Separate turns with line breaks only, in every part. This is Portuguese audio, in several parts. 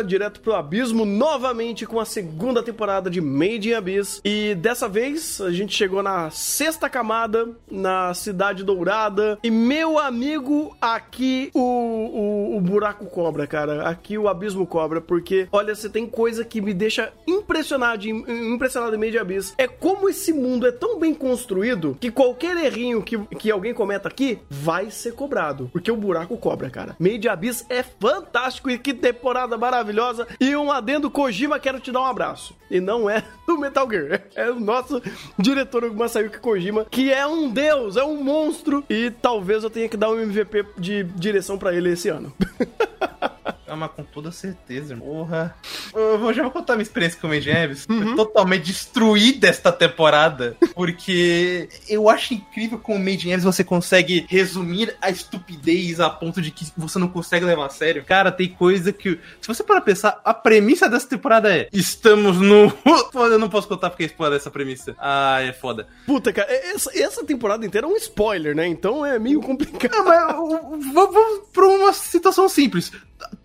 agora direto pro abismo, novamente com a segunda temporada de Made in Abyss. E dessa vez a gente chegou na sexta camada, na Cidade Dourada. E meu amigo, aqui o, o, o buraco cobra, cara. Aqui o abismo cobra, porque olha, você tem coisa que me deixa impressionado, impressionado em Made in Abyss. É como esse mundo é tão bem construído que qualquer errinho que, que alguém cometa aqui vai ser cobrado. Porque o buraco cobra, cara. Made in Abyss é fantástico e que temporada maravilhosa. E um adendo Kojima, quero te dar um abraço. E não é do Metal Gear, é o nosso diretor Masayuki Kojima, que é um deus, é um monstro. E talvez eu tenha que dar um MVP de direção para ele esse ano.
É, mas com toda certeza, porra. Eu já vou contar minha experiência com o Evans. Uhum. Foi totalmente destruída esta temporada. Porque eu acho incrível como o Made Evans você consegue resumir a estupidez a ponto de que você não consegue levar a sério. Cara, tem coisa que. Se você para pensar, a premissa dessa temporada é: estamos no. Eu não posso contar porque é spoiler essa premissa. Ah, é foda.
Puta, cara, essa, essa temporada inteira é um spoiler, né? Então é meio complicado. Não,
mas vamos pra uma situação simples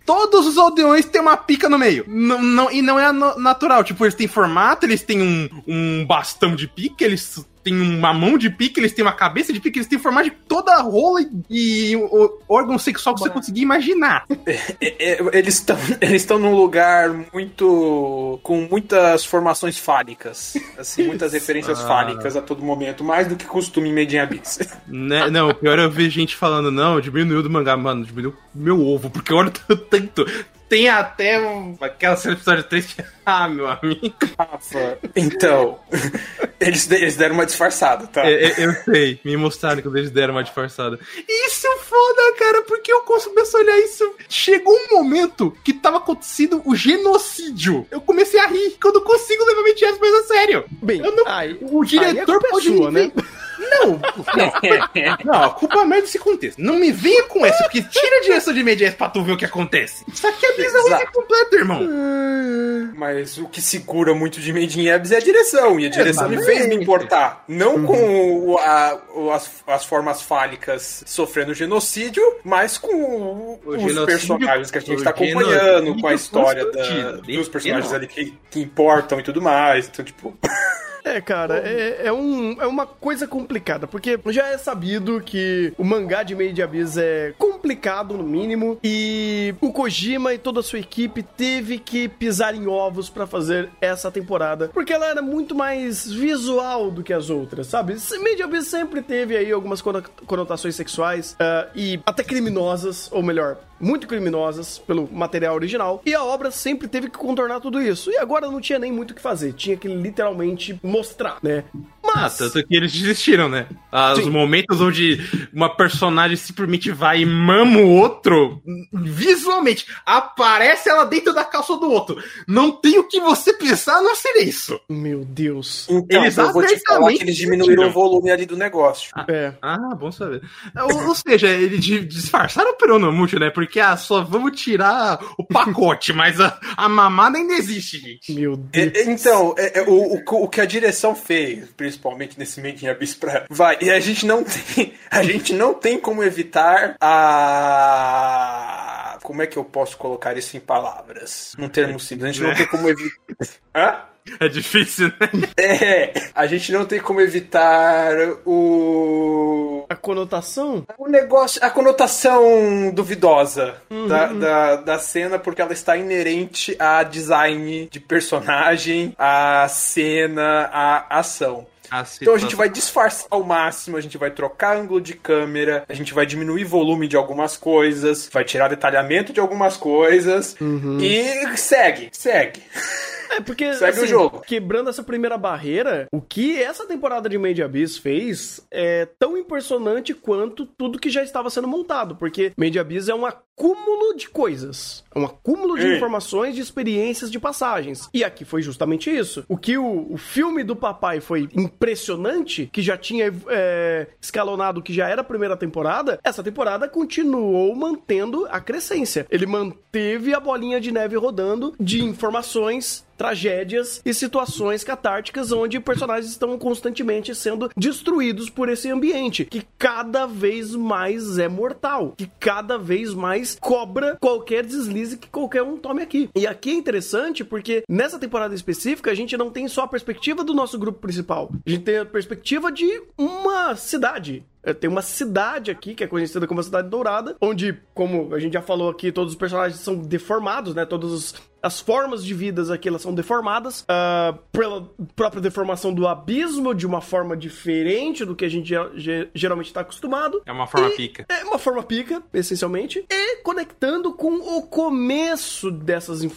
todos os aldeões têm uma pica no meio. Não, não, e não é natural. Tipo, eles têm formato, eles têm um, um bastão de pica, eles têm uma mão de pique, eles têm uma cabeça de pique, eles têm formato de toda a rola e, e o órgão sexual que você conseguir imaginar.
É, é, é, eles estão eles estão num lugar muito com muitas formações fálicas, assim, muitas referências ah. fálicas a todo momento, mais do que costume em Medinha Abyss.
Né, não, o pior é eu ver gente falando, não, diminuiu do mangá, mano, diminuiu meu ovo, porque olha tanto, tem até um, aquela episódio 3 que. Ah, meu amigo.
Rafa. Então, eles, eles deram uma disfarçada, tá?
Eu, eu sei, me mostraram quando eles deram uma disfarçada. Isso é foda, cara, porque eu comecei a olhar isso. Chegou um momento que tava acontecendo o genocídio. Eu comecei a rir, que eu não consigo levar mentiras mais a sério.
Bem,
não,
aí,
o diretor aí é pode sua, né? Não, não, não, a culpa é desse contexto. Não me venha com essa, porque tira a direção de imediato pra tu ver o que acontece. Isso aqui é bizarro completo, irmão.
Mas o que segura muito de Made in Abyss é a direção, e a direção me fez me importar. Não uhum. com o, a, as, as formas fálicas sofrendo genocídio, mas com o, os personagens que a gente tá acompanhando, com a história da, dos personagens ali que, que importam e tudo mais. Então, tipo.
É, cara, é, é, um, é uma coisa complicada, porque já é sabido que o mangá de Made Abyss é complicado, no mínimo, e o Kojima e toda a sua equipe teve que pisar em ovos para fazer essa temporada, porque ela era muito mais visual do que as outras, sabe? Made Abyss sempre teve aí algumas conotações sexuais uh, e até criminosas, ou melhor, muito criminosas pelo material original, e a obra sempre teve que contornar tudo isso. E agora não tinha nem muito o que fazer, tinha que literalmente mostrar, né?
Mas... Ah, tanto que eles desistiram, né? Ah, os momentos onde uma personagem simplesmente vai e mama o outro, visualmente, aparece ela dentro da calça do outro. Não tem o que você pensar a não ser isso.
Meu Deus.
Então, eles eu vou te falar que eles diminuíram o volume ali do negócio.
Ah, é. ah bom saber. ou, ou, seja, eles disfarçaram o peronomútil, né? Porque ah, só vamos tirar o pacote, mas a, a mamada ainda existe, gente.
Meu Deus.
É, então, é, é, o, o, o que a direção fez, principalmente principalmente nesse Made in Abyss pra... vai e a gente não tem a gente não tem como evitar a como é que eu posso colocar isso em palavras num termo simples a gente não tem como evitar Hã?
É difícil, né?
É, a gente não tem como evitar o.
A conotação?
O negócio. A conotação duvidosa uhum. da, da, da cena, porque ela está inerente a design de personagem, a cena, a ação. Então a gente vai disfarçar ao máximo, a gente vai trocar ângulo de câmera, a gente vai diminuir volume de algumas coisas, vai tirar detalhamento de algumas coisas uhum. e segue, segue.
É, porque, Segue assim, o jogo. quebrando essa primeira barreira, o que essa temporada de Made Abyss fez é tão impressionante quanto tudo que já estava sendo montado, porque Made Abyss é um acúmulo de coisas, é um acúmulo de informações, de experiências, de passagens. E aqui foi justamente isso. O que o, o filme do papai foi impressionante, que já tinha é, escalonado que já era a primeira temporada, essa temporada continuou mantendo a crescência. Ele manteve a bolinha de neve rodando de informações tragédias e situações catárticas onde personagens estão constantemente sendo destruídos por esse ambiente que cada vez mais é mortal, que cada vez mais cobra qualquer deslize que qualquer um tome aqui. E aqui é interessante porque nessa temporada específica a gente não tem só a perspectiva do nosso grupo principal, a gente tem a perspectiva de uma cidade é, tem uma cidade aqui, que é conhecida como a Cidade Dourada, onde, como a gente já falou aqui, todos os personagens são deformados, né? Todos as formas de vidas aqui elas são deformadas uh, pela própria deformação do abismo de uma forma diferente do que a gente geralmente está acostumado.
É uma forma pica.
É uma forma pica, essencialmente. E conectando com o começo dessas, de,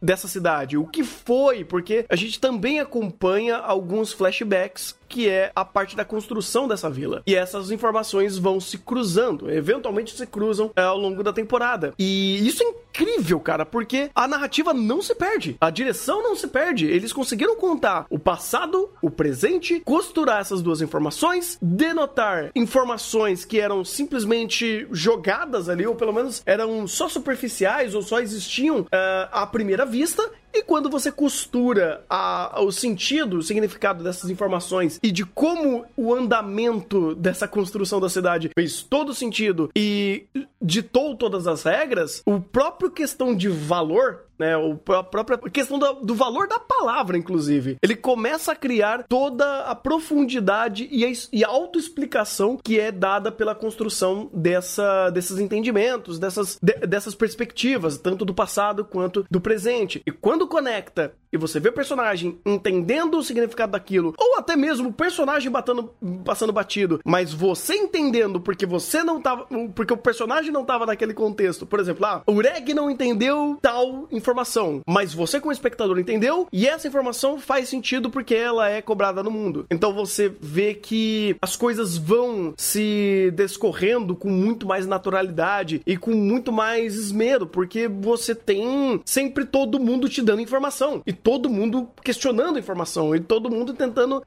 dessa cidade. O que foi, porque a gente também acompanha alguns flashbacks que é a parte da construção dessa vila. E essas informações vão se cruzando, eventualmente se cruzam é, ao longo da temporada. E isso é incrível, cara, porque a narrativa não se perde, a direção não se perde. Eles conseguiram contar o passado, o presente, costurar essas duas informações, denotar informações que eram simplesmente jogadas ali, ou pelo menos eram só superficiais ou só existiam uh, à primeira vista, e quando você costura a, o sentido, o significado dessas informações e de como o andamento dessa construção da cidade fez todo sentido e ditou todas as regras, o próprio questão de valor né? A própria questão do, do, valor da palavra, inclusive. Ele começa a criar toda a profundidade e a, e a autoexplicação que é dada pela construção dessa, desses entendimentos, dessas, de, dessas perspectivas, tanto do passado quanto do presente. E quando conecta e você vê o personagem entendendo o significado daquilo, ou até mesmo o personagem batendo, passando batido, mas você entendendo porque você não tava. Porque o personagem não tava naquele contexto. Por exemplo, ah, o Reg não entendeu tal informação informação, mas você como espectador entendeu e essa informação faz sentido porque ela é cobrada no mundo. Então você vê que as coisas vão se descorrendo com muito mais naturalidade e com muito mais esmero, porque você tem sempre todo mundo te dando informação e todo mundo questionando a informação e todo mundo tentando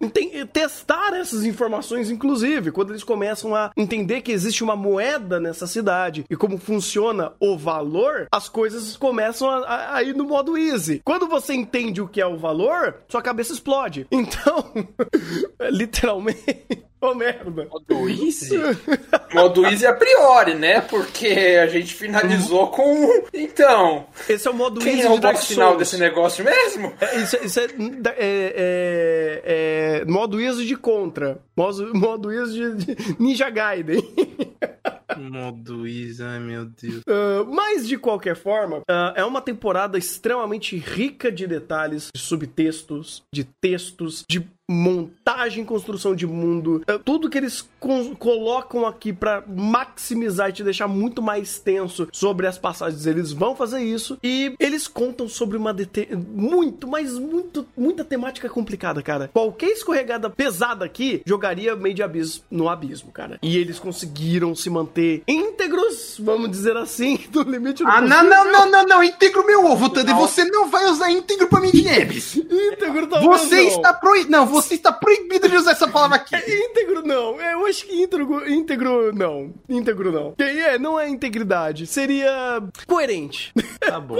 testar essas informações, inclusive, quando eles começam a entender que existe uma moeda nessa cidade e como funciona o valor, as coisas começam a, aí no modo easy. Quando você entende o que é o valor, sua cabeça explode. Então, literalmente. Ô, merda.
Modo easy? Modo easy a priori, né? Porque a gente finalizou com. Então.
Esse é o modo
quem
easy.
Quem é o boss final desse negócio mesmo?
É, isso, isso é, é, é, é, Modo easy de contra. Modo, modo easy de, de Ninja Gaiden.
Modo easy, ai meu Deus.
Uh, mas de qualquer forma, uh, é uma temporada extremamente rica de detalhes, de subtextos, de textos, de montagem, construção de mundo, é, tudo que eles colocam aqui para maximizar e te deixar muito mais tenso sobre as passagens, eles vão fazer isso e eles contam sobre uma muito, mas muito, muita temática complicada, cara. Qualquer escorregada pesada aqui jogaria Made Abyss no abismo, cara. E eles conseguiram se manter íntegros, vamos dizer assim, do limite do
Ah, não, não, não, não, não, íntegro meu ovo, Thunder, você não vai usar íntegro pra Made Abyss.
íntegro
tá Você está proibido, não, você está proibido de usar essa palavra aqui.
É, íntegro não. Eu acho que íntegro, íntegro não. Íntegro não. Quem é, não é integridade. Seria coerente.
Tá bom.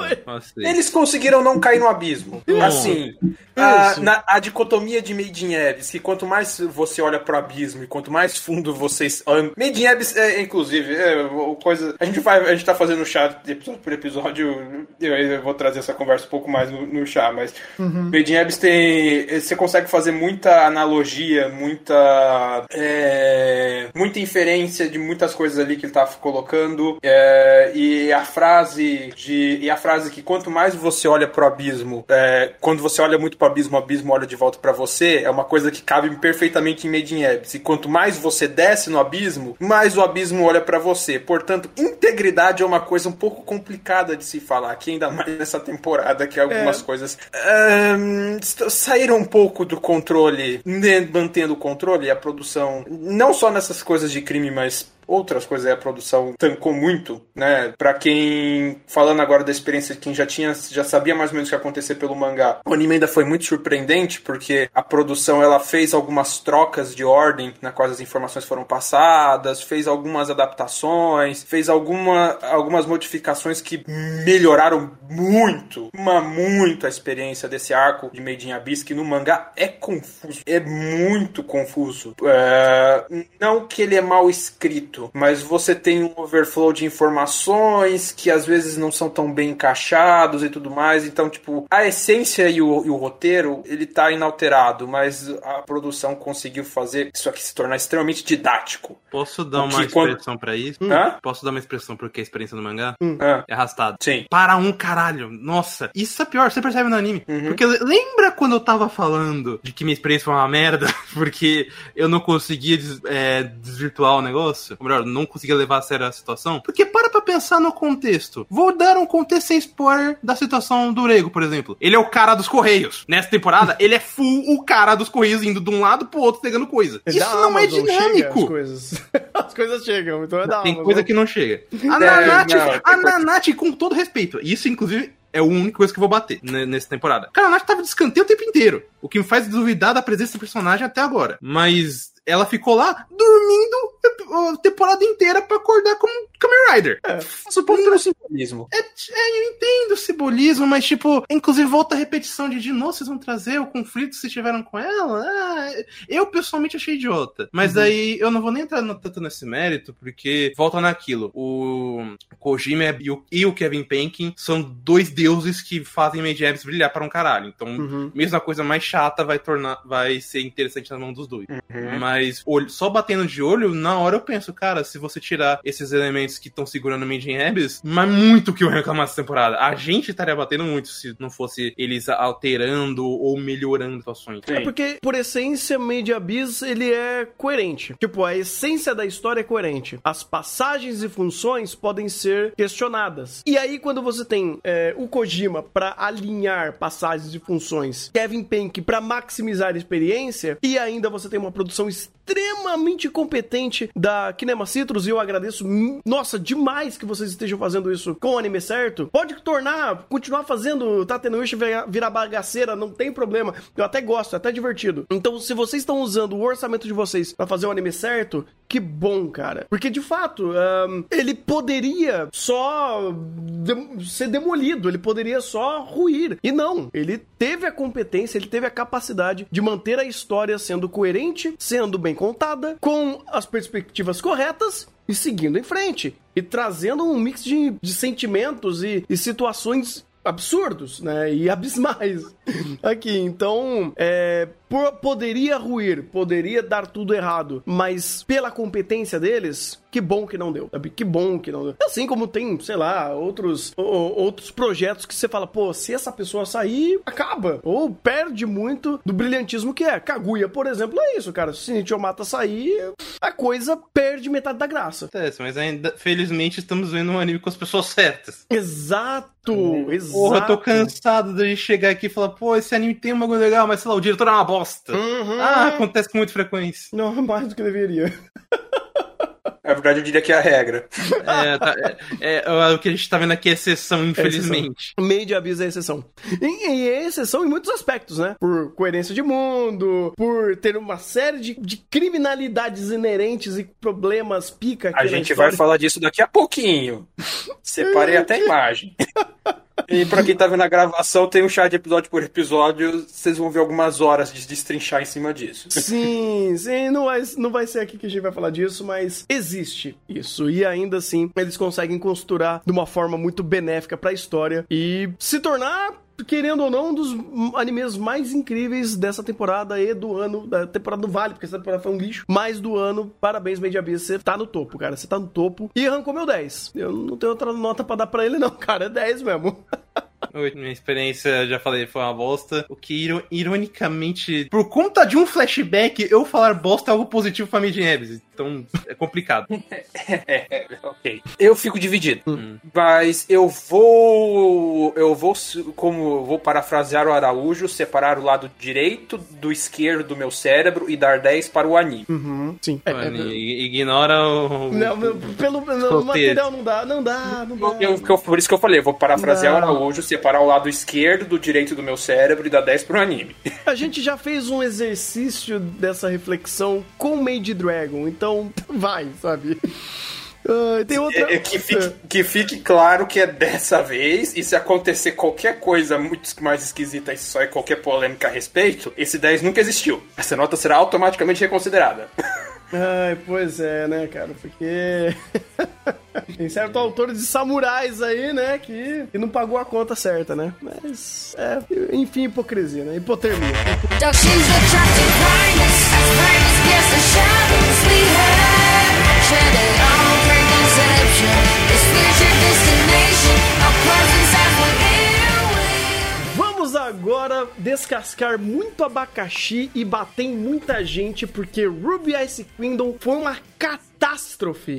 Eles conseguiram não cair no abismo. Hum. Assim, a, na, a dicotomia de Made in Abyss, que quanto mais você olha pro abismo e quanto mais fundo vocês... Made in Abyss, é, inclusive, é, coisa... A gente, vai, a gente tá fazendo chat episódio por episódio, eu, eu vou trazer essa conversa um pouco mais no, no chá, mas uhum. Made in Abyss tem... Você consegue fazer muita analogia, muita é, muita inferência de muitas coisas ali que ele tá colocando é, e a frase de e a frase que quanto mais você olha pro abismo, é, quando você olha muito pro abismo, o abismo olha de volta para você, é uma coisa que cabe perfeitamente em Made in Abyss. E quanto mais você desce no abismo, mais o abismo olha para você. Portanto, integridade é uma coisa um pouco complicada de se falar aqui, ainda mais nessa temporada que algumas é. coisas saíram um pouco do controle mantendo o controle, a produção, não só nessas coisas de crime, mas outras coisas aí a produção tancou muito, né? Pra quem, falando agora da experiência de quem já tinha, já sabia mais ou menos o que ia acontecer pelo mangá, o anime ainda foi muito surpreendente, porque a produção, ela fez algumas trocas de ordem na qual as informações foram passadas, fez algumas adaptações, fez alguma, algumas modificações que melhoraram muito, uma, muito a experiência desse arco de Made in Abyss, que no mangá é confuso, é muito confuso. É, não que ele é mal escrito, mas você tem um overflow de informações que às vezes não são tão bem encaixados e tudo mais, então, tipo, a essência e o, e o roteiro, ele tá inalterado, mas a produção conseguiu fazer isso aqui se tornar extremamente didático.
Posso dar uma
Porque quando-
expressão pra isso?
Hã?
Posso dar uma expressão porque a experiência do mangá
Ah,
é arrastada.
sim.
Para um caralho. Nossa, isso é pior, você percebe no anime.
Uhum.
Porque le- lembra quando eu tava falando de que minha experiência foi uma merda? Porque eu não conseguia des- é, desvirtuar o negócio? Ou não conseguia levar a sério a situação? Porque para pra pensar no contexto. Vou dar um contexto sem spoiler da situação do Rego, por exemplo. Ele é o cara dos Correios. Nessa temporada, ele é full o cara dos Correios indo de um lado pro outro pegando coisa.
É
Isso não é
Amazon, chega
dinâmico.
As coisas. as coisas chegam, então é da
Tem
Amazon.
coisa que não chega. A
É,
Nanate,
não, tem
a Nanate, com todo respeito, isso inclusive é a única coisa que eu vou bater ne- nessa temporada. Cara, a Nanate tava de escanteio o tempo inteiro. O que me faz duvidar da presença do personagem até agora. Mas ela ficou lá dormindo a temporada inteira pra acordar como Kamen Rider.
Supondo pelo simbolismo.
É, é, eu entendo o simbolismo, mas tipo, inclusive volta a repetição de de novo, vocês vão trazer o conflito que vocês tiveram com ela? Ah, eu pessoalmente achei idiota. Mas daí eu não vou nem entrar no- tanto nesse mérito, porque volta naquilo. O Kojima e o, e o Kevin Penkin são dois deuses que fazem Made Apps brilhar para um caralho. Então,
Uhum.
mesmo a coisa mais chata vai tornar, vai ser interessante na mão dos dois.
Uhum.
Mas olho- só batendo de olho, na hora eu penso, cara, se você tirar esses elementos que estão segurando o Made in Abyss, mas muito que eu reclamar dessa temporada. A gente estaria batendo muito se não fosse eles alterando ou melhorando situações.
É porque, por essência, Made in Abyss, ele é coerente. Tipo, a essência da história é coerente. As passagens e funções podem ser questionadas. E aí, quando você tem é, o Kojima pra alinhar passagens e funções, Kevin Penk pra maximizar a experiência, e ainda você tem uma produção extremamente competente da Kinema Citrus, e eu agradeço, nossa, demais que vocês estejam fazendo isso com o anime certo. Pode tornar, continuar fazendo Tatenoishi virar virar bagaceira, não tem problema. Eu até gosto, é até divertido. Então, se vocês estão usando o orçamento de vocês pra fazer o anime certo, que bom, cara. Porque, de fato, ahn, ele poderia só dem- ser demolido, ele poderia só ruir. E não, ele teve a competência, ele teve a capacidade de manter a história sendo coerente, sendo bem contada, com as perspectivas corretas e seguindo em frente. E trazendo um mix de, de sentimentos e, e situações absurdos, né? E abismais aqui. Então, é, poderia ruir, poderia dar tudo errado, mas pela competência deles, que bom que não deu, sabe? Que bom que não deu. Assim como tem, sei lá, outros, o- o- outros projetos que você fala, pô, se essa pessoa sair, acaba. Ou perde muito do brilhantismo que é. Kaguya, por exemplo, é isso, cara. Se Nichio Mata sair, a coisa perde metade da graça.
Acontece, mas ainda, felizmente, estamos vendo um anime com as pessoas certas.
Exato, exato.
Porra, eu tô cansado de chegar aqui e falar, pô, esse anime tem um bagulho legal, mas sei lá, o diretor é uma bosta.
Uhum.
Ah, acontece com muita frequência.
Não, mais do que deveria.
Na verdade, eu diria que é a regra.
É, tá- é- é- o que a gente tá vendo aqui é exceção, infelizmente.
Made Abyss é exceção. E, e é exceção em muitos aspectos, né? Por coerência de mundo, por ter uma série de, de criminalidades inerentes e problemas pica aqui
A gente vai falar disso daqui a pouquinho. Separei até a imagem. E pra quem tá vendo a gravação, tem um chat de episódio por episódio. Vocês vão ver algumas horas de destrinchar em cima disso.
Sim, sim, não vai, não vai ser aqui que a gente vai falar disso, mas existe isso. E ainda assim, eles conseguem costurar de uma forma muito benéfica pra história e se tornar. Querendo ou não, um dos animes mais incríveis dessa temporada e do ano, da temporada do Vale, porque essa temporada foi um lixo, mas do ano, parabéns, Made Abyss, você tá no topo, cara, você tá no topo e arrancou meu 10. Eu não tenho outra nota pra dar pra ele não, cara, é 10 mesmo.
Minha experiência, já falei, foi uma bosta. O que, ironicamente, por conta de um flashback, eu falar bosta é algo positivo pra in Abyss. Então, é complicado.
é, ok. Eu fico dividido. Hum. Mas eu vou. Eu vou, como vou parafrasear o Araújo, separar o lado direito do esquerdo do meu cérebro e dar 10 para o anime.
Uhum, sim.
É, é, ignora o.
Não, pelo, pelo material não dá, não dá, não dá. Eu,
por isso que eu falei, eu vou parafrasear não. o Araújo, separar o lado esquerdo do direito do meu cérebro e dar 10 para o anime.
A gente já fez um exercício dessa reflexão com Made Dragon, então vai, sabe?
Uh, tem outra... É, que, fique, que fique claro que é dessa vez, e se acontecer qualquer coisa muito mais esquisita e só é qualquer polêmica a respeito, esse 10 nunca existiu. Essa nota será automaticamente reconsiderada.
Ai, pois é, né, cara? Porque. Tem certo autor de samurais aí, né, que, que não pagou a conta certa, né? Mas, é, enfim, hipocrisia, né? Hipotermia. Vamos agora descascar muito abacaxi e bater em muita gente, porque Ruby Ice Kingdom foi uma catástrofe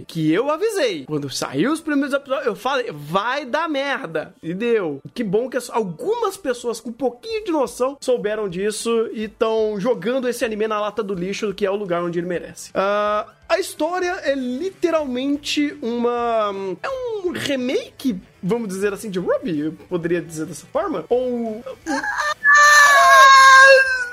que eu avisei. Quando saiu os primeiros episódios, eu falei, vai dar merda. E deu. Que bom que algumas pessoas com um pouquinho de noção souberam disso e estão jogando esse anime na lata do lixo, que é o lugar onde ele merece. Uh, a história é literalmente uma. É um remake, vamos dizer assim, de Ruby, eu poderia dizer dessa forma? Ou.
Ah,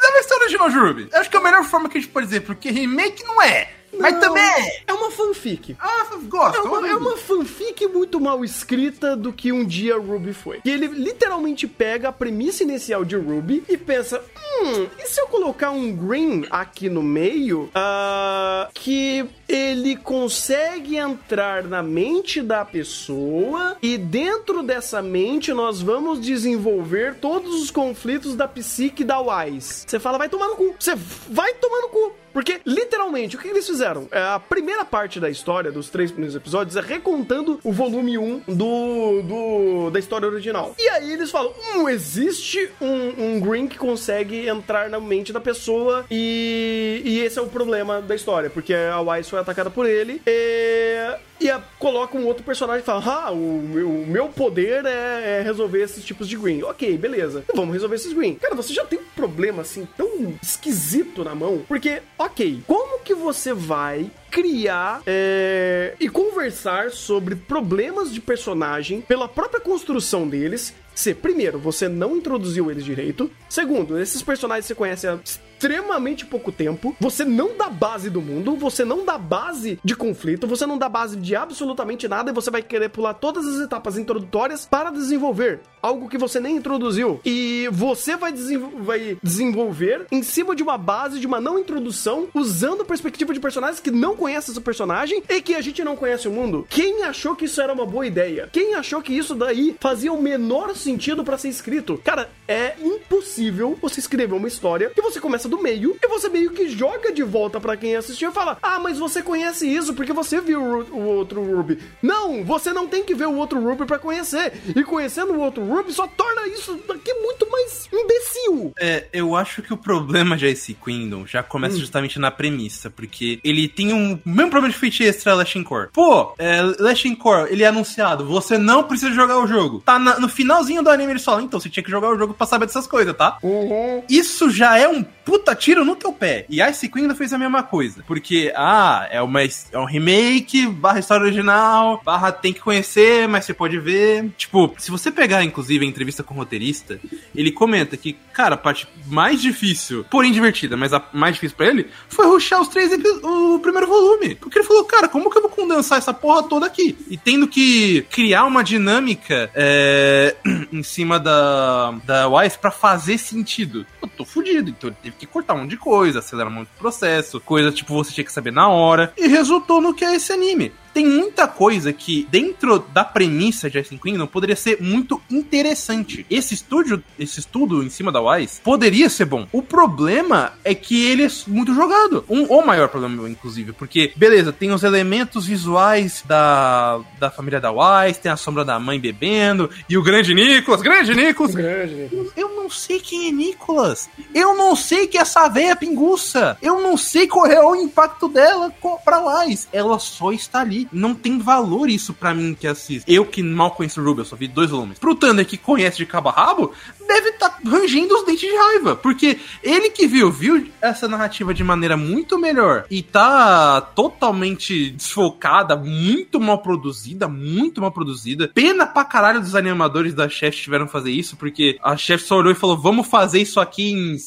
da versão original de Ruby. Acho que é a melhor forma que a gente pode dizer, porque remake não é. Mas também
é uma fanfic.
Ah, gosto.
É uma, é uma, fanfic muito mal escrita do que um dia Ruby foi. E ele literalmente pega a premissa inicial de Ruby e pensa: hum, e se eu colocar um green aqui no meio uh, que ele consegue entrar na mente da pessoa e dentro dessa mente nós vamos desenvolver todos os conflitos da psique da Wise. Você fala, vai tomar no cu. Você vai tomar no cu. Porque, literalmente, o que eles fizeram? É, a primeira parte da história, dos três primeiros episódios, é recontando o volume 1 do, do da história original. E aí eles falam: hum, existe um, um Green que consegue entrar na mente da pessoa e, e esse é o problema da história, porque a Wise foi atacada por ele. E e a, coloca um outro personagem e fala: Ah, o meu, o meu poder é, é, resolver esses tipos de green. Ok, beleza. Vamos resolver esses green. Cara, você já tem um problema assim tão esquisito na mão. Porque, ok, como que você vai criar é, e conversar sobre problemas de personagem pela própria construção deles se, primeiro, você não introduziu eles direito. Segundo, esses personagens você conhece há extremamente pouco tempo. Você não dá base do mundo, você não dá base de conflito, você não dá base de absolutamente nada e você vai querer pular todas as etapas introdutórias para desenvolver algo que você nem introduziu. E você vai, vai desenvolver em cima de uma base, de uma não introdução, usando perspectiva de personagens que não conhecem esse personagem e que a gente não conhece o mundo. Quem achou que isso era uma boa ideia? Quem achou que isso daí fazia o menor sentido para ser escrito? Cara, é impossível você escrever uma história que você começa do meio e você meio que joga de volta para quem assistiu e fala: Ah, mas você conhece isso porque você viu o, o outro Ruby. Não, você não tem que ver o outro Ruby para conhecer. E conhecendo o outro Ruby só torna isso daqui muito mais imbecil.
É, eu acho que o problema de Ice Kingdom já começa hum. justamente na premissa, porque ele tem um mesmo problema de feitiço extra Lashing Core. Pô, é, Lashing Core, ele é anunciado, você não precisa jogar o jogo. Tá na, no finalzinho do anime eles falam, então você tinha que jogar o jogo pra saber dessas coisas, tá?
Uhum.
Isso já é um puta tiro no teu pé. E Ice Queen fez a mesma coisa. Porque, ah, é, uma, é um remake, barra história original, barra tem que conhecer, mas você pode ver. Tipo, se você pegar, inclusive, a entrevista com o roteirista, ele comenta que, cara, a parte mais difícil, porém divertida, mas a mais difícil para ele, foi ruxar os três o primeiro volume. Porque ele falou, cara, como que eu vou condensar essa porra toda aqui? E tendo que criar uma dinâmica é, em cima da, da Wise para fazer sentido. Eu tô fudido, então ele teve que que cortar um monte de coisa, acelerar muito o processo, coisa tipo você tinha que saber na hora. E resultou no que é esse anime tem muita coisa que, dentro da premissa de Ice Kingdom, poderia ser muito interessante. Esse estúdio, esse estudo em cima da Wise, poderia ser bom. O problema é que ele é muito jogado. Um, o maior problema, inclusive, porque, beleza, tem os elementos visuais da, da família da Wise, tem a sombra da mãe bebendo, e o grande Nicolas, grande Nicolas. Grande Nicolas. Eu não sei quem é Nicolas. Eu não sei que essa véia pinguça. Eu não sei qual é o impacto dela pra Wise. Ela só está ali não tem valor isso para mim que assisto. Eu que mal conheço o Ruby, eu só vi dois volumes. Pro Thunder que conhece de cabo a rabo, deve estar tá rangendo os dentes de raiva. Porque ele que viu, viu essa narrativa de maneira muito melhor e tá totalmente desfocada, muito mal produzida, muito mal produzida. Pena pra caralho dos animadores da Chef tiveram fazer isso, porque a Chef só olhou e falou: vamos fazer isso aqui em,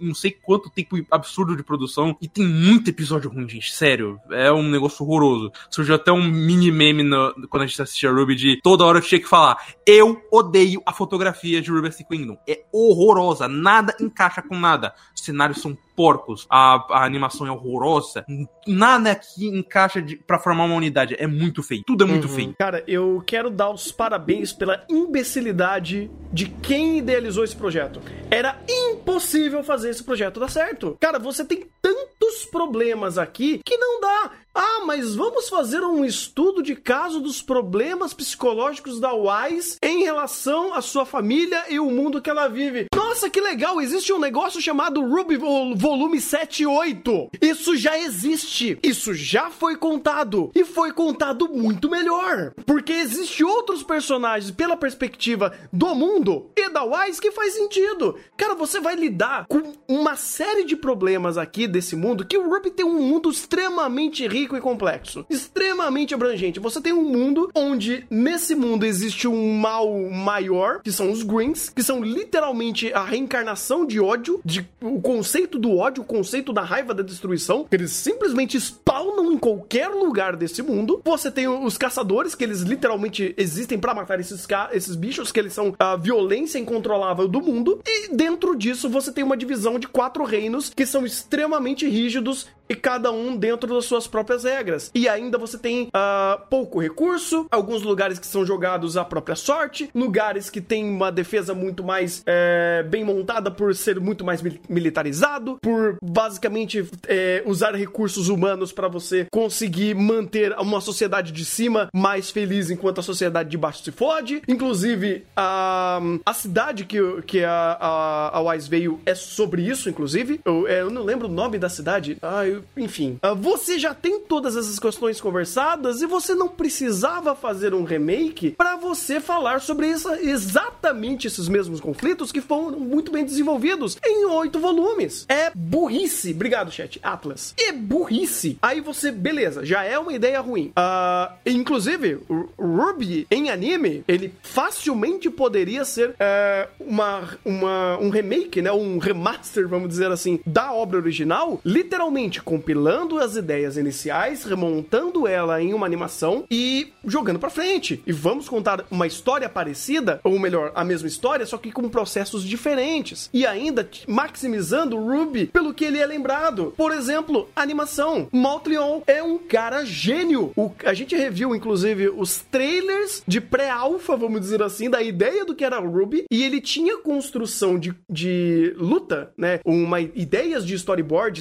não sei quanto tempo absurdo de produção. E tem muito episódio ruim, gente. Sério. É um negócio horroroso. Surgiu até um mini meme no, quando a gente assistia Ruby de toda hora eu tinha que falar: eu odeio a fotografia de Ruby S. Kingdom. É horrorosa, nada encaixa com nada. Os cenários são porcos, a, a animação é horrorosa, nada aqui encaixa de, pra formar uma unidade. É muito feio, tudo é muito uhum. feio.
Cara, eu quero dar os parabéns pela imbecilidade de quem idealizou esse projeto. Era impossível fazer esse projeto dar certo. Cara, você tem tantos problemas aqui que não dá. Ah, mas vamos fazer um estudo de caso dos problemas psicológicos da Wise em relação à sua família e o mundo que ela vive. Nossa, que legal! Existe um negócio chamado Ruby Volume 7 e 8. Isso já existe. Isso já foi contado. E foi contado muito melhor. Porque existe outros personagens pela perspectiva do mundo e da Wise que faz sentido. Cara, você vai lidar com uma série de problemas aqui desse mundo que o Ruby tem um mundo extremamente rico rico e complexo, extremamente abrangente. Você tem um mundo onde nesse mundo existe um mal maior, que são os Greens, que são literalmente a reencarnação de ódio, de o conceito do ódio, o conceito da raiva da destruição, eles simplesmente spawnam em qualquer lugar desse mundo. Você tem os caçadores, que eles literalmente existem para matar esses, esses bichos, que eles são a violência incontrolável do mundo. E dentro disso você tem uma divisão de quatro reinos que são extremamente rígidos e cada um dentro das suas próprias regras. E ainda você tem uh, pouco recurso, alguns lugares que são jogados à própria sorte, lugares que tem uma defesa muito mais é, bem montada por ser muito mais militarizado, por basicamente é, usar recursos humanos para você conseguir manter uma sociedade de cima mais feliz enquanto a sociedade de baixo se fode. Inclusive, a, a cidade que, que a, a, a Wise veio é sobre isso, inclusive. Eu, é, eu não lembro o nome da cidade. Ah, eu enfim, uh, você já tem todas essas questões conversadas e você não precisava fazer um remake para você falar sobre essa, exatamente esses mesmos conflitos que foram muito bem desenvolvidos em oito volumes. É burrice. Obrigado, chat. Atlas. É burrice. Aí você, beleza, já é uma ideia ruim. Uh, inclusive, Ruby em anime, ele facilmente poderia ser uh, uma, uma, um remake, né? Um remaster, vamos dizer assim, da obra original, literalmente compilando as ideias iniciais, remontando ela em uma animação e jogando para frente. E vamos contar uma história parecida, ou melhor, a mesma história, só que com processos diferentes. E ainda maximizando o Ruby pelo que ele é lembrado. Por exemplo, animação. Maltleon é um cara gênio. O, a gente reviu, inclusive, os trailers de pré-alpha, vamos dizer assim, da ideia do que era o Ruby. E ele tinha construção de, de luta, né? Uma ideias de storyboard,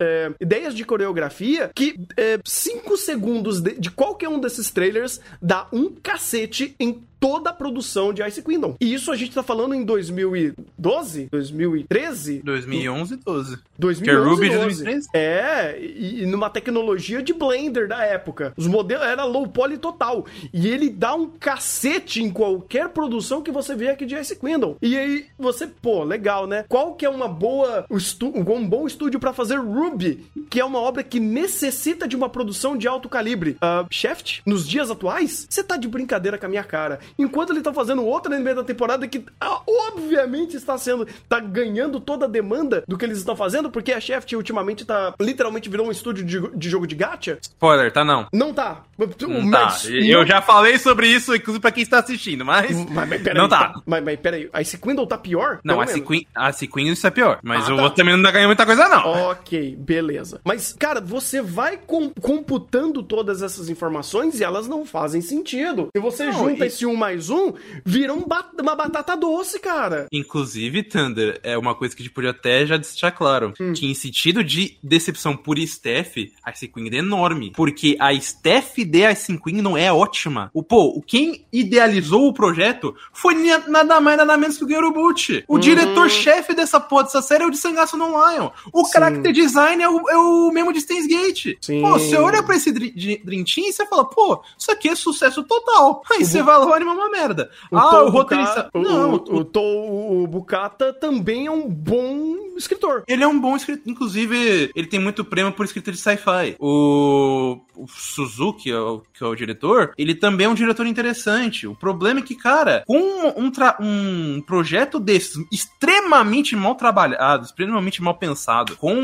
é, ideias de coreografia que é, cinco segundos de, de qualquer um desses trailers dá um cacete em toda a produção de Ice Kingdom. E isso a gente tá falando em 2012? 2013?
2011 e 12.
2011 que é Ruby 12. de 2013? É, e, e, numa tecnologia de Blender da época. Os modelos era low poly total. E ele dá um cacete em qualquer produção que você vê aqui de Ice Kingdom. E aí você, pô, legal, né? Qual que é uma boa um bom estúdio para fazer Ruby, que é uma obra que necessita de uma produção de alto calibre? Uh, Shaft, nos dias atuais, você tá de brincadeira com a minha cara. Enquanto ele tá fazendo outro anime da temporada que ah, obviamente está sendo, tá ganhando toda a demanda do que eles estão fazendo, porque a Shaft ultimamente tá, literalmente virou um estúdio de, de jogo de gacha.
Spoiler, tá não.
Não tá.
Não tá. Eu já falei sobre isso, inclusive pra quem está assistindo, mas.
Mas, mas
não tá.
tá. Mas, mas peraí, a Sequindle tá pior?
Não, a
menos.
Sequin, a isso é pior. Mas
Ah,
o
tá.
outro também não tá ganhando muita coisa, não.
Ok, beleza. Mas, cara, você vai com- computando todas essas informações e elas não fazem sentido. E você
Não,
junta
e-
esse um mais um, vira um uma batata doce, cara.
Inclusive, Thunder, é uma coisa que a gente podia até já deixar claro.
Hum.
Que em sentido de decepção por Steph, a Ice Queen é enorme. Porque a Steph de Ice Queen não é ótima. O, pô, quem idealizou o projeto foi nada mais nada menos que o Gerubuchi. O
Uhum.
diretor-chefe dessa porra dessa série é o de Sangatsu no Lion. O
Sim.
character design é o, é o mesmo de Steins Gate. Pô, você olha pra esse Dream Team e você fala, pô, isso aqui é sucesso total. Aí
O
você vai lá e o anime é uma merda.
O
ah,
Tom
o roteirista...
O-
Não,
o, o, Tom- o Bukata também é um bom escritor.
Ele é um bom escritor. Inclusive, ele tem muito prêmio por escrita de sci-fi. O, o Suzuki, o- que é o diretor, ele também é um diretor interessante. O problema é que, cara, com um, tra- um projeto desse extremamente mal trabalhado, extremamente mal pensado, com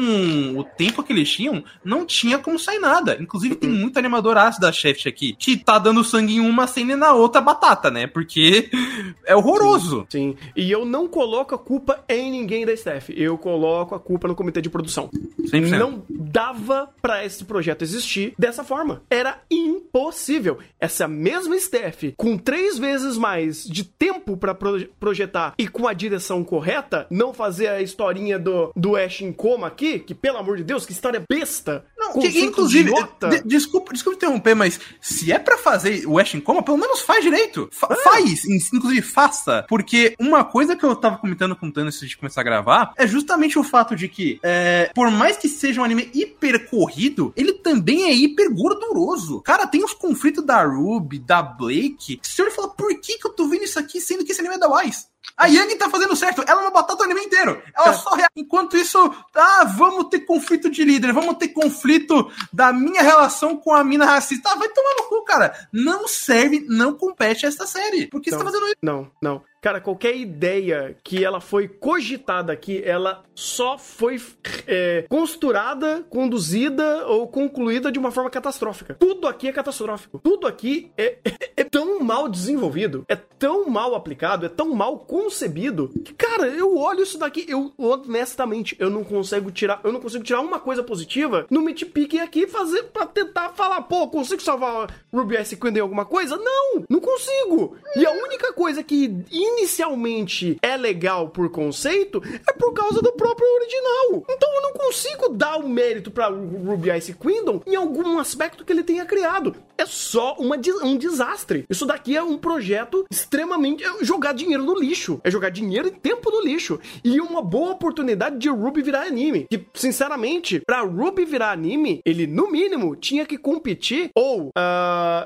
o tempo que eles tinham, não tinha como sair nada. Inclusive, tem muito animador ácido da Shaft aqui, que tá dando sangue em uma cena e na outra batata, né? Porque é horroroso.
Sim. E eu não coloco a culpa em ninguém da staff. Eu coloco a culpa no comitê de produção.
100%.
Não dava pra esse projeto existir dessa forma. Era impossível. Essa mesma staff, com três vezes mais de tempo pra pro- projetar e com a direção correta, não fazer a historinha do, do Ash em coma aqui, que pelo amor de Deus, que história besta.
Não, que, inclusive, de- desculpa, desculpa interromper, mas se é pra fazer o Ash em coma, pelo menos faz direito. Fa- Faz, in- inclusive faça. Porque uma coisa que eu tava comentando com o Thanos antes de começar a gravar é justamente o fato de que, é, por mais que seja um anime hiper corrido, ele também é hiper gorduroso. Cara, tem os conflitos da Ruby, da Blake. Você olha e fala, por que, que eu tô vendo isso aqui sendo que esse anime é da Wise? A Yang tá fazendo certo, ela uma batata o anime inteiro. Ela
É.
só rea... Enquanto isso, ah, vamos ter conflito de líder, vamos ter conflito da minha relação com a mina racista. Ah, vai tomar no cu, cara. Não serve, não compete essa série. Por que você
Não.
tá fazendo isso?
Não, não. Cara, qualquer ideia que ela foi cogitada aqui, ela só foi é, costurada, conduzida ou concluída de uma forma catastrófica. Tudo aqui é catastrófico. Tudo aqui é, é- é tão mal desenvolvido, é tão mal aplicado, é tão mal concebido que, cara, eu olho isso daqui, eu honestamente, eu não consigo tirar, eu não consigo tirar uma coisa positiva no Midpick aqui fazer pra tentar falar, pô, consigo salvar Ruby Ice Queen em alguma coisa? Não, não consigo. E a única coisa que inicialmente é legal por conceito é por causa do próprio original. Então eu não consigo dar o mérito pra Ruby Ice Kingdom em algum aspecto que ele tenha criado. É só uma, um desastre. Isso daqui é um projeto extremamente. É jogar dinheiro no lixo. É jogar dinheiro e tempo no lixo. E uma boa oportunidade de Ruby virar anime. Que, sinceramente, pra Ruby virar anime, ele, no mínimo, tinha que competir ou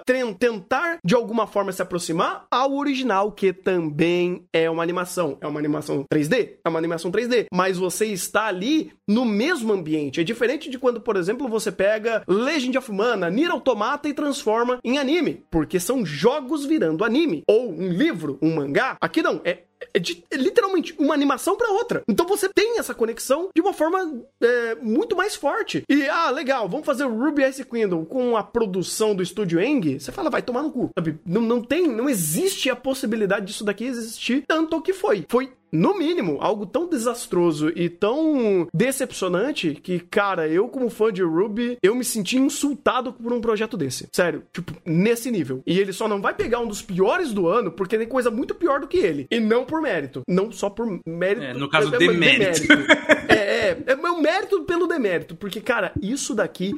ten- tentar, de alguma forma, se aproximar ao original, que também é uma animação. É uma animação 3D? É uma animação 3D. Mas você está ali no mesmo ambiente. É diferente de quando, por exemplo, você pega Legend of Mana, Nier Automata e transforma em anime. Porque são jogos virando anime. Ou um livro, um mangá. Aqui não, é é, de- é literalmente uma animação pra outra. Então você tem essa conexão de uma forma é, muito mais forte. E, ah, legal, vamos fazer o Ruby Ice Kingdom com a produção do estúdio Eng. Você fala, vai tomar no cu. Sabe? Não, não tem, não existe a possibilidade disso daqui existir tanto que foi. Foi no mínimo, algo tão desastroso e tão decepcionante que, cara, eu como fã de Ruby, eu me senti insultado por um projeto desse. Sério, tipo, nesse nível. E ele só não vai pegar um dos piores do ano porque tem coisa muito pior do que ele. E não por mérito. Não só por mérito.
É, no caso,
é,
demérito.
é, é, é meu mérito pelo demérito. Porque, cara, isso daqui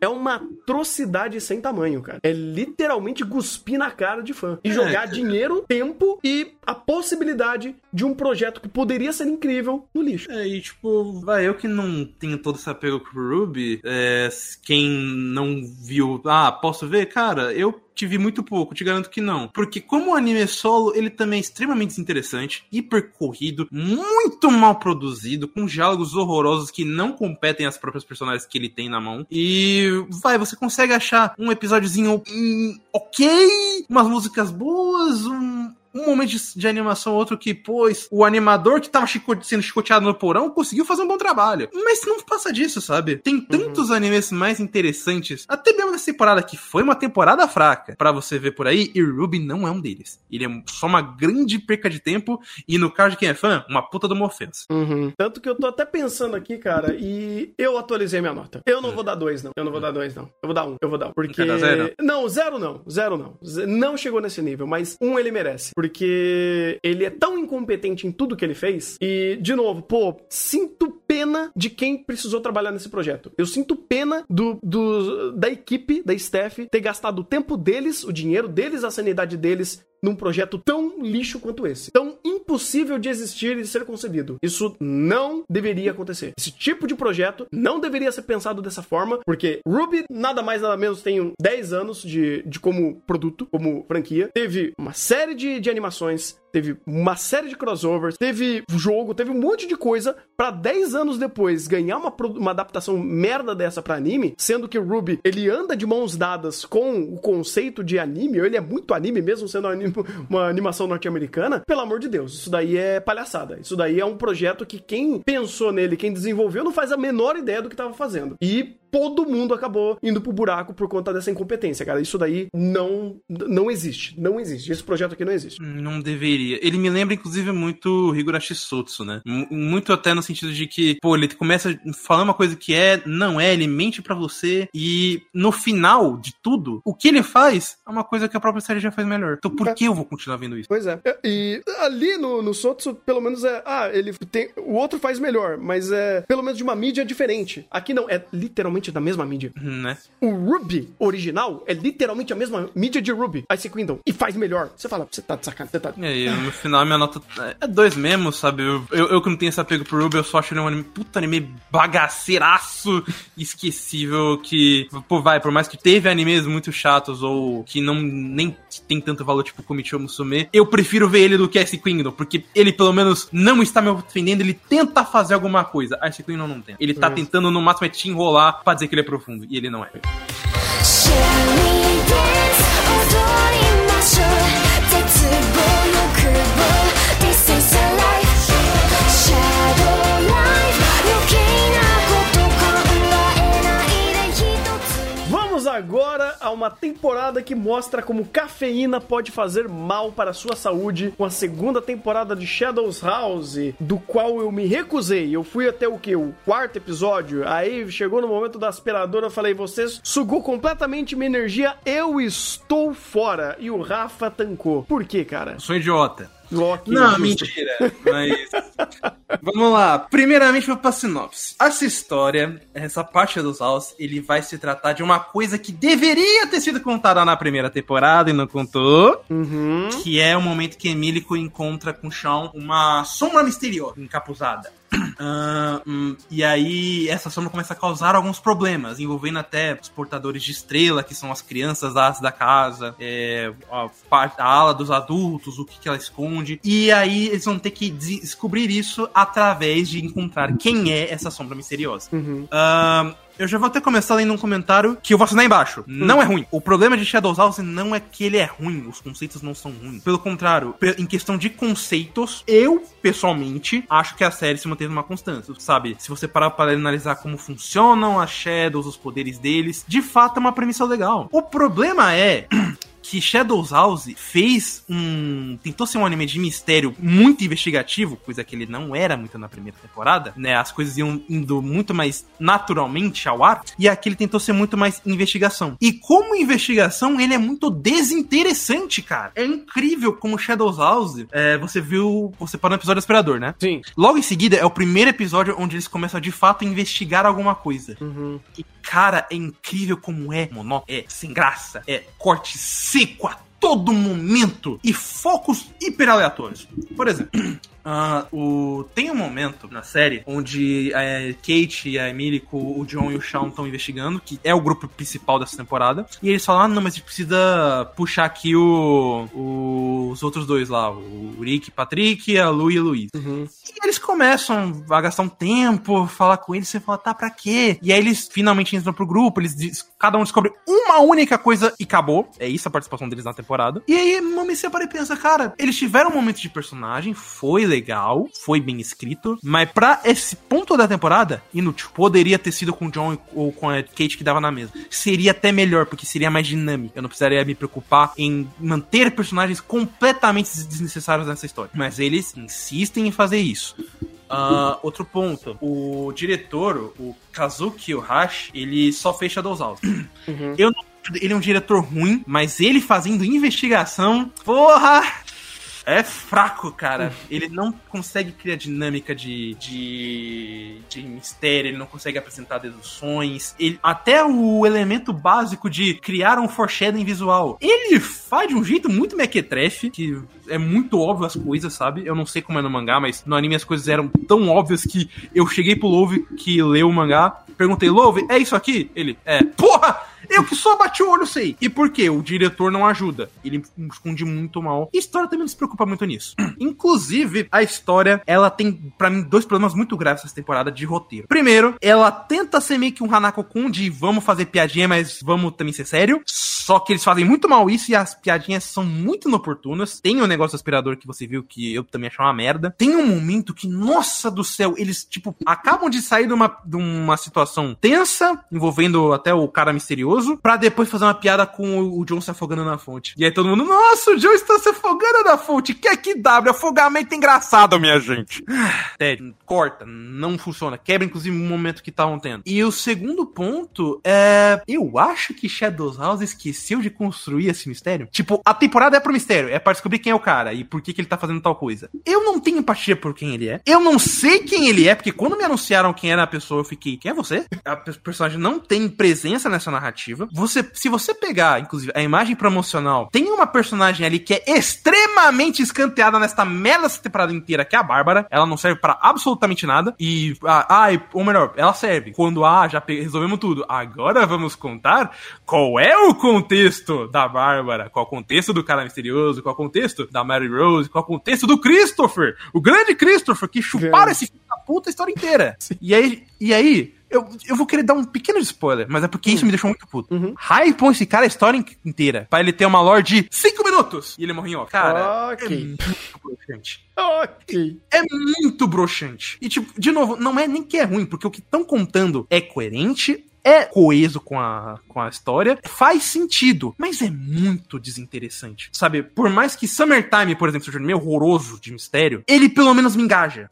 é uma atrocidade sem tamanho, cara. É literalmente cuspir na cara de fã. E
É,
jogar
cara.
dinheiro, tempo e a possibilidade de um projeto que poderia ser incrível no lixo.
É, e tipo, vai, eu que não tenho todo esse apego com o Ruby, é, quem não viu, ah, posso ver? Cara, eu te vi muito pouco, te garanto que não. Porque como o anime é solo, ele também é extremamente desinteressante, hiper corrido, muito mal produzido, com diálogos horrorosos que não competem as próprias personagens que ele tem na mão. E vai, você consegue achar um episódiozinho hum, ok, umas músicas boas, um, um momento de, de animação, outro que, pois, o animador que tava chico sendo chicoteado no porão conseguiu fazer um bom trabalho. Mas não passa disso, sabe? Tem uhum. tantos uhum. animes mais interessantes, até mesmo nessa temporada que foi uma temporada fraca, para você ver por aí, e Ruby não é um deles. Ele é só uma grande perca de tempo, e no caso de quem é fã, uma puta de uma ofensa.
Uhum. Tanto que eu tô até pensando aqui, cara, e eu atualizei minha nota. Eu não vou dar dois, não. Eu não vou dar dois, não. Eu vou dar um. Eu vou dar um. Porque. Não, zero? não, zero não. Zero não. Não chegou nesse nível, mas um ele merece porque ele é tão incompetente em tudo que ele fez. E, de novo, pô, sinto pena de quem precisou trabalhar nesse projeto. Eu sinto pena do, do da equipe, da staff, ter gastado o tempo deles, o dinheiro deles, a sanidade deles num projeto tão lixo quanto esse. Tão impossível de existir e de ser concebido. Isso não deveria acontecer. Esse tipo de projeto não deveria ser pensado dessa forma, porque Ruby nada mais nada menos tem 10 anos de, de como produto, como franquia. Teve uma série de, de animações, teve uma série de crossovers, teve jogo, teve um monte de coisa para 10 anos depois ganhar uma, uma adaptação merda dessa para anime, sendo que Ruby ele anda de mãos dadas com o conceito de anime, ele é muito anime mesmo sendo uma animação norte-americana. Pelo amor de Deus, isso daí é palhaçada. Isso daí é um projeto que quem pensou nele, quem desenvolveu, não faz a menor ideia do que estava fazendo. E todo mundo acabou indo pro buraco por conta dessa incompetência, cara. Isso daí não não existe. Não existe. Esse projeto aqui não existe.
Não deveria. Ele me lembra, inclusive, muito Higurashi Sotsu, né? M muito até no sentido de que, pô, ele começa falando uma coisa que é, não é, ele mente para você e no final de tudo, o que ele faz é uma coisa que a própria série já faz melhor. Então por é. que eu vou continuar vendo isso?
Pois é. E ali no, no Sotsu, pelo menos é, ah, ele tem, o outro faz melhor, mas é pelo menos de uma mídia diferente. Aqui não, é literalmente literalmente da mesma mídia.
Uhum, né?
O Ruby original é literalmente a mesma mídia de Ruby, Ice Kingdom, e faz melhor. Você fala, você tá de sacanagem, você tá...
E aí, no final, minha nota é dois mesmo, sabe? Eu, eu, eu, que não tenho esse apego pro Ruby, eu só acho ele um anime, puta anime bagaceiraço, esquecível, que, pô, vai, por mais que teve animes muito chatos, ou que não nem tem tanto valor, tipo Komichou Musume, eu prefiro ver ele do que Ice Kingdom, porque ele, pelo menos, não está me ofendendo, ele tenta fazer alguma coisa. Ice Kingdom não tem. Ele tá é. tentando, no máximo, é te enrolar dizer que ele é profundo. E ele não é.
agora a uma temporada que mostra como cafeína pode fazer mal para a sua saúde, com a segunda temporada de Shadows House, do qual eu me recusei. Eu fui até o que? O quarto episódio. Aí chegou no momento da aspiradora, eu falei: vocês sugou completamente minha energia, eu estou fora. E o Rafa tancou. Por quê, cara? Eu
sou idiota. Loki. Não, mentira. Mas. Vamos lá. Primeiramente, vou pra sinopse. Essa história, essa parte dos House, ele vai se tratar de uma coisa que deveria ter sido contada na primeira temporada e não contou.
Uhum.
Que é o momento que Emílico encontra com o Shawn uma sombra misteriosa encapuzada. Uh, um, e aí essa sombra começa a causar alguns problemas, envolvendo até os portadores de estrela, que são as crianças da, da casa, é, a, a, ala dos adultos, o que, que ela esconde. E aí eles vão ter que descobrir isso através de encontrar quem é essa sombra misteriosa.
Uhum.
Uh, eu já vou até começar lendo um comentário que eu vou assinar embaixo. Hum. Não é ruim. O problema de Shadows House não é que ele é ruim, os conceitos não são ruins. Pelo contrário, em questão de conceitos, eu, pessoalmente, acho que a série se manteve uma constância. Sabe? Se você parar para analisar como funcionam as Shadows, os poderes deles, de fato é uma premissa legal. O problema é que Shadows House fez um. tentou ser um anime de mistério muito investigativo, coisa que ele não era muito na primeira temporada, né? As coisas iam indo muito mais naturalmente ao ar, e aqui ele tentou ser muito mais investigação. E como investigação, ele é muito desinteressante, cara. É incrível como Shadows House, é, você viu. Você parou no episódio do Aspirador, né?
Sim.
Logo em seguida é o primeiro episódio onde eles começam a de fato investigar alguma coisa.
Uhum.
E, cara, é incrível como é monó. É sem graça. É corte seco a todo momento e focos hiper aleatórios. Por exemplo, Uh, o... Tem um momento na série onde a Kate e a Emily, o John e o Sean estão investigando, que é o grupo principal dessa temporada. E eles falam: ah, não, mas a gente precisa puxar aqui o... o... os outros dois lá, o Rick, Patrick, a Lu e a Luiz. Uhum. E eles começam a gastar um tempo, falar com eles, você fala, tá, pra quê? E aí eles finalmente entram pro grupo, eles cada um descobre uma única coisa e acabou. É isso a participação deles na temporada. E aí, você para e pensa, cara, eles tiveram um momento de personagem, foi legal, foi bem escrito, mas pra esse ponto da temporada, inútil. Poderia ter sido com o John ou com a Kate que dava na mesa. Seria até melhor, porque seria mais dinâmico. Eu não precisaria me preocupar em manter personagens completamente desnecessários nessa história. Mas eles insistem em fazer isso. Uh, outro ponto, o diretor, o Kazuki Ohashi, ele só fez Shadows House. Uhum. Eu não ele é um diretor ruim, mas ele fazendo investigação, porra, é fraco, cara. Ele não consegue criar dinâmica de, de, de mistério, ele não consegue apresentar deduções. Ele, até o elemento básico de criar um foreshadowing visual, ele faz de um jeito muito mequetrefe, que é muito óbvio as coisas, sabe? Eu não sei como é no mangá, mas no anime as coisas eram tão óbvias que eu cheguei pro Love que leu o mangá, perguntei, Love, é isso aqui? Ele, é, porra! Eu que só bati o olho sei. E por quê? O diretor não ajuda. Ele esconde muito mal. E a história também não se preocupa muito nisso. Inclusive, a história, ela tem, para mim, dois problemas muito graves essa temporada de roteiro. Primeiro, ela tenta ser meio que um Hanako-kun de vamos fazer piadinha, mas vamos também ser sério. Só que eles fazem muito mal isso e as piadinhas são muito inoportunas. Tem o um negócio do aspirador que você viu que eu também achei uma merda. Tem um momento que, nossa do céu, eles, tipo, acabam de sair de uma, de uma situação tensa, envolvendo até o cara misterioso para pra depois fazer uma piada com o John se afogando na fonte. E aí todo mundo, nossa, o John está se afogando na fonte. Que é que W? Afogamento engraçado, minha gente. Sério, corta, não funciona. Quebra, inclusive, o momento que estavam tendo. E o segundo ponto é. Eu acho que Shadows House esqueceu de construir esse mistério. Tipo, a temporada é pro mistério, é pra descobrir quem é o cara e por que, que ele tá fazendo tal coisa. Eu não tenho empatia por quem ele é. Eu não sei quem ele é, porque quando me anunciaram quem era a pessoa, eu fiquei, quem é você? A personagem não tem presença nessa narrativa narrativa. Você, se você pegar, inclusive, a imagem promocional, tem uma personagem ali que é extremamente escanteada nesta merda essa temporada inteira, que é a Bárbara. Ela não serve para absolutamente nada. E, ah, ou melhor, ela serve. Quando, ah, já resolvemos tudo. Agora vamos contar qual é o contexto da Bárbara, qual é o contexto do cara misterioso, qual é o contexto da Mary Rose, qual é o contexto do Christopher, o grande Christopher, que chuparam esse filho da puta a história inteira. Sim. E aí, e aí, eu, eu vou querer dar um pequeno spoiler, mas é porque isso me deixou muito puto. Uhum. Hypam esse cara a história inteira. Pra ele ter uma lore de 5 minutos e ele morre em off. Cara,
okay. é muito
broxante. Ok. É muito broxante. E, tipo, de novo, não é nem que é ruim, porque o que estão contando é coerente, é coeso com a, com a história, faz sentido, mas é muito desinteressante. Sabe, por mais que Summertime, por exemplo, seja meio horroroso de mistério, ele pelo menos me engaja.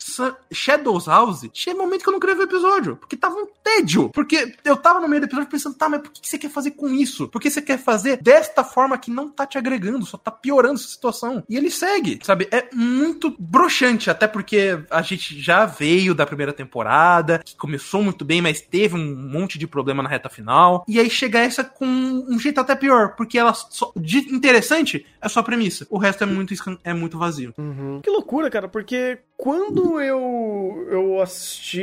Shadows House, tinha momento que eu não queria ver o episódio, porque tava um tédio. Porque eu tava no meio do episódio pensando, tá, mas por que você quer fazer com isso? Por que você quer fazer desta forma que não tá te agregando, só tá piorando essa situação? E ele segue, sabe? É muito broxante, até porque a gente já veio da primeira temporada, que começou muito bem, mas teve um monte de problemas problema na reta final. E aí chega essa com um jeito até pior, porque ela só, de interessante é só a premissa. O resto é muito, é muito vazio.
Uhum. Que loucura, cara, porque quando eu, eu assisti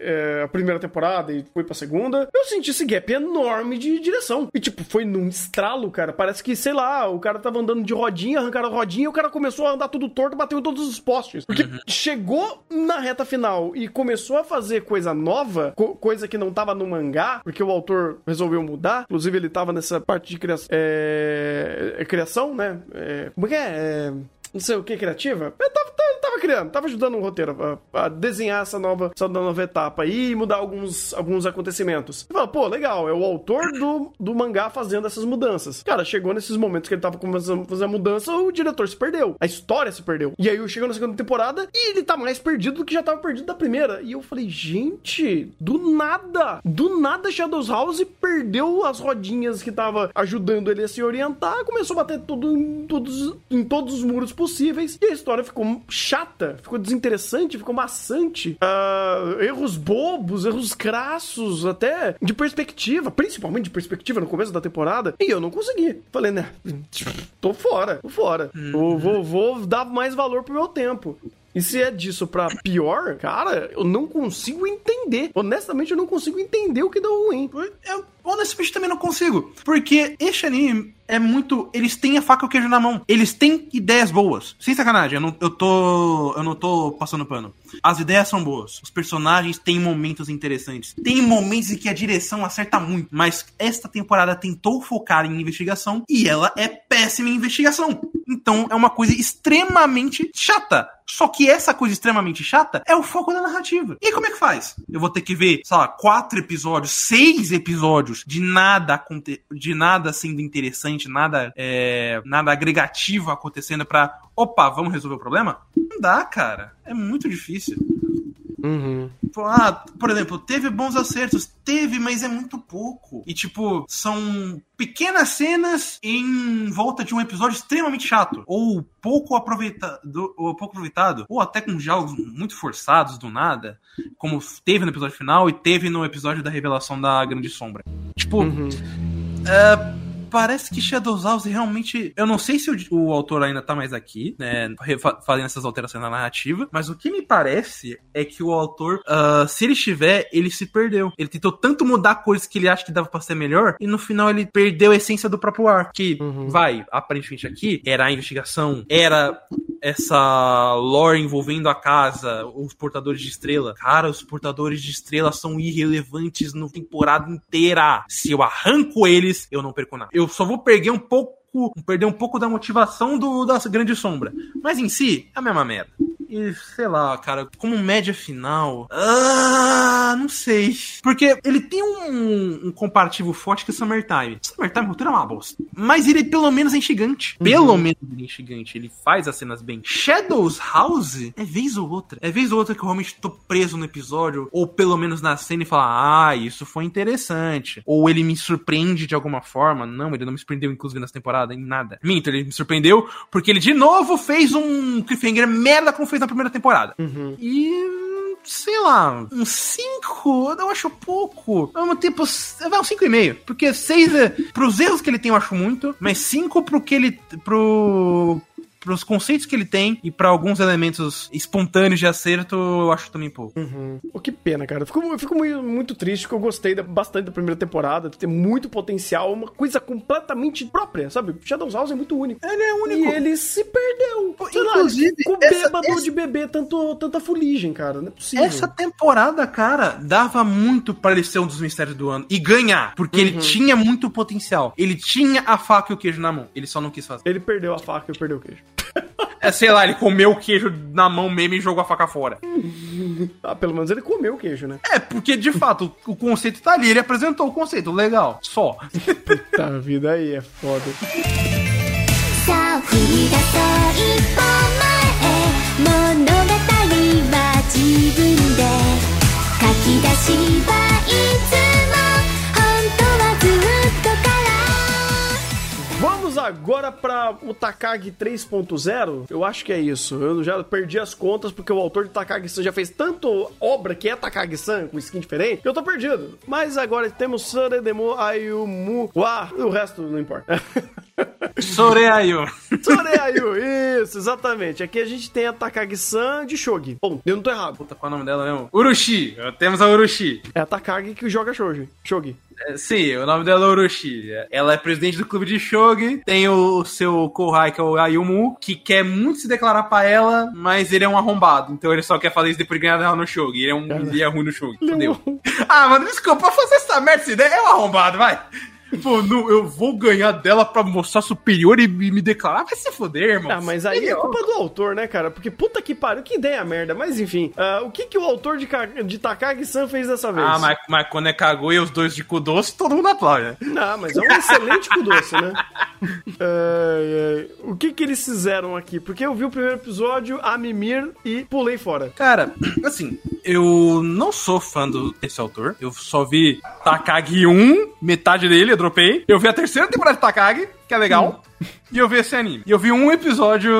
é, a primeira temporada e fui pra segunda, eu senti esse gap enorme de direção. E, tipo, foi num estralo, cara. Parece que, sei lá, o cara tava andando de rodinha, arrancaram a rodinha e o cara começou a andar tudo torto, bateu em todos os postes. Porque uhum. chegou na reta final e começou a fazer coisa nova, co coisa que não tava no mangá, porque o autor resolveu mudar. Inclusive, ele tava nessa parte de criação, é, é, criação né? É, como é que é? Não sei o que, criativa. Eu tava, tava, tava criando, tava ajudando o roteiro a, a, desenhar essa nova, essa nova etapa e mudar alguns, alguns acontecimentos. E pô, legal, é o autor do, do mangá fazendo essas mudanças. Cara, chegou nesses momentos que ele tava começando a fazer a mudança, o diretor se perdeu. A história se perdeu. E aí chegou na segunda temporada e ele tá mais perdido do que já tava perdido da primeira. E eu falei, gente, do nada, do nada Shadows House perdeu as rodinhas que tava ajudando ele a se orientar, começou a bater tudo em todos, em todos os muros possíveis e a história ficou chata ficou desinteressante, ficou maçante. Uh, erros bobos, erros crassos, até de perspectiva, principalmente de perspectiva no começo da temporada. E eu não consegui. Falei, né? Tô fora, tô fora. Hum. Vou, vou, vou dar mais valor pro meu tempo. E se é disso pra pior, cara, eu não consigo entender. Honestamente, eu não consigo entender o que deu ruim.
Eu, honestamente, também não consigo. Porque este anime é muito. Eles têm a faca e o queijo na mão. Eles têm ideias boas. Sem sacanagem, eu não, eu tô. Eu não tô passando pano. As ideias são boas. Os personagens têm momentos interessantes. Tem momentos em que a direção acerta muito. Mas esta temporada tentou focar em investigação e ela é péssima em investigação. Então é uma coisa extremamente chata. Só que essa coisa extremamente chata é o foco da narrativa. E como é que faz? Eu vou ter que ver, sei lá, quatro episódios, seis episódios de nada de nada sendo interessante, nada é, nada agregativo acontecendo para, opa, vamos resolver o problema? Não dá, cara. É muito difícil.
Uhum.
Ah, por exemplo, teve bons acertos. Teve, mas é muito pouco. E, tipo, são pequenas cenas em volta de um episódio extremamente chato. Ou pouco aproveitado, ou pouco aproveitado. Ou até com jogos muito forçados do nada. Como teve no episódio final e teve no episódio da revelação da Grande Sombra. Tipo. Uhum. Uh, parece que Shadows House realmente. Eu não sei se o, o autor ainda tá mais aqui, né? Fazendo essas alterações na narrativa, mas o que me parece é que o autor, uh, se ele estiver, ele se perdeu. Ele tentou tanto mudar coisas que ele acha que dava pra ser melhor, e no final ele perdeu a essência do próprio ar. Que uhum. vai, aparentemente aqui, era a investigação, era essa lore envolvendo a casa, os portadores de estrela. Cara, os portadores de estrela são irrelevantes na temporada inteira. Se eu arranco eles, eu não perco nada. Eu só vou perder um pouco perder um pouco da motivação do, da Grande Sombra. Mas em si, é a mesma merda. E sei lá, cara, como média final. Ah, não sei. Porque ele tem um, um comparativo forte que é Summertime. Summertime, roteiro é uma bosta. Mas ele pelo menos é instigante. Uhum. Pelo menos ele é instigante. Ele faz as cenas bem. Shadows House é vez ou outra. É vez ou outra que eu realmente tô preso no episódio. Ou pelo menos na cena e falar, ah, isso foi interessante. Ou ele me surpreende de alguma forma. Não, ele não me surpreendeu, inclusive, nessa temporada, em nada. Minto, ele me surpreendeu porque ele de novo fez um cliffhanger merda como fez na primeira temporada.
Uhum.
E sei lá, um 5, eu acho pouco. Ao mesmo tempo, vai um 5,5. Porque 6 é. Pros erros que ele tem, eu acho muito. Mas 5 pro que ele. pro pros conceitos que ele tem e para alguns elementos espontâneos de acerto, eu acho também pouco.
Uhum. Oh, que pena, cara. Eu fico, eu fico muito, muito triste, porque eu gostei bastante da primeira temporada, tem muito potencial, uma coisa completamente própria, sabe? Shadows House é muito único.
Ele é único.
E ele se perdeu. Sei Inclusive, lá, com essa, bêbado essa... de beber tanto, tanta fuligem, cara. Não é possível.
Essa temporada, cara, dava muito para ele ser um dos mistérios do ano e ganhar, porque uhum. ele tinha muito potencial. Ele tinha a faca e o queijo na mão. Ele só não quis fazer.
Ele perdeu a faca e perdeu o queijo.
É, sei lá, ele comeu o queijo na mão mesmo e jogou a faca fora.
Ah, pelo menos ele comeu o queijo, né?
É, porque de fato o conceito tá ali, ele apresentou o conceito, legal, só.
Puta vida aí, é foda. Vamos agora para o Takagi 3.0. Eu acho que é isso. Eu já perdi as contas porque o autor de Takagi-san já fez tanto obra que é Takagi-san com skin diferente que eu tô perdido. Mas agora temos Soredemo Ayumu. Uá, o resto não importa.
Soreayu.
Soreayu, isso, exatamente. Aqui a gente tem a Takagi-san de Shogi. Bom, eu não tô errado.
Puta, qual é o nome dela mesmo? Urushi. Temos a Urushi.
É a Takagi que joga Shogi. Shogi.
É, sim, o nome dela é Orochi. Ela é presidente do clube de Shogi. Tem o seu Kohai, que é o Ayumu, que quer muito se declarar pra ela, mas ele é um arrombado. Então ele só quer fazer isso depois de ganhar dela no Shogi. Ele é, um, ele é ruim no Shogi. Entendeu? ah, mano, desculpa, fazer essa merda, ideia é um arrombado, vai. Pô, não, eu vou ganhar dela pra mostrar superior e me declarar. Vai se foder, irmão.
Ah, mas aí é culpa do autor, né, cara? Porque puta que pariu, que ideia merda. Mas enfim, uh, o que que o autor de, de Takagi-san fez dessa vez?
Ah, mas, mas quando é cagou e os dois de cu doce, todo mundo aplaude, né?
Não, mas é um excelente cu doce, né? uh, uh, o que que eles fizeram aqui? Porque eu vi o primeiro episódio, a Mimir, e pulei fora.
Cara, assim, eu não sou fã do, desse autor. Eu só vi Takagi 1, metade dele, eu dropei. Eu vi a terceira temporada de Takagi, que é legal. Hum. e eu vi esse anime. E eu vi um episódio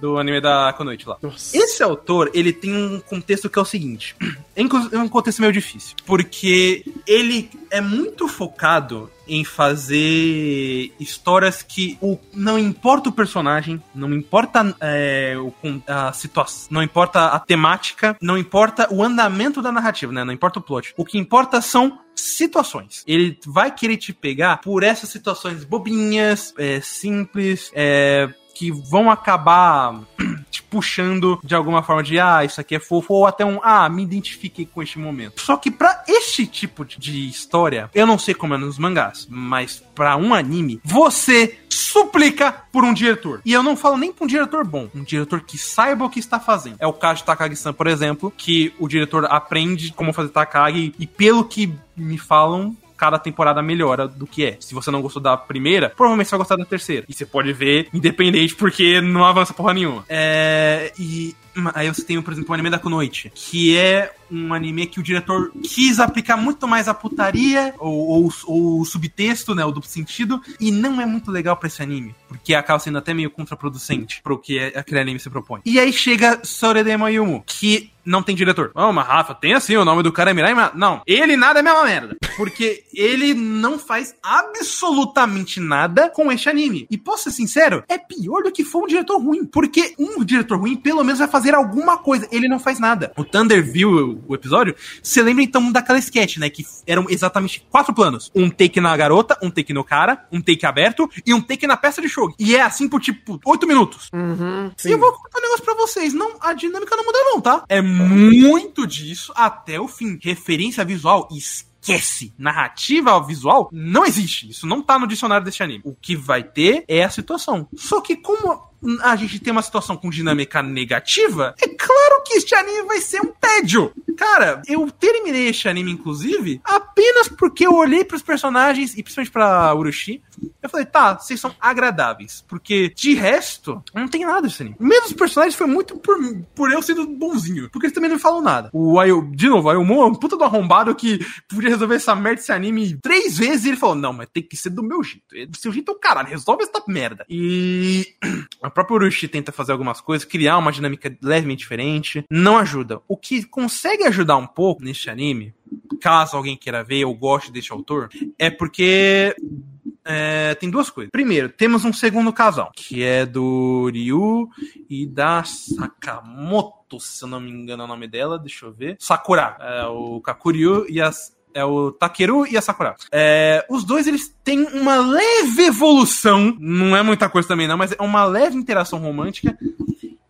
do anime da Konoichi lá.
Nossa.
Esse autor, ele tem um contexto que é o seguinte. É é um contexto meio difícil. Porque ele é muito focado em fazer histórias que o, não importa o personagem, não importa é, o, a situação, não importa a temática, não importa o andamento da narrativa, né? Não importa o plot. O que importa são situações. Ele vai querer te pegar por essas situações bobinhas, é, simples, é, que vão acabar te puxando de alguma forma de ah, isso aqui é fofo, ou até um ah, me identifiquei com este momento. Só que pra este tipo de- história, eu não sei como é nos mangás, mas pra um anime, você suplica por um diretor. E eu não falo nem pra um diretor bom, um diretor que saiba o que está fazendo. É o caso de Takagi-san, por exemplo, que o diretor aprende como fazer Takagi e pelo que me falam, cada temporada melhora do que é. Se você não gostou da primeira, provavelmente você vai gostar da terceira. E você pode ver independente, porque não avança porra nenhuma. É. E. Aí você tem, por exemplo, o anime da Kunoichi, que é um anime que o diretor quis aplicar muito mais a putaria, ou, ou- ou o subtexto, né, o duplo sentido, e não é muito legal pra esse anime, porque acaba sendo até meio contraproducente pro que aquele anime se propõe. E aí chega Soredema Yumu, que não tem diretor. Oh, mas Rafa, tem assim, o nome do cara é Mirai, mas... Não, ele nada é a mesma merda. Porque ele não faz absolutamente nada com este anime. E posso ser sincero, é pior do que for um diretor ruim. Porque um diretor ruim, pelo menos, vai fazer alguma coisa. Ele não faz nada. O Thunder viu o, episódio. Você lembra então daquela sketch, né? Que eram exatamente quatro planos: um take na garota, um take no cara, um take aberto e um take na peça de show. E é assim por tipo oito minutos.
Uhum,
E eu vou contar um negócio pra vocês. Não, a dinâmica não muda, não, tá? É muito disso até o fim. Referência visual, esquece. Narrativa visual, não existe. Isso não tá no dicionário desse anime. O que vai ter é a situação. Só que como a gente tem uma situação com dinâmica negativa, é claro que este anime vai ser um tédio. Cara, eu terminei este anime, inclusive, apenas porque eu olhei pros personagens, e principalmente pra Urushi, eu falei, tá, vocês são agradáveis. Porque, de resto, não tem nada desse anime. Mesmo os personagens foi muito por, por eu sendo bonzinho. Porque eles também não falam nada. O Ayo, de novo, o Ayomon é um puta do arrombado que podia resolver essa merda desse anime três vezes e ele falou, não, mas tem que ser do meu jeito. Do seu jeito é o caralho, resolve essa merda. E a própria Urushi tenta fazer algumas coisas, criar uma dinâmica levemente diferente, não ajuda. O que consegue ajudar um pouco neste anime, caso alguém queira ver ou goste deste autor, é porque é, tem duas coisas. Primeiro, temos um segundo casal, que é do Ryu e da Sakamoto, se eu não me engano é o nome dela, deixa eu ver. Sakura. É o Kakuryu e as. É o Takeru e a Sakura. É, os dois, eles têm uma leve evolução. Não é muita coisa também, não, mas é uma leve interação romântica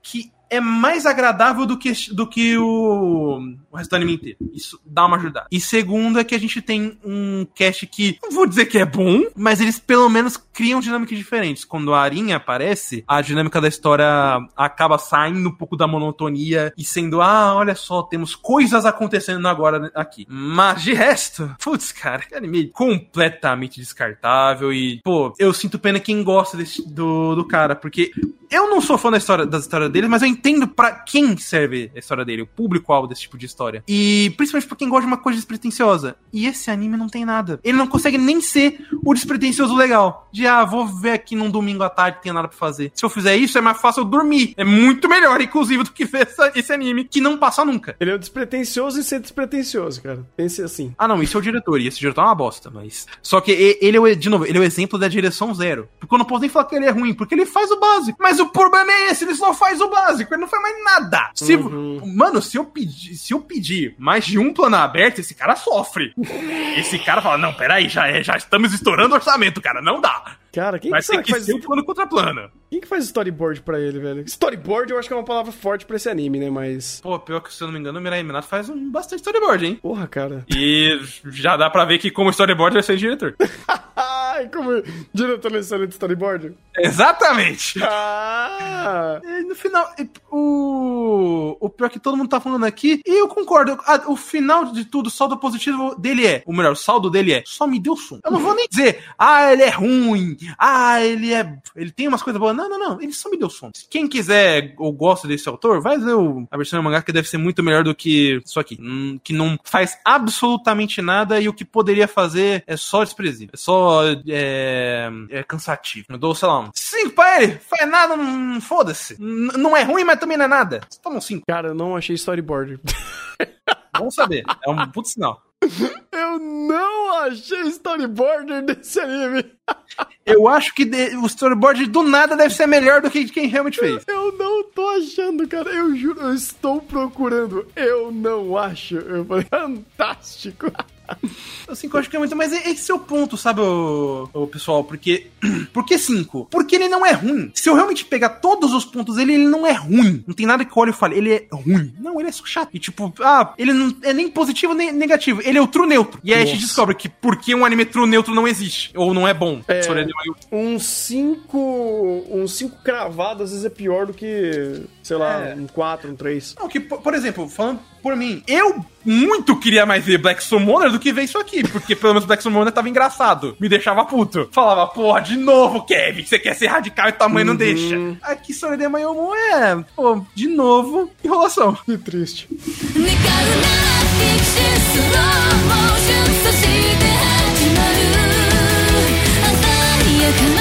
que é mais agradável do que, do que o, o resto do anime inteiro. Isso dá uma ajudada. E segundo é que a gente tem um cast que, não vou dizer que é bom, mas eles pelo menos criam dinâmicas diferentes. Quando a Arinha aparece, a dinâmica da história acaba saindo um pouco da monotonia e sendo, ah, olha só, temos coisas acontecendo agora aqui. Mas de resto, putz, cara, que anime completamente descartável e, pô, eu sinto pena quem gosta desse, do, do cara, porque eu não sou fã da história, das histórias dele, mas eu entendo pra quem serve a história dele, o público-alvo desse tipo de história. E principalmente pra quem gosta de uma coisa despretensiosa. E esse anime não tem nada. Ele não consegue nem ser o despretensioso legal. De, ah, vou ver aqui num domingo à tarde, tem nada pra fazer. Se eu fizer isso, é mais fácil eu dormir. É muito melhor, inclusive, do que ver essa- esse anime, que não passa nunca.
Ele é o despretensioso e ser despretensioso, cara. Pense assim.
Ah, não, isso é o diretor, e esse diretor é uma bosta, mas. Só que ele é, o, de novo, ele é o exemplo da direção zero. Porque eu não posso nem falar que ele é ruim, porque ele faz o básico. Mas o problema é esse, ele só faz o básico, ele não faz mais nada. Se, Mano, se eu, pedir, se eu pedir mais de um plano aberto, esse cara sofre. Esse cara fala: não, peraí, já, é, já estamos estourando o orçamento, cara, não dá.
Cara, quem
Vai
que, que faz,
ser um plano contra plano.
quem que faz storyboard pra ele, velho? Storyboard eu acho que é uma palavra forte pra esse anime, né? Mas.
Pô, pior que se eu não me engano, o Mirai Minato faz um bastante storyboard, hein?
Porra, cara.
E já dá pra ver que como storyboard vai ser diretor.
Como diretor nesse de storyboard?
Exatamente.
Ah!
E no final, o, o pior que todo mundo tá falando aqui, e eu concordo, a- o final de tudo, o saldo positivo dele é, o melhor, o saldo dele é, só me deu som. Eu não vou nem dizer, ah, ele é ruim, ah, ele é. Ele tem umas coisas boas. Não, não, não. Ele só me deu som. Quem quiser ou gosta desse autor, vai ver o, a versão do mangá que deve ser muito melhor do que isso aqui. Hum, que não faz absolutamente nada e o que poderia fazer é só desprezível. É só. É, é cansativo. Eu dou, sei lá, um 5 pra ele. Faz nada, não foda-se. Não é ruim, mas também não é nada. Toma um 5.
Cara, eu não achei storyboard.
Vamos saber. É um puto sinal.
Eu não achei storyboard desse anime.
Eu acho que de- o storyboard do nada deve ser melhor do que de quem realmente fez.
Eu não tô achando, cara. Eu juro, eu estou procurando. Eu não acho. Eu falei, fantástico.
Assim, que eu acho que é muito. Mas esse é o ponto, sabe, o, pessoal? Porque. Por que 5? Porque ele não é ruim. Se eu realmente pegar todos os pontos dele, ele não é ruim. Não tem nada que eu olhe e fale, ele é ruim. Não, ele é só chato. E tipo, ah, ele não é nem positivo nem negativo. Ele é o true neutro. E aí a gente
Nossa.
descobre que porque um anime true neutro não existe. Ou não é bom.
É.
É
Um 5. Um 5 cravado às vezes é pior do que, sei lá,
É.
um 4, um 3.
Não, que, por por exemplo, falando por mim, eu muito queria mais ver Black Summoner do que ver isso aqui, porque pelo menos Black Summoner tava engraçado, me deixava puto. Falava, porra, de novo, Kevin, você quer ser radical e tua mãe não deixa. Aqui Sorede Mayomo é, pô, de novo, enrolação.
Que triste.
願うならフィクションスローモーションそして始まる鮮やかな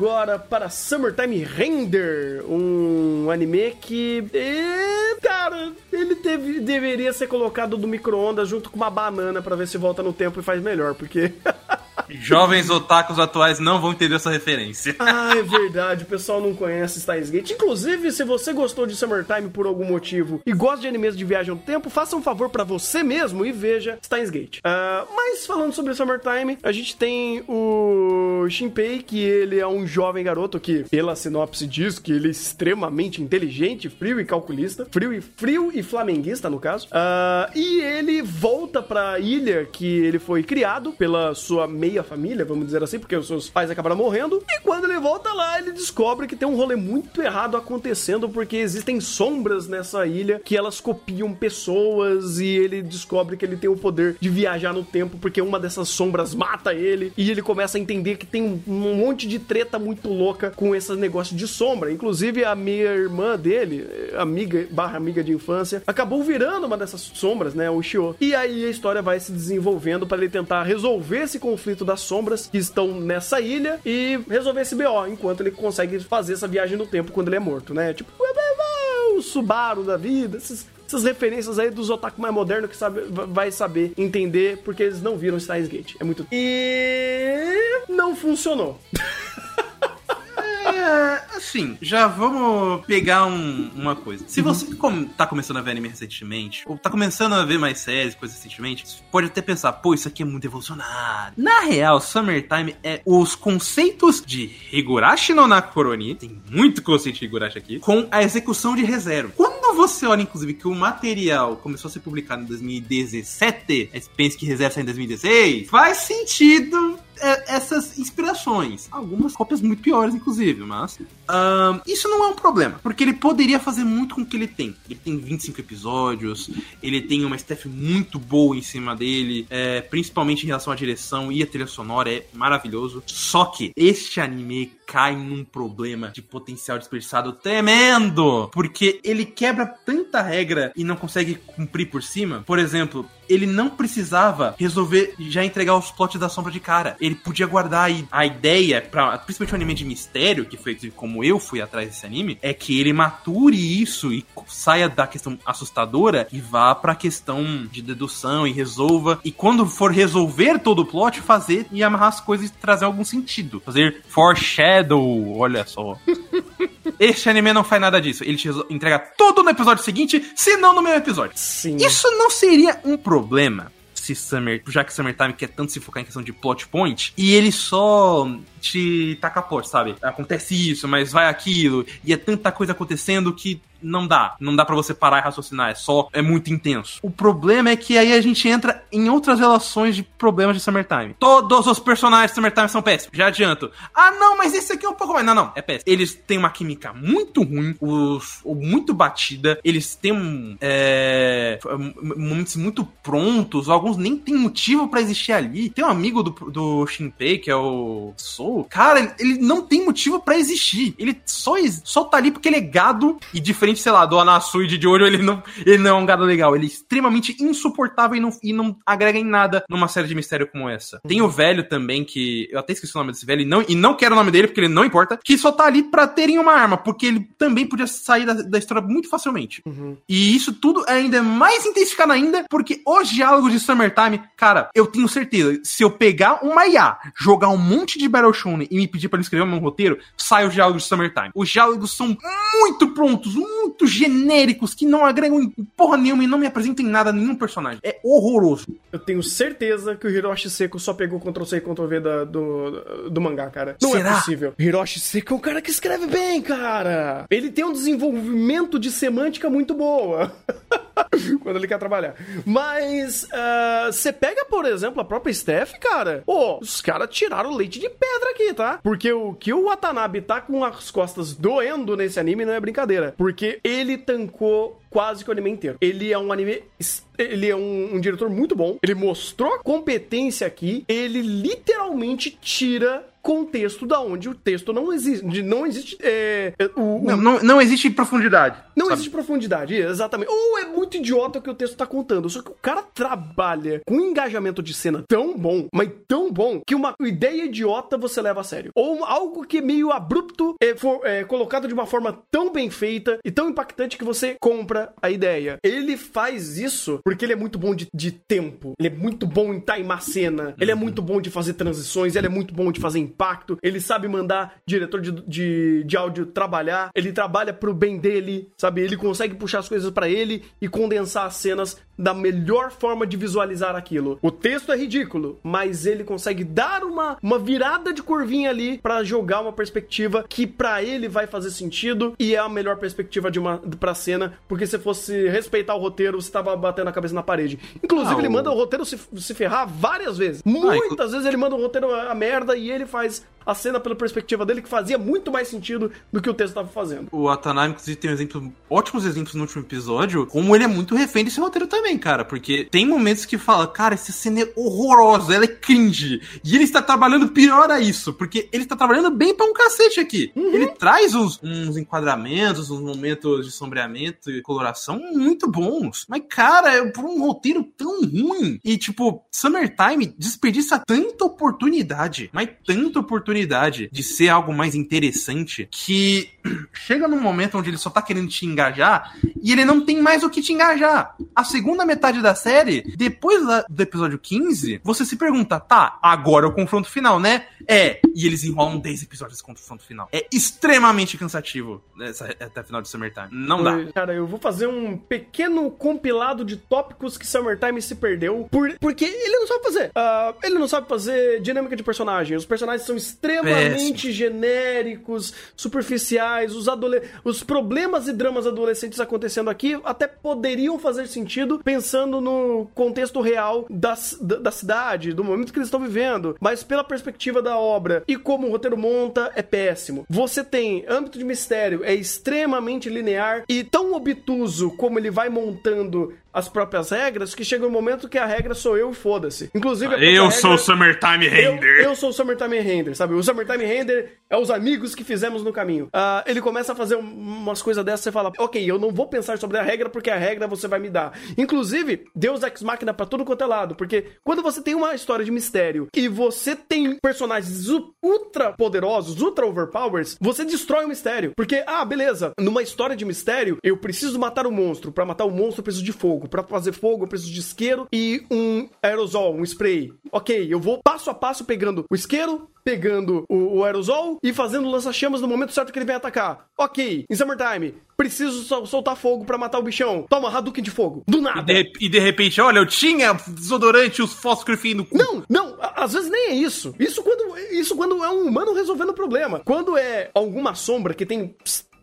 agora para Summertime Render, um anime que, eh, cara, ele teve- deveria ser colocado no micro-ondas junto com uma banana pra ver se volta no tempo e faz melhor, porque
Jovens otakus atuais não vão entender essa referência.
Ah, é verdade, o pessoal não conhece Steins Gate. Inclusive, se você gostou de Summertime por algum motivo e gosta de animes de viagem no tempo, faça um favor pra você mesmo e veja Steins Gate. Ah, mas falando sobre Summertime, a gente tem o Shinpei, que ele é um jovem garoto que, pela sinopse diz que ele é extremamente inteligente, frio e calculista, frio e frio e flamenguista no caso. Ah, e ele volta pra ilha que ele foi criado pela sua meia família, vamos dizer assim, porque os seus pais acabaram morrendo. E quando ele volta lá, ele descobre que tem um rolê muito errado acontecendo, porque existem sombras nessa ilha que elas copiam pessoas e ele descobre que ele tem o poder de viajar no tempo, porque uma dessas sombras mata ele e ele começa a entender que tem um, um monte de treta muito louca com esse negócio de sombra. Inclusive, a minha irmã dele, amiga barra amiga de infância, acabou virando uma dessas sombras, né? O Shio. E aí a história vai se desenvolvendo para ele tentar resolver esse conflito das sombras que estão nessa ilha e resolver esse BO, enquanto ele consegue fazer essa viagem no tempo quando ele é morto, né? Tipo, o Subaru da vida, esses- essas referências aí dos otaku mais modernos que sabe, va- vai saber entender porque eles não viram Steins Gate. É muito. E não funcionou.
É, assim, já vamos pegar um- uma coisa. Se você com- tá começando a ver anime recentemente, ou tá começando a ver mais séries, coisas recentemente, pode até pensar, pô, isso aqui é muito evolucionário. Na real, Summertime é os conceitos de Higurashi no Nakoroni, tem muito conceito de Higurashi aqui, com a execução de ReZero. Quando você olha, inclusive, que o material começou a ser publicado em 2017, aí você pensa que ReZero saiu em 2016, faz sentido é, essas inspirações. Algumas cópias muito piores, inclusive, mas. ahn, isso não é um problema, porque ele poderia fazer muito com o que ele tem. Ele tem 25 episódios, ele tem uma staff muito boa em cima dele, é, principalmente em relação à direção e a trilha sonora, é maravilhoso. Só que este anime cai num problema de potencial desperdiçado tremendo, porque ele quebra tanta regra e não consegue cumprir por cima. Por exemplo, ele não precisava resolver já entregar os plots da sombra de cara. Ele podia guardar aí a ideia, pra, principalmente um anime de mistério, que foi como eu fui atrás desse anime, é que ele mature isso e saia da questão assustadora e vá pra questão de dedução e resolva. E quando for resolver todo o plot, fazer e amarrar as coisas e trazer algum sentido. Fazer foreshadow, olha só. Este anime não faz nada disso. Ele te entrega tudo no episódio seguinte, se não no mesmo episódio.
Sim.
Isso não seria um problema se Summer, já que Summertime quer tanto se focar em questão de plot point, e ele só te taca plot, sabe? Acontece isso, mas vai aquilo, e é tanta coisa acontecendo que não dá. Não dá pra você parar e raciocinar. É só. É muito intenso. O problema é que aí a gente entra em outras relações de problemas de Summertime. Todos os personagens de Summertime são péssimos. Já adianto. Ah, não, mas esse aqui é um pouco mais. Não, não. É péssimo. Eles têm uma química muito ruim, os, muito batida. Eles têm. É, momentos muito prontos. Alguns nem tem motivo pra existir ali. Tem um amigo do, do Shinpei, que é o Soul. Cara, ele- ele não tem motivo pra existir. Ele só, só tá ali porque ele é gado. E diferente, sei lá, do Anasu e de olho, ele não, ele não é um gado legal. Ele é extremamente insuportável e não, e não agrega em nada numa série de mistério como essa. Tem o velho também, que. Eu até esqueci o nome desse velho, e não, e não quero o nome dele, porque ele não importa. Que só tá ali pra terem uma arma, porque ele também podia sair da, da história muito facilmente. E isso tudo é ainda mais intensificado ainda, porque os diálogos de Summertime, cara, eu tenho certeza, se eu pegar uma IA, jogar um monte de Battle Shonen e me pedir pra ele escrever um roteiro, sai os diálogos de Summertime. Os diálogos são muito prontos, muito genéricos, que não agregam em porra nenhuma e não me apresentam em nada nenhum personagem. É horroroso.
Eu tenho certeza que o Hiroshi Seko só pegou Ctrl-C e Ctrl-V da- do, do mangá, cara. Não
Será?
é possível. Hiroshi Seko é um cara que escreve bem, cara. Ele tem um desenvolvimento de semântica muito boa. Quando ele quer trabalhar. Mas, ah, você pega, por exemplo, a própria Steph, cara. Pô, os caras tiraram leite de pedra aqui, tá? Porque o que o Watanabe tá com as costas doendo nesse anime não é brincadeira. Porque ele tancou quase que o anime inteiro. Ele é um anime. Ele é um, um diretor muito bom. Ele mostrou competência aqui. Ele literalmente tira contexto da onde o texto não existe. Não existe. é, é, o, o-
Não, não, não existe profundidade.
não
sabe?
existe profundidade, exatamente. Ou é muito idiota o que o texto tá contando. Só que o cara trabalha com um engajamento de cena tão bom, mas tão bom, que uma ideia idiota você leva a sério. Ou algo que é meio abrupto é, for, é, colocado de uma forma tão bem feita e tão impactante que você compra a ideia. Ele faz isso porque ele é muito bom de, de tempo. Ele é muito bom em timar cena. Ele é muito bom de fazer transições. Ele é muito bom de fazer impacto. Ele sabe mandar diretor de, de, de áudio trabalhar. Ele trabalha pro bem dele, sabe? Ele consegue puxar as coisas pra ele e condensar as cenas da melhor forma de visualizar aquilo. O texto é ridículo, mas ele consegue dar uma, uma virada de curvinha ali pra jogar uma perspectiva que pra ele vai fazer sentido e é a melhor perspectiva de uma pra cena, porque se fosse respeitar o roteiro, você tava batendo a cabeça na parede. Inclusive,
Ah,
ele manda o roteiro se, se ferrar várias vezes. Muitas vezes ele manda o roteiro a merda e ele faz a cena pela perspectiva dele que fazia muito mais sentido do que o texto tava fazendo.
O Atanabe, inclusive, tem um exemplo, ótimos exemplos no último episódio, como ele é muito refém desse roteiro também, cara. Porque tem momentos que fala, cara, essa cena é horrorosa, ela é cringe. E ele está trabalhando pior a isso, porque ele está trabalhando bem pra um cacete aqui. Ele traz uns, uns enquadramentos, uns momentos de sombreamento e coloração muito bons. Mas, cara, é por um roteiro tão ruim. E, tipo, Summertime desperdiça tanta oportunidade, mas tanta oportunidade de ser algo mais interessante que chega num momento onde ele só tá querendo te engajar e ele não tem mais o que te engajar. A segunda metade da série, depois da- do episódio 15, você se pergunta, tá, agora é o confronto final, né? É, e eles enrolam 10 episódios desse confronto final. É extremamente cansativo essa, até o final de Summertime. Não dá.
Cara, eu vou fazer um pequeno compilado de tópicos que Summertime se perdeu. Por, porque ele não sabe fazer. Ah, ele não sabe fazer dinâmica de personagem. Os personagens são extremamente genéricos, superficiais. Os, os problemas e dramas adolescentes acontecendo aqui até poderiam fazer sentido pensando no contexto real da, da cidade, do momento que eles estão vivendo. Mas pela perspectiva da obra e como o roteiro monta, é péssimo. Você tem âmbito de mistério, é extremamente linear e tão obtuso como ele vai montando as próprias regras que chega um momento que a regra sou eu e foda-se. Inclusive, a própria regra-
Summertime
eu, eu sou o Summertime Render, sabe? O Summertime Render é os amigos que fizemos no caminho. Ah, ele começa a fazer um- umas coisas dessas, você fala, ok, eu não vou pensar sobre a regra porque a regra você vai me dar. Inclusive, Deus Ex Machina pra tudo quanto é lado, porque quando você tem uma história de mistério e você tem personagens ultra poderosos, ultra overpowers, você destrói o mistério. Porque, ah, beleza, numa história de mistério, eu preciso matar o monstro. Pra matar o monstro, eu preciso de fogo. Pra fazer fogo, eu preciso de isqueiro e um aerosol, um spray. Ok, eu vou passo a passo pegando o isqueiro, pegando o, o aerosol e fazendo lança-chamas no momento certo que ele vem atacar. Ok, em Summertime, preciso sol- soltar fogo pra matar o bichão. Toma, Hadouken de fogo. Do
E
nada.
de, rep- e de repente, olha, eu tinha desodorante e os fósforos no cu.
Não, não, às vezes nem é isso. Isso quando, isso quando é um humano resolvendo o problema. Quando é alguma sombra que tem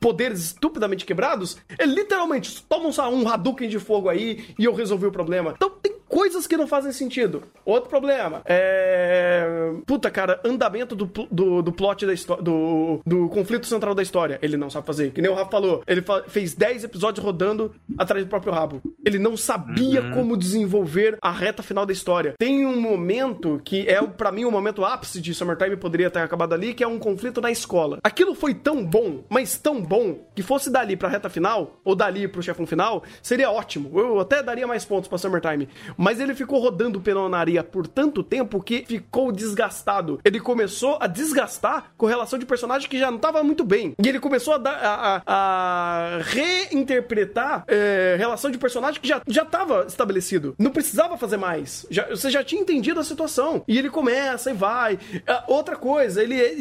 poderes estupidamente quebrados, ele literalmente toma um Hadouken de fogo aí e eu resolvi o problema. Então tem coisas que não fazem sentido. Outro problema é. Puta, cara, andamento do, do, do plot da história. Do, do conflito central da história. Ele não sabe fazer. Que nem o Rafa falou. Ele fa- fez 10 episódios rodando atrás do próprio rabo. Ele não sabia como desenvolver a reta final da história. Tem um momento que é, pra mim, o momento ápice de Summertime poderia ter acabado ali, que é um conflito na escola. Aquilo foi tão bom, mas tão bom, que fosse dali pra reta final, ou dali pro chefão final, seria ótimo. Eu até daria mais pontos pra Summertime. Mas ele ficou rodando peronaria por tanto tempo que ficou desgastado. Ele começou a desgastar com relação de personagem que já não tava muito bem. E ele começou a, dar- a- a- a reinterpretar é, relação de personagem que já, já tava estabelecido. Não precisava fazer mais. Já- você já tinha entendido a situação. E ele começa e vai. Ah, outra coisa, ele é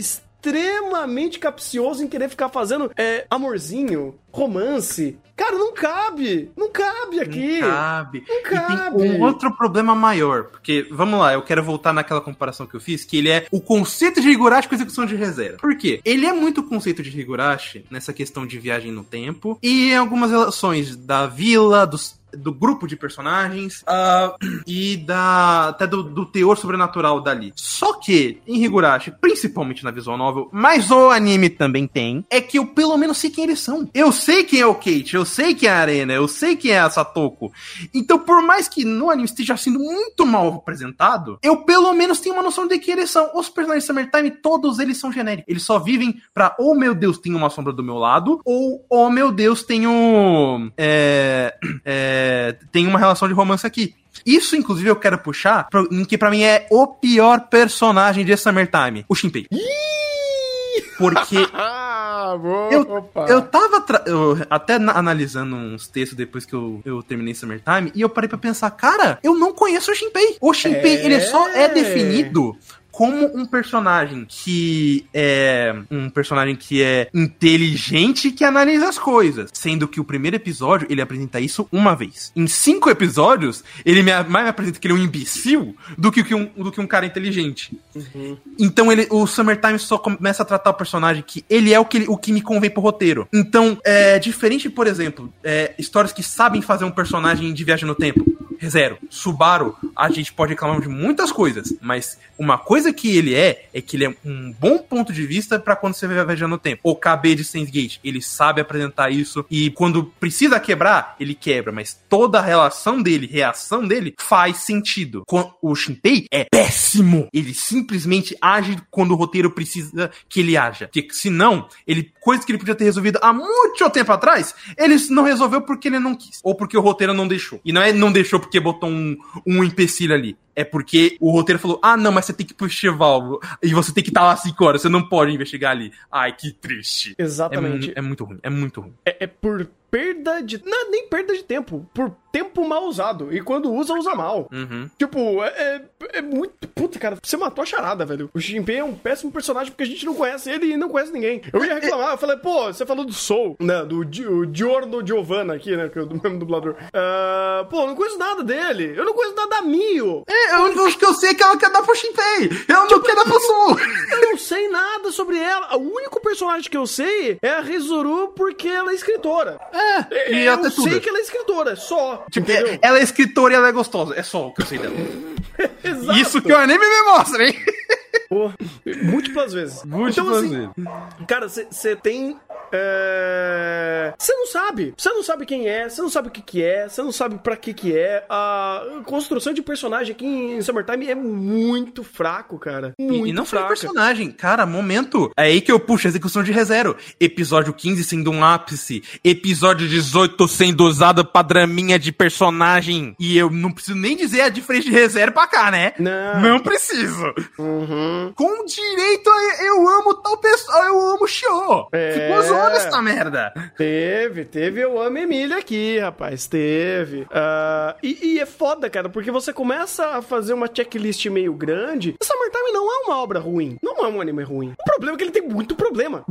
extremamente capcioso em querer ficar fazendo é, amorzinho, romance. Cara, não cabe. Não cabe aqui.
Cabe.
Não
E tem
cabe.
um outro problema maior, porque, vamos lá, eu quero voltar naquela comparação que eu fiz, que ele é o conceito de Higurashi com execução de reserva. Por quê? Ele é muito conceito de Higurashi nessa questão de viagem no tempo e em algumas relações da vila, dos do grupo de personagens ah, e da até do, do teor sobrenatural dali. Só que em Higurashi, principalmente na visual novel, mas o anime também tem, é que eu pelo menos sei quem eles são. Eu sei quem é o Kate, eu sei quem é a Arena, eu sei quem é a Satoko. Então, por mais que no anime esteja sendo muito mal apresentado, eu pelo menos tenho uma noção de quem eles são. Os personagens de Summertime, todos eles são genéricos. Eles só vivem pra, oh meu Deus, tem uma sombra do meu lado, ou, oh meu Deus, tenho. É, é, tem uma relação de romance aqui. Isso, inclusive, eu quero puxar, pro- em que pra mim é o pior personagem de Summertime, o Shinpei. Porque
Ah, boa.
eu, eu tava eu até na- analisando uns textos depois que eu, eu terminei Summertime e eu parei pra pensar, cara, eu não conheço o Shinpei. O Shinpei,
É.
ele só é definido como um personagem que é um personagem que é inteligente e que analisa as coisas. Sendo que o primeiro episódio ele apresenta isso uma vez. Em cinco episódios, ele me, mais me apresenta que ele é um imbecil do que, um, do que um cara inteligente. Então ele, o Summertime só começa a tratar o personagem que ele é o que, o que me convém pro roteiro. Então, é diferente, por exemplo, é, histórias que sabem fazer um personagem de viagem no tempo. Zero. Subaru, a gente pode reclamar de muitas coisas, mas uma coisa que ele é, é que ele é um bom ponto de vista pra quando você vai viajar no tempo. O KB de Saint Gate, ele sabe apresentar isso e quando precisa quebrar, ele quebra, mas toda a relação dele, reação dele, faz sentido. O Shinpei é péssimo. Ele simplesmente age quando o roteiro precisa que ele haja. Porque senão, ele, coisa que ele podia ter resolvido há muito tempo atrás, ele não resolveu porque ele não quis. Ou porque o roteiro não deixou. E não é não deixou porque botou um, um empecilho ali. É porque o roteiro falou: ah, não, mas você tem que ir pro festival. E você tem que estar lá 5 horas. Você não pode investigar ali. Ai, que triste. É,
Exatamente.
mu- é muito ruim. É muito ruim.
É, é por perda de. Não, é nem perda de tempo. Por tempo mal usado. E quando usa, usa mal.
Uhum.
Tipo, é, é, é muito. Puta, cara, você matou a charada, velho. O Shinpei é um péssimo personagem porque a gente não conhece ele e não conhece ninguém. Eu ia reclamar, eu falei, pô, você falou do Soul, né? Do Di- o Giorno Giovanna aqui, né? Que é o do mesmo dublador. Ah, pô, eu não conheço nada dele. Eu não conheço nada da Mio.
É, eu, que eu sei que ela quer dar pro Shinpei. Eu não quero dar pro Sul.
Eu não sei nada sobre ela. O único personagem que eu sei é a Rizuru porque ela é escritora.
É, e
eu
até tudo.
sei que ela é escritora, só.
Tipo,
entendeu?
é- ela é escritora e ela é gostosa. É só o que eu sei dela. Isso que o anime me mostra, hein?
Pô, múltiplas vezes.
Múltiplas
então, assim,
vezes.
Cara, você tem. Você não sabe. Você não sabe quem é, você não sabe o que, que é, você não sabe pra que, que é. A construção de personagem aqui em Summertime é muito fraco, cara. Muito
E, e não
fraca.
personagem, cara, momento. É aí que eu puxo a execução de ReZero. Episódio 15 sendo um ápice. Episódio 18 sendo usado pra draminha de personagem. E eu não preciso nem dizer a diferença de ReZero pra cá, né?
Não.
Não preciso.
Uhum.
Com direito, a eu amo tal pessoa, eu amo Shio.
É.
Ficou zoando essa merda.
Teve, teve Eu Amo Emília aqui, rapaz, teve. Ah, e, e é foda, cara, porque você começa a fazer uma checklist meio grande. Summertime não é uma obra ruim, não é um anime ruim. O problema é que ele tem muito problema.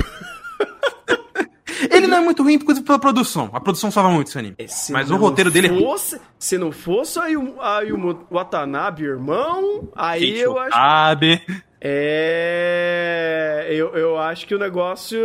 Ele não é muito ruim por causa pela produção. A produção salva muito esse anime.
Se
Mas o roteiro dele é ruim.
Se não fosse aí o, aí o Watanabe, irmão, aí eu acho.
Sabe?
É. Eu, eu acho que o negócio.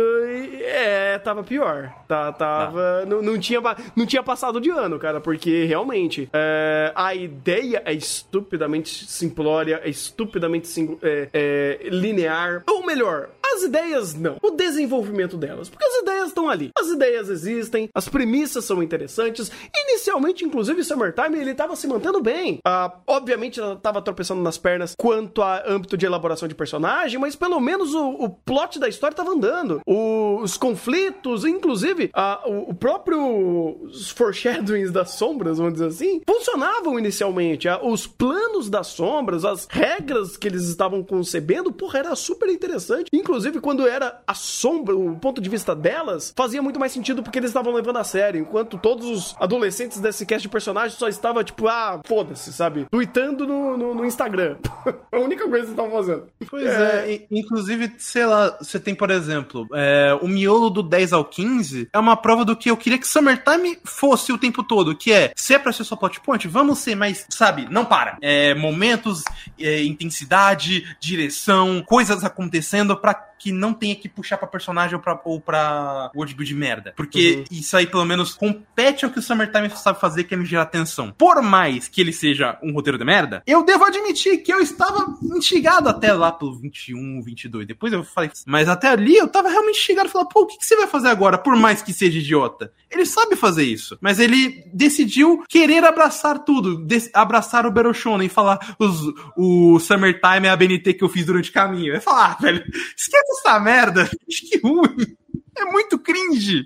É, tava pior. Tá, tava. Não, não, tinha, pa- não tinha passado de ano, cara, porque realmente. é, a ideia é estupidamente simplória, é estupidamente sim- é, é, linear. Ou melhor, as ideias não. O desenvolvimento delas. Porque as ideias estão ali. As ideias existem, as premissas são interessantes. Inicialmente, inclusive, Summertime, ele tava se mantendo bem. Ah, obviamente, ela tava tropeçando nas pernas quanto a âmbito de elaboração de personagem, mas pelo menos o, o plot da história tava andando. O- os conflitos, inclusive, ah, o, o próprio os foreshadowings das sombras, vamos dizer assim, funcionavam inicialmente. Ah, os planos das sombras, as regras que eles estavam concebendo, porra, era super interessante. Inclusive, quando era a sombra, o ponto de vista delas, fazia muito mais sentido porque eles estavam levando a sério, enquanto todos os adolescentes desse cast de personagens só estavam, tipo, ah, foda-se, sabe? Tweetando no, no, no Instagram. a única coisa que eles estavam fazendo.
Pois é, e- inclusive, sei lá, você tem, por exemplo, é, o miolo do 10 ao 15 é uma prova do que eu queria que Summertime fosse o tempo todo, que é, se é pra ser só plot point, vamos ser mais, sabe, não para. É, momentos, é, intensidade, direção, coisas acontecendo pra que não tenha que puxar pra personagem ou pra, ou pra worldbuild de merda. Porque isso aí, pelo menos, compete ao que o Summertime sabe fazer, que é me gerar atenção. Por mais que ele seja um roteiro de merda, eu devo admitir que eu estava instigado até lá pelo 21, 22. Depois eu falei, mas até ali eu tava realmente instigado e falar, pô, o que, que você vai fazer agora, por mais que seja idiota? Ele sabe fazer isso, mas ele decidiu querer abraçar tudo, abraçar o Beroshona e falar os, o Summertime é a BNT que eu fiz durante o caminho. Eu falar, ah, velho, esquece essa merda, que ruim. É muito cringe.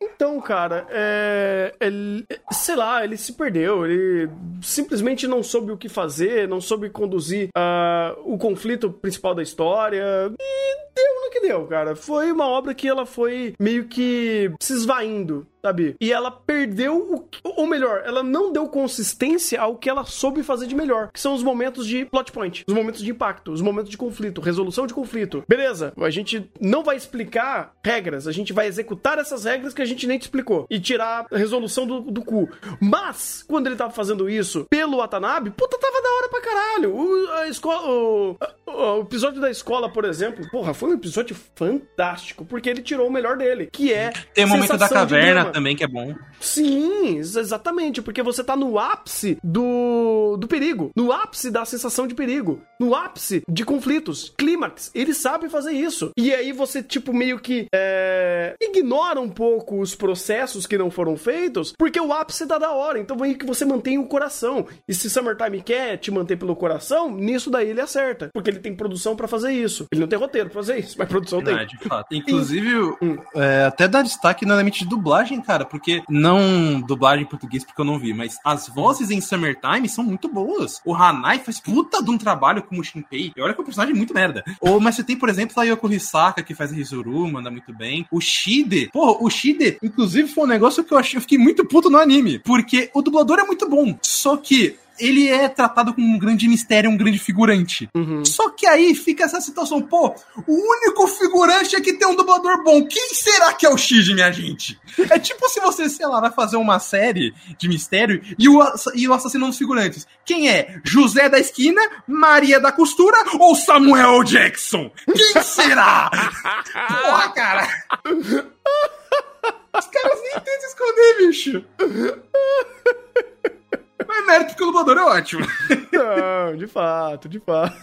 Então, cara, é, ele- sei lá, ele se perdeu, ele simplesmente não soube o que fazer, não soube conduzir ah, o conflito principal da história e deu no que deu, cara. Foi uma obra que ela foi meio que se esvaindo. Sabe? E ela perdeu o. que- Ou melhor, ela não deu consistência ao que ela soube fazer de melhor. Que são os momentos de plot point, os momentos de impacto, os momentos de conflito, resolução de conflito. Beleza, a gente não vai explicar regras, a gente vai executar essas regras que a gente nem te explicou. E tirar a resolução do, do cu. Mas, quando ele tava fazendo isso pelo Watanabe, puta, tava da hora pra caralho. O, a escola. O, o- o episódio da escola, por exemplo, porra, foi um episódio fantástico. Porque ele tirou o melhor dele, que é.
Tem o momento da caverna. Também, que é bom.
Sim, ex- exatamente, porque você tá no ápice do, do perigo, no ápice da sensação de perigo, no ápice de conflitos, clímax. Ele sabe fazer isso. E aí você, tipo, meio que é, ignora um pouco os processos que não foram feitos, porque o ápice tá da hora. Então meio que você mantém o coração. E se Summertime quer te manter pelo coração, nisso daí ele acerta. Porque ele tem produção pra fazer isso. Ele não tem roteiro pra fazer isso, mas produção tem.
Ah, de fato. Inclusive, é, até dá destaque no elemento de dublagem, cara, porque não dublagem em português porque eu não vi, mas as vozes em Summertime são muito boas. O Hanai faz puta de um trabalho como o Shinpei. E olha que é um personagem muito merda. Ou, mas você tem, por exemplo, a Yoko Hisaka, que faz a Hizuru, manda muito bem. O Shide, porra, o Shide, inclusive, foi um negócio que eu achei, eu fiquei muito puto no anime, porque o dublador é muito bom, só que ele é tratado como um grande mistério, um grande figurante.
Uhum.
Só que aí fica essa situação, pô, o único figurante é que tem um dublador bom. Quem será que é o Shiji, minha gente? É tipo se você, sei lá, vai fazer uma série de mistério e o, e o assassino dos figurantes. Quem é? José da Esquina, Maria da Costura ou Samuel Jackson? Quem será? Porra, cara. Os caras nem tentam esconder, bicho. Mas é mérito porque o dublador é ótimo.
Não, de fato, de fato.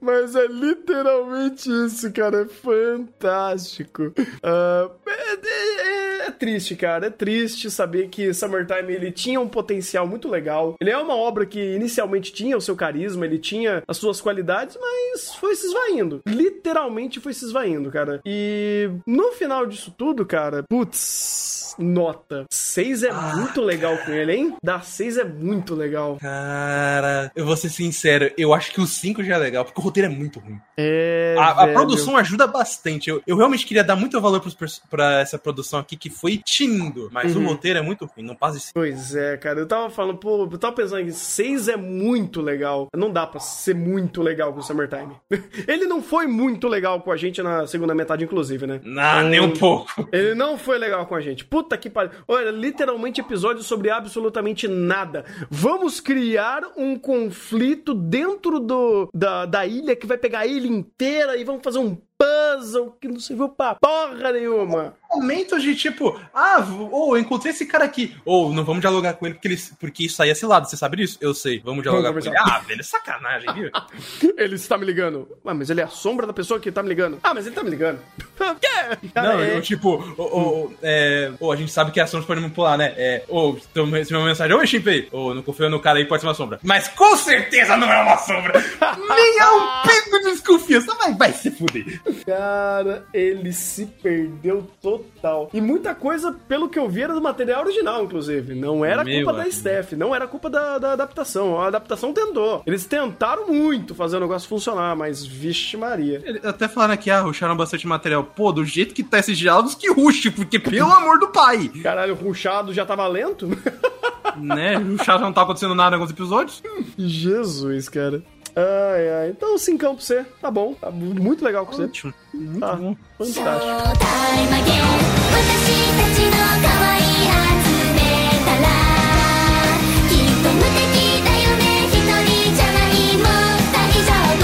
Mas é literalmente isso, cara. É fantástico. Ah, é, é- é triste, cara. É triste saber que Summertime ele tinha um potencial muito legal. Ele é uma obra que inicialmente tinha o seu carisma, ele tinha as suas qualidades, mas foi se esvaindo. Literalmente foi se esvaindo, cara. E no final disso tudo, cara, putz, nota. 6 é muito legal com ele, hein? Dar 6 é muito legal.
Cara, eu vou ser sincero, eu acho que o 5 já é legal, porque o roteiro é muito ruim.
É.
A, a produção ajuda bastante. Eu, eu realmente queria dar muito valor pros pers- pra essa produção aqui, que foi tinindo. Mas
Uhum.
o roteiro é muito ruim, não passa esse.
Pois é, cara. Eu tava falando, pô, eu tava pensando que 6 é muito legal. Não dá pra ser muito legal com o Summertime. Ele não foi muito legal com a gente na segunda metade, inclusive, né?
Não, nem um pouco.
Ele não foi legal com a gente. Puta que pariu. Olha, literalmente episódio sobre absolutamente nada. Vamos criar um conflito dentro do, da, da ilha que vai pegar a ilha inteira e vamos fazer um puzzle que não serviu pra porra nenhuma.
Momentos de tipo, ah, ou eu encontrei esse cara aqui. Ou não vamos dialogar com ele porque, ele, porque isso aí é cilado. Você sabe disso? Eu sei. Vamos dialogar
Vamos
com ele. Ah, velho, sacanagem, viu?
Ele está me ligando. Ah, mas ele é a sombra da pessoa que tá me ligando. Ah, mas ele tá me ligando. Quê? Cara,
Não,
é-
eu, tipo, ou, ou, é, ou a gente sabe que a sombra pode manipular, né? É, ou então recebeu uma mensagem, oi, Shinpei, ou não confio no cara aí, pode ser uma sombra. Mas com certeza não é uma sombra! Nem é um pingo de desconfiança, vai, vai se fuder.
Cara, ele se perdeu total. E muita coisa, pelo que eu vi, era do material original, inclusive. Não era
Meu
culpa da
amigo.
Steph, não era culpa da, da adaptação. A adaptação tentou. Eles tentaram muito fazer o negócio funcionar, mas vixe Maria.
Até falando aqui, ah, ruxaram bastante material. Pô, do jeito que tá esses diálogos, que ruxe, porque pelo amor do pai!
Caralho, o ruchado já tava lento?
né? Ruxar já não tá acontecendo nada em alguns episódios.
Jesus, cara. Ai, ai. Então, cincão pra você. Tá bom. Tá muito legal com você.
Ótimo. Muito
Tá
bom.
fantástico.
タイムアゲン私たちの可愛い集めたらきっと無敵だよね一人じゃないもう大丈夫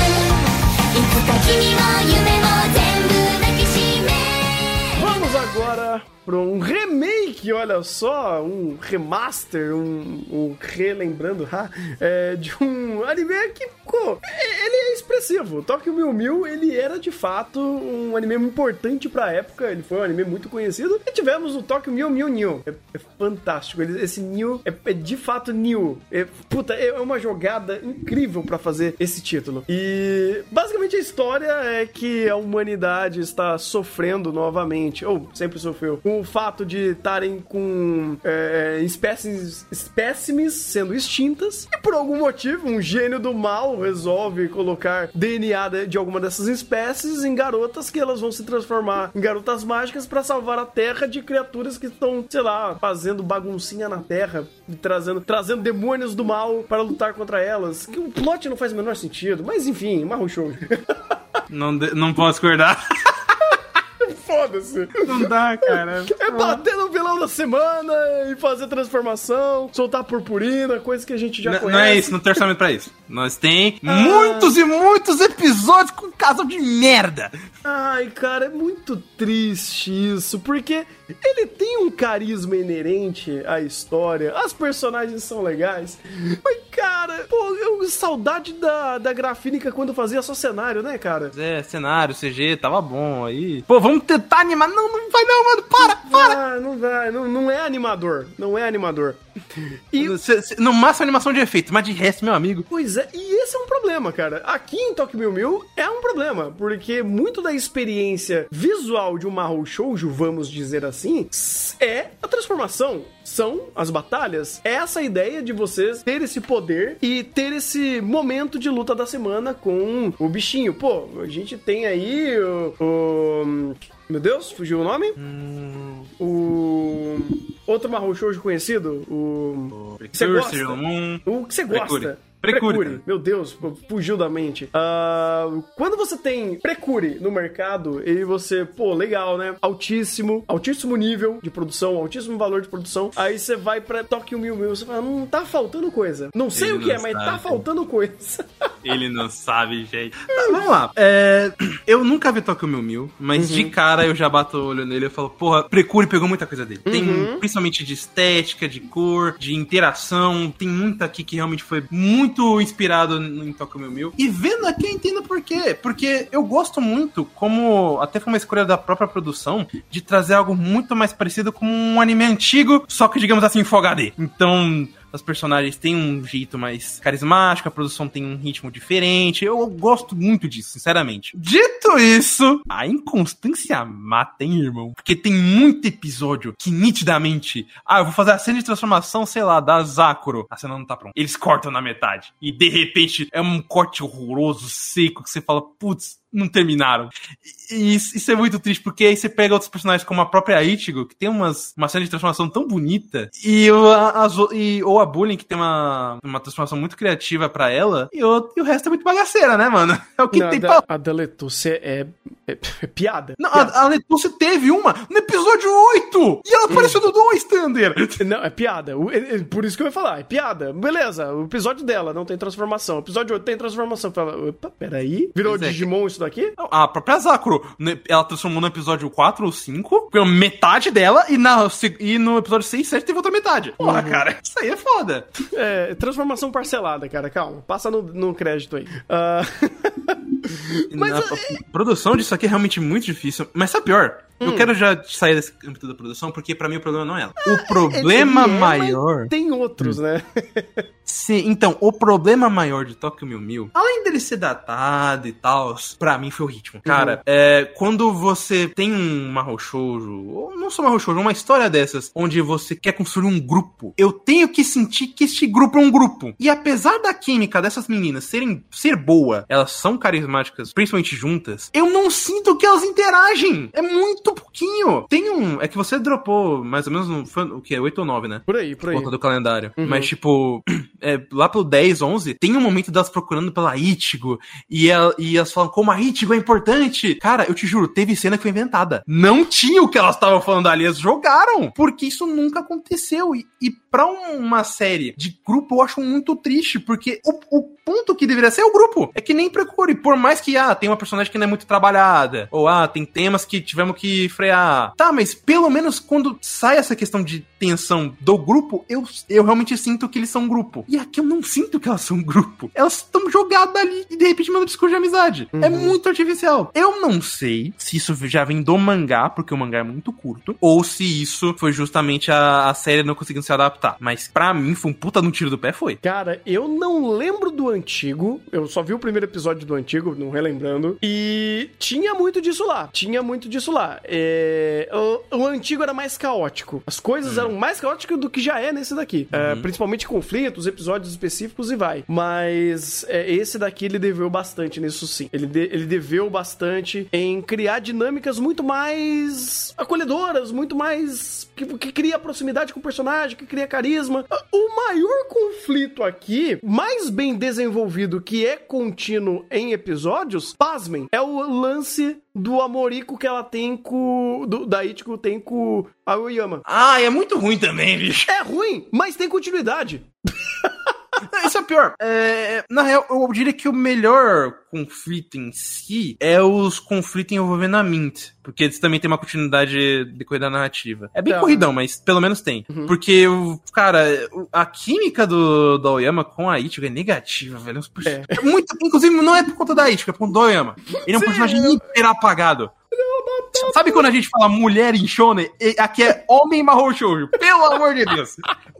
いつか君も夢も全部抱きしめ
Vamos agora para um remake, olha só, um remaster, um, um relembrando, é, de um anime que, pô, é- ele é expressivo. Tokyo Mew Mew, ele era de fato um anime importante pra época, ele foi um anime muito conhecido. E tivemos o Tokyo Mew Mew New. É, é fantástico, ele- esse New é, é de fato New. É, puta, é uma jogada incrível pra fazer esse título. E basicamente a história é que a humanidade está sofrendo novamente, ou sempre sofreu, com o fato de estarem com é, espécies, espécimes sendo extintas. E por algum motivo, um gênio do mal resolve colocar DNA de- alguma dessas espécies em garotas que elas vão se transformar em garotas mágicas pra salvar a Terra de criaturas que estão, sei lá, fazendo baguncinha na Terra, trazendo, trazendo demônios do mal para lutar contra elas. Que o plot não faz o menor sentido, mas enfim, Marro Show.
Não, não posso acordar.
Foda-se.
Não dá, cara.
É bater no vilão da semana e fazer transformação, soltar purpurina, coisa que a gente já
N-
conhece.
Não é isso, não tem orçamento pra isso. Nós tem muitos e muitos episódios com casal de merda.
Ai, cara, é muito triste isso, porque ele tem um carisma inerente à história, as personagens são legais, mas, cara, pô, eu saudade da, da grafínica quando fazia só cenário, né, cara?
É, cenário, CG, tava bom aí. Pô, vamos tentar animar. Não, não vai não, mano. Para, para.
Ah, não vai, não, não é animador, não é animador. E
no máximo animação de efeito, mas de resto, meu amigo.
Pois é, e esse é um problema, cara. Aqui em Tokyo Mew Mew é um problema, porque muito da experiência visual de um Mahou Shoujo, vamos dizer assim, s- é a transformação. São as batalhas. É essa ideia de vocês ter esse poder e ter esse momento de luta da semana com o bichinho. Pô, a gente tem aí o. o- meu Deus, fugiu o nome? O. Outro Mahou Shoujo conhecido? O. Você
Precure,
gosta?
Sailor Moon.
O que você gosta?
Precure. Precure.
Meu Deus, fugiu da mente. Ah, quando você tem Precure no mercado e você, pô, legal, né? Altíssimo, altíssimo nível de produção, altíssimo valor de produção. Aí você vai pra Tokyo Mil Mil, você fala, não tá faltando coisa. Não sei
Ele
o que é,
não
mas tá
sabe.
faltando coisa.
Ele não sabe, gente. Tá, vamos lá. É, eu nunca vi Tokyo Mil Mil, mas de cara eu já bato o olho nele e falo, porra, Precure pegou muita coisa dele. Tem principalmente de estética, de cor, de interação. Tem muita aqui que realmente foi muito inspirado no- em Tokyo Mil Mil. E vendo aqui eu entendo por quê. Porque eu gosto muito, como até foi uma escolha da própria produção, de trazer algo muito mais parecido com um anime antigo, só que digamos assim, HD. Então, os personagens têm um jeito mais carismático, a produção tem um ritmo diferente. Eu gosto muito disso, sinceramente. Dito isso, a inconstância mata, hein, irmão? Porque tem muito episódio que nitidamente. Ah, eu vou fazer a cena de transformação, sei lá, da Zakuro. A cena não tá pronta. Eles cortam na metade. E de repente é um corte horroroso, seco, que você fala, putz. Não terminaram. E isso, é muito triste, porque aí você pega outros personagens como a própria Ichigo, que tem umas, uma cena de transformação tão bonita, e, a, as e, ou a Bullying, que tem uma, uma transformação muito criativa pra ela, e o, e o resto é muito bagaceira, né, mano? É o que
Não,
tem
da-
pra...
a da Letucia é, é, é piada.
Não,
Piada.
a, a Letucia teve uma no episódio 8! E ela apareceu no 2, Thunder!
Não, é piada. O- é- é por isso que eu ia falar, é piada. Beleza, o episódio dela não tem transformação. O episódio 8 tem transformação. Fala, opa, peraí. Virou
Pois é.
Digimon isso daqui?
Não, A própria Zakuro, né, ela transformou no episódio 4 ou 5, pela metade dela, e, na, e no episódio 6 e 7 teve outra metade. Porra, cara, isso aí é foda.
É, transformação parcelada, cara. Calma, passa no, no crédito aí. Ah, Mas
Na-
é-
a produção disso aqui é realmente muito difícil. Mas sabe pior?
Hum.
Eu quero já sair desse âmbito da produção, porque pra mim o problema não é ela. O problema
ele é,
maior.
tem outros, né?
Sim, então, o problema maior de Tokyo Mil Mil, além dele ser datado e tal, pra mim foi o ritmo. Cara,
Uhum.
é, quando você tem um Mahou Shoujo, ou não só Mahou Shoujo, uma história dessas, onde você quer construir um grupo, eu tenho que sentir que este grupo é um grupo. E apesar da química dessas meninas serem, ser boa, elas são carismáticas, principalmente juntas, eu não sinto que elas interagem. É muito pouquinho. Tem um, é que você dropou mais ou menos, no, foi, o que, 8 ou 9, né?
Por aí, por aí.
conta do calendário.
Uhum.
Mas, tipo, é, lá pelo 10, 11, tem um momento delas procurando pela Ichigo. E, ela- e elas falam como a Ichigo é importante. Cara, eu te juro, teve cena que foi inventada. Não tinha o que elas estavam falando ali, elas jogaram. Porque isso nunca aconteceu. E, e pra uma série de grupo, eu acho muito triste. Porque o, o ponto que deveria ser é o grupo. É que nem procure. Por mais que, ah, tem uma personagem que não é muito trabalhada. Ou, ah, tem temas que tivemos que frear. Tá, mas pelo menos quando sai essa questão de tensão do grupo, eu, eu realmente sinto que eles são um grupo. E aqui eu não sinto que elas são um grupo. Elas estão jogadas ali e de repente mandam discurso de amizade. É muito artificial. Eu não sei se isso já vem do mangá, porque o mangá é muito curto, ou se isso foi justamente a, a série não conseguindo se adaptar. Mas pra mim, foi um puta no tiro do pé, foi.
Cara, eu não lembro do antigo. Eu só vi o primeiro episódio do antigo, não relembrando. E tinha muito disso lá. Tinha muito disso lá. É, o, o antigo era mais caótico. As coisas eram mais caóticas do que já é nesse daqui. É, principalmente conflitos, episódios específicos e vai. Mas é, esse daqui ele deveu bastante nisso sim. Ele, de- ele deveu bastante em criar dinâmicas muito mais acolhedoras, muito mais. Que, que cria proximidade com o personagem, que cria carisma. O maior conflito aqui, mais bem desenvolvido, que é contínuo em episódios, pasmem, é o lance do amorico que ela tem com. Do, da Ichigo tem com a Oyama.
Ah, é muito ruim também, bicho.
É ruim, mas tem continuidade.
Isso é pior. É, na real, eu diria que o melhor conflito em si é os conflitos envolvendo a Mint. Porque eles também têm uma continuidade decorrer da narrativa. É bem
Tá.
corridão, mas pelo menos tem. Porque, o, cara, a química do, do Aoyama com a Ichigo é negativa, velho.
É.
É muito, inclusive, não é por conta da Ichigo, é por conta do Aoyama. Ele é um
Sim,
personagem
eu-
hiper apagado. Sabe quando a gente fala mulher em shonen? Aqui é homem marrom shoujo. Pelo amor de Deus.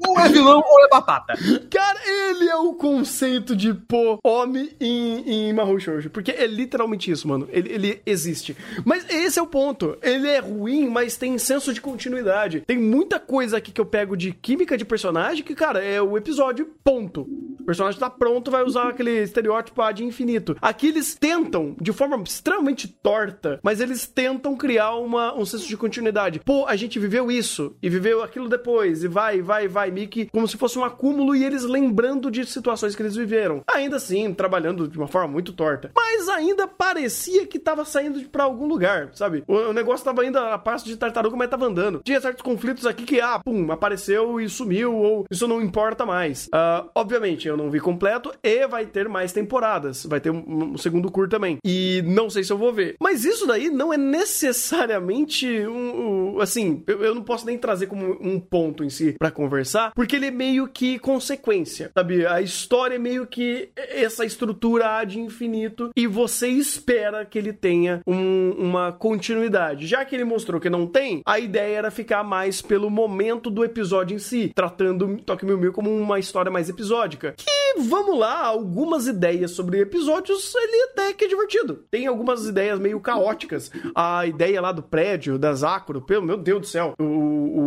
Ou é vilão ou é batata.
Cara, ele é o conceito de pô homem em, em Mahou Shoujo. Porque é literalmente isso, mano. Ele, ele existe. Mas esse é o ponto. Ele é ruim, mas tem senso de continuidade. Tem muita coisa aqui que eu pego de química de personagem que, cara, é o episódio, ponto. O personagem tá pronto, vai usar aquele estereótipo ad infinito. Aqui eles tentam, de forma extremamente torta, mas eles tentam criar uma, um senso de continuidade. Pô, a gente viveu isso e viveu aquilo depois, e vai, vai, vai, que como se fosse um acúmulo e eles lembrando de situações que eles viveram. Ainda assim, trabalhando de uma forma muito torta. Mas ainda parecia que tava saindo pra algum lugar, sabe? O, o negócio tava indo a passo de tartaruga, mas tava andando. Tinha certos conflitos aqui que, ah, pum, apareceu e sumiu, ou isso não importa mais. Ah, obviamente, eu não vi completo e vai ter mais temporadas. Vai ter um, um segundo curto também. E não sei se eu vou ver. Mas isso daí não é necessariamente um. um- assim, eu, eu não posso nem trazer como um ponto em si pra conversar, porque ele é meio que consequência, sabe? A história é meio que essa estrutura ad infinito e você espera que ele tenha um- uma continuidade. Já que ele mostrou que não tem, a ideia era ficar mais pelo momento do episódio em si, tratando Tokyo Mew Mew como uma história mais episódica. Que E vamos lá, algumas ideias sobre episódios, ele até que é divertido. Tem algumas ideias meio caóticas. A ideia lá do prédio, da Zacro, pelo meu Deus do céu. O,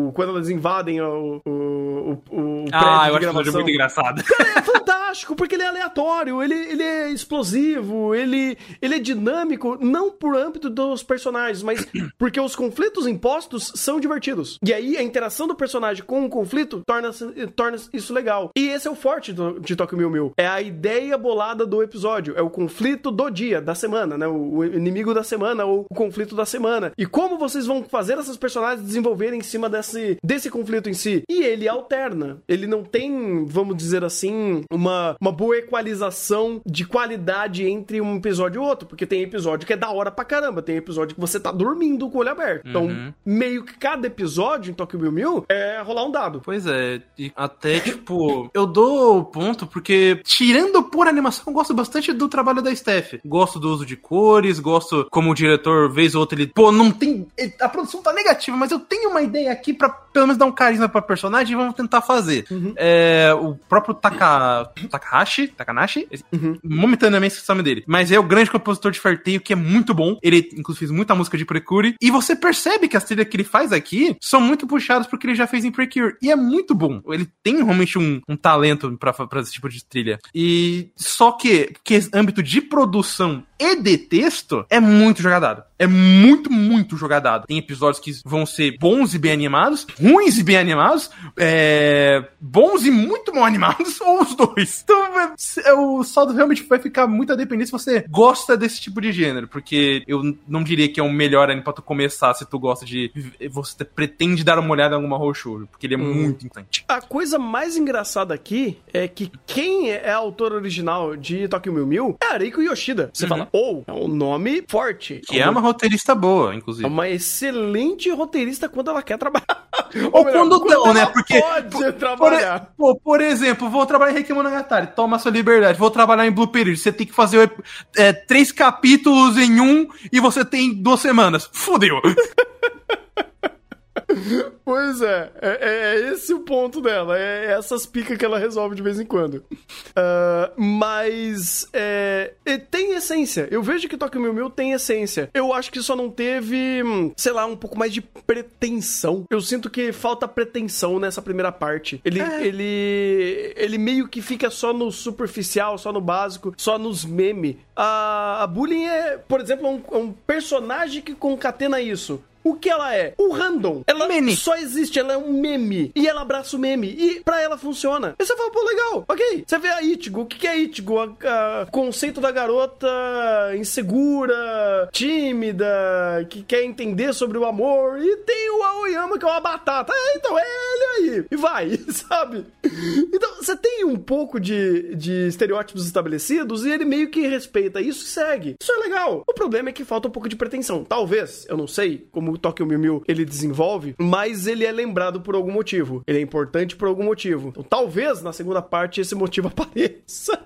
o- quando elas invadem o, o, o,
Ah, eu acho que
gravação.
muito engraçado.
É fantástico, porque ele é aleatório, ele, ele é explosivo, ele, ele é dinâmico, não por âmbito dos personagens, mas porque os conflitos impostos são divertidos. E aí a interação do personagem com o conflito torna, torna isso legal. E esse é o forte do, de Tokyo Mew Mew. É a ideia bolada do episódio, é o conflito do dia, da semana, né? O, o inimigo da semana ou o conflito da semana. E como vocês vão fazer essas personagens desenvolverem em cima desse, desse conflito em si. E ele alterna. Ele não tem, vamos dizer assim, uma, uma boa equalização de qualidade entre um episódio e outro. Porque tem episódio que é da hora pra caramba. Tem episódio que você tá dormindo com o olho aberto. Então, meio que cada episódio em Tokyo Mew Mew é rolar um dado.
Pois é, e até tipo, eu dou o ponto porque, tirando por animação, eu gosto bastante do trabalho da Steph. Gosto do uso de cores, gosto como o diretor, vez ou outra, ele, pô, não tem. A produção tá negativa, mas eu tenho uma ideia aqui pra pelo menos dar um carisma pra personagem e vamos tentar fazer. É, o próprio Taka, Takahashi, Takanashi, esse- momentaneamente esqueci o nome dele, mas é o grande compositor de Farteio que é muito bom. Ele, inclusive, fez muita música de Precure. E você percebe que as trilhas que ele faz aqui são muito puxadas pro que ele já fez em Precure. E é muito bom. Ele tem realmente um, um talento pra, pra esse tipo de trilha. E só que, que âmbito de produção e de texto é muito jogadado. É muito, muito jogadado. Tem episódios que vão ser bons e bem animados, ruins e bem animados, é, bons e muito mal animados, ou os dois. Então, é, o saldo realmente vai ficar muito a depender se você gosta desse tipo de gênero, porque eu não diria que é o melhor anime pra tu começar se tu gosta de. Você pretende dar uma olhada em alguma Roshoujo, porque ele é muito importante.
A coisa mais engraçada aqui é que quem é a autora original de Tokyo Mew Mew é a Reiko Yoshida. Você fala, ou, é um nome forte.
Que é uma roteirista boa,
É
inclusive.
uma excelente roteirista quando ela quer trabalhar.
Ou quando não, né? Porque-
Pode
Por,
trabalhar.
pô, por exemplo, vou trabalhar em Requimonogatari, toma sua liberdade. Vou trabalhar em Blue Period, você tem que fazer é, três capítulos em um e você tem duas semanas. Fudeu.
Pois é, é, é esse o ponto dela. É essas picas que ela resolve de vez em quando. Ah, mas é, é, tem essência. Eu vejo que Tokyo Mew Mew tem essência. Eu acho que só não teve, hum, sei lá, um pouco mais de pretensão. Eu sinto que falta pretensão nessa primeira parte. Ele, ele, ele meio que fica só no superficial, só no básico, só nos memes. A, a Bullying é, por exemplo, um, um personagem que concatena isso. O que ela é? O random. Ela
Meme.
só existe, ela é um meme. E ela abraça o meme. E pra ela funciona. E você fala, pô, legal, ok. Você vê a Ichigo. O que, que é Ichigo? A- a- conceito da garota insegura, tímida, que quer entender sobre o amor. E tem o Aoyama, que é uma batata. É, então é ele aí. E vai, sabe? Então, você tem um pouco de, de estereótipos estabelecidos e ele meio que respeita isso e segue. Isso é legal. O problema é que falta um pouco de pretensão. Talvez, eu não sei como o Tokyo Mew Mew ele desenvolve, mas ele é lembrado por algum motivo. Ele é importante por algum motivo. Então, talvez na segunda parte esse motivo apareça.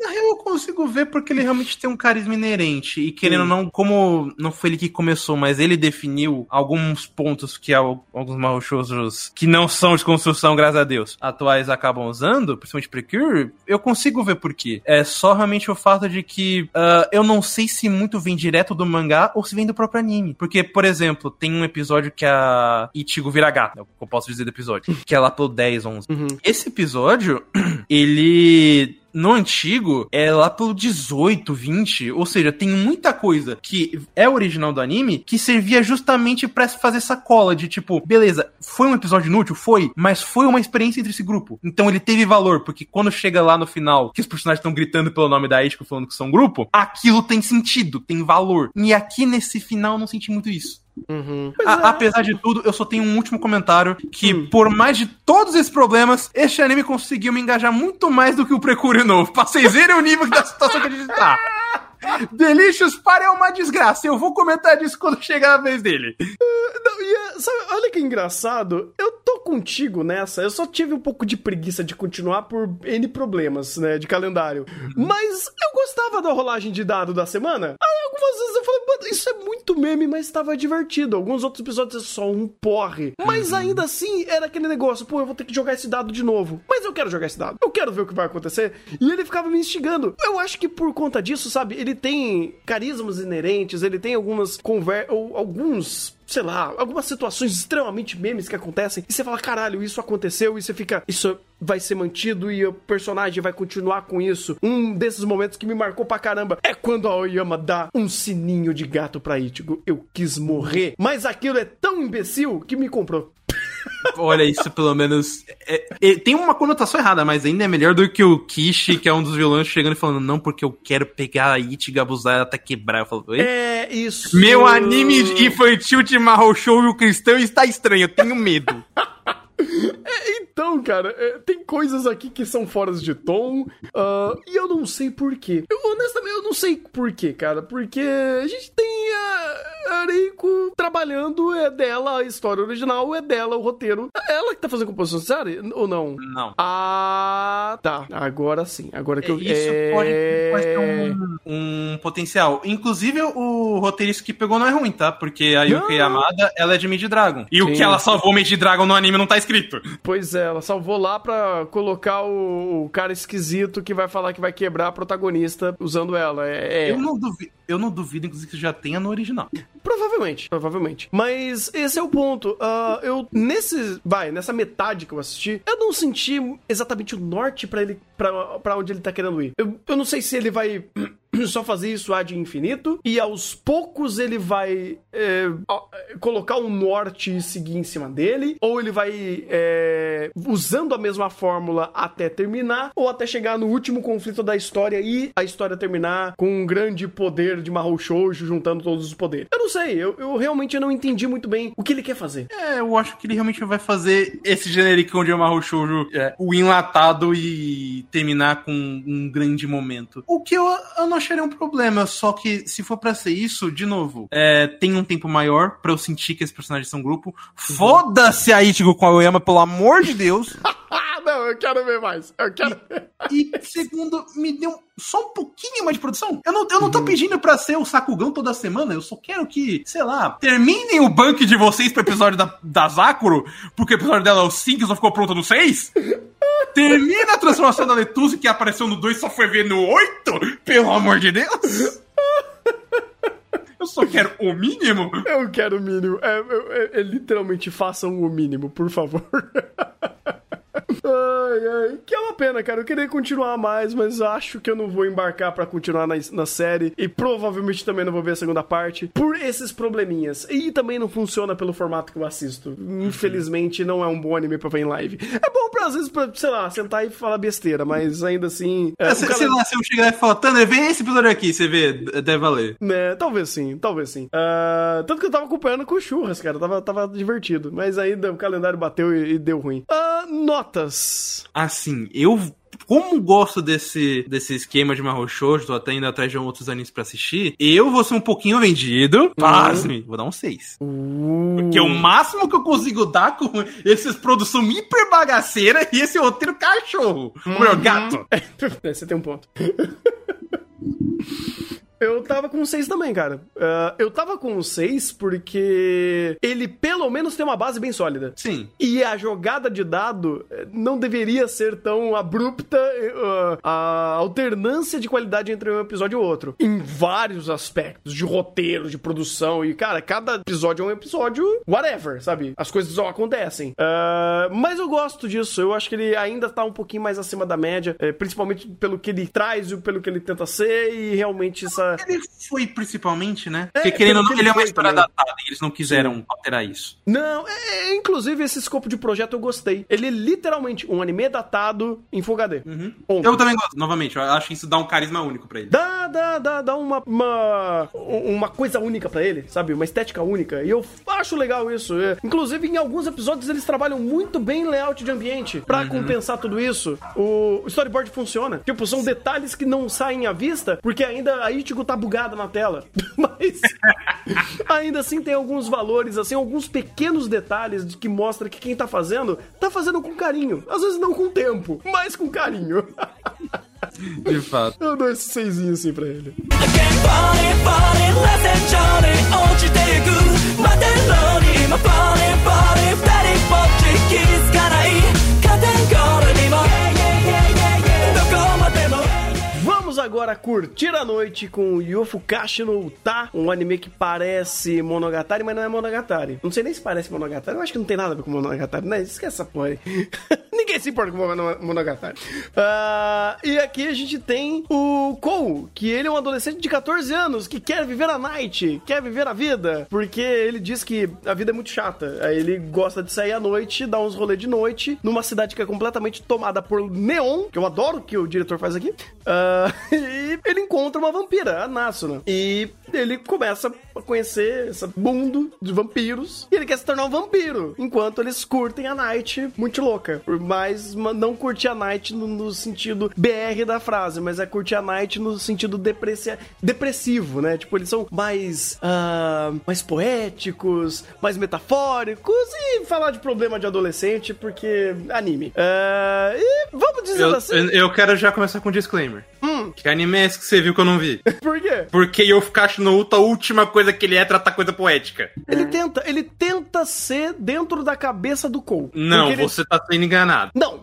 Na real, eu consigo ver porque ele realmente tem um carisma inerente. E querendo ou não, como não foi ele que começou, mas ele definiu alguns pontos que al- alguns marrochosos que não são de construção, graças a Deus, atuais acabam usando, principalmente Precure, eu consigo ver por quê. É só realmente o fato de que ah, eu não sei se muito vem direto do mangá ou se vem do próprio anime. Porque, por exemplo, tem um episódio que a Ichigo vira gata, é o que eu posso dizer do episódio, que é lá pelo 10, 11. Esse episódio, ele no antigo é lá pelo 18, 20, ou seja, tem muita coisa que é original do anime que servia justamente pra fazer essa cola de tipo, beleza, foi um episódio inútil, foi, mas foi uma experiência entre esse grupo. Então ele teve valor, porque quando chega lá no final, que os personagens estão gritando pelo nome da Ichigo falando que são grupo, aquilo tem sentido, tem valor. E aqui nesse final eu não senti muito isso. A- apesar de tudo, eu só tenho um último comentário que, por mais de todos esses problemas, este anime conseguiu me engajar muito mais do que o Precure novo. Pra vocês verem o nível da situação que a gente tá. Delicious Party é uma desgraça. Eu vou comentar disso quando chegar a vez dele.
Não, e, é, sabe, olha que engraçado. Eu tô contigo nessa. Eu só tive um pouco de preguiça de continuar por N problemas, né, de calendário. Mas eu gostava da rolagem de dado da semana. Aí, algumas vezes eu falei, mano, isso é muito meme, mas estava divertido. Alguns outros episódios é só um porre. Mas ainda assim, era aquele negócio, pô, eu vou ter que jogar esse dado de novo. Mas eu eu quero jogar esse dado. Eu quero ver o que vai acontecer. E ele ficava me instigando. Eu acho que por conta disso, sabe, ele tem carismas inerentes, ele tem algumas conversas, ou alguns sei lá, algumas situações extremamente memes que acontecem e você fala, caralho, isso aconteceu e você fica, isso vai ser mantido e o personagem vai continuar com isso. Um desses momentos que me marcou pra caramba é quando a Oyama dá um sininho de gato pra Ichigo. Eu quis morrer, mas aquilo é tão imbecil que me comprou.
Olha, isso pelo menos. é- é- tem uma conotação errada, mas ainda é melhor do que o Kishi, que é um dos vilões, chegando e falando, não, porque eu quero pegar a Ichigo, abusar ela até quebrar. Eu falo, "Oi?
É isso.
Meu anime infantil de Mahou Shoujo cristão está estranho, eu tenho medo.
Então, cara, é, tem coisas aqui que são fora de tom ah, e eu não sei porquê. Eu, honestamente, eu não sei porquê, cara. Porque a gente tem a Areiko trabalhando, é dela a história original, é dela o roteiro. É ela que tá fazendo composição de série ou não?
Não.
Ah, tá. Agora sim. Agora que eu.
Isso
é...
pode, pode ter um, um potencial. Inclusive, o roteirista que pegou não é ruim, tá? Porque a
Não.
Yamada, ela é de Mid Dragon. E o
Sim.
que ela salvou Mid Dragon no anime não tá escrito.
Pois é, ela salvou lá pra colocar o, o cara esquisito que vai falar que vai quebrar a protagonista usando ela. É, é-
Eu não duvido, eu não duvido, inclusive, que já tenha no original.
Provavelmente, provavelmente. Mas esse é o ponto. Ah, eu, nesse. Vai, nessa metade que eu assisti, eu não senti exatamente o norte pra ele. Pra onde ele tá querendo ir. Eu, eu não sei se ele vai. Só fazer isso ad infinito e aos poucos ele vai é, colocar um norte e seguir em cima dele, ou ele vai é, usando a mesma fórmula até terminar, ou até chegar no último conflito da história e a história terminar com um grande poder de Mahou Shoujo juntando todos os poderes. Eu não sei, eu, eu realmente não entendi muito bem o que ele quer fazer.
É, eu acho que ele realmente vai fazer esse generico de Mahou Shoujo, é, o enlatado e terminar com um grande momento. O que eu, eu não acharia um problema, só que se for pra ser isso, de novo, é, tem um tempo maior pra eu sentir que esses personagens são grupo. Foda-se a Ichigo com a Oyama, pelo amor de Deus.
Não, eu quero ver mais. Eu quero ver.
E segundo, me deu só um pouquinho mais de produção. Eu não, eu não tô pedindo pra ser o Sakugão toda semana, eu só quero que, sei lá, terminem o banco de vocês pro episódio da, da Zakuro, porque o episódio dela é o 5 e só ficou pronto no 6. Termina a transformação da Letusa que apareceu no 2 e só foi ver no 8, pelo amor de Deus. Eu só quero o mínimo.
Eu quero o mínimo. É, é- é- literalmente façam o mínimo, por favor. Ai, ai. Que é uma pena, cara. Eu queria continuar mais, mas acho que eu não vou embarcar pra continuar na, na série. E provavelmente também não vou ver a segunda parte. Por esses probleminhas. E também não funciona pelo formato que eu assisto. Infelizmente, não é um bom anime pra ver em live. É bom pra, às vezes, pra, sei lá, sentar e falar besteira, mas ainda assim. é,
É,
o
sei,
cara-
sei lá, se eu chegar e falar, vem esse episódio aqui, você vê, deve valer.
Né, talvez sim, talvez sim. Ah, tanto que eu tava acompanhando com churras, cara. Tava, tava divertido. Mas ainda o calendário bateu e, e deu ruim. Ah, notas.
Assim, eu como gosto desse, desse esquema de Shoujo, tô até indo atrás de outros animes pra assistir, eu vou ser um pouquinho vendido, pasme, vou dar um 6. Porque o máximo que eu consigo dar com essas produção hiper bagaceira e esse roteiro cachorro, o meu gato.
É, você tem um ponto. Eu tava com 6 também, cara. Ah, eu tava com 6 porque ele pelo menos tem uma base bem sólida.
Sim.
E a jogada de dado eh, não deveria ser tão abrupta, uh, a alternância de qualidade entre um episódio e outro. Em vários aspectos, de roteiro, de produção. E, cara, cada episódio é um episódio whatever, sabe? As coisas só acontecem. Ah, mas eu gosto disso. Eu acho que ele ainda tá um pouquinho mais acima da média, eh, principalmente pelo que ele traz e pelo que ele tenta ser. E realmente essa.
Ele foi principalmente, né?
É,
Porque querendo ou não, ele é uma história
também.
datada e eles não quiseram alterar isso.
Não, é, é, inclusive esse escopo de projeto eu gostei. Ele é literalmente um anime datado em Full HD. Ponto.
Eu também gosto, novamente, eu acho que isso dá um carisma único pra ele.
Dá, dá, dá, dá uma, uma, uma coisa única pra ele, sabe? Uma estética única. E eu acho legal isso. É, Inclusive, em alguns episódios, eles trabalham muito bem layout de ambiente pra compensar tudo isso. O storyboard funciona. Tipo, são detalhes que não saem à vista porque ainda a Ichigo 5 tá bugada na tela. Mas ainda assim tem alguns valores, assim, alguns pequenos detalhes que mostra que quem tá fazendo, tá fazendo com carinho. Às vezes não com tempo, mas com carinho.
De fato.
Eu dou esse seisinho assim pra ele. Para curtir a noite com Yofukashi no Uta, um anime que parece Monogatari, mas não é Monogatari. Não sei nem se parece Monogatari, eu acho que não tem nada a ver com Monogatari, né? Esquece essa porra aí. Ninguém se importa com Mono- Monogatari. Ah, e aqui a gente tem o Kou, que ele é um adolescente de 14 anos que quer viver a night, quer viver a vida, porque ele diz que a vida é muito chata. Aí ele gosta de sair à noite, dar uns rolês de noite, numa cidade que é completamente tomada por neon, que eu adoro que o diretor faz aqui. Ah, e ele encontra uma vampira, a Nasuna. E ele começa a conhecer esse mundo de vampiros. E ele quer se tornar um vampiro, enquanto eles curtem a night muito louca. Mas ma- não curtir a night no, no sentido BR da frase, mas é curtir a night no sentido depressia- depressivo, né? Tipo, eles são mais, ah, mais poéticos, mais metafóricos e falar de problema de adolescente, porque anime. Ah, e vamos dizer
Eu,
assim,
eu, eu quero já começar com um disclaimer. Que anime é esse que você viu que eu não vi?
por quê?
Porque Yofukashi no Uta, a última coisa que ele é tratar coisa poética.
Ele tenta, ele tenta ser dentro da cabeça do Cole.
Não,
ele-
você tá sendo enganado.
Não,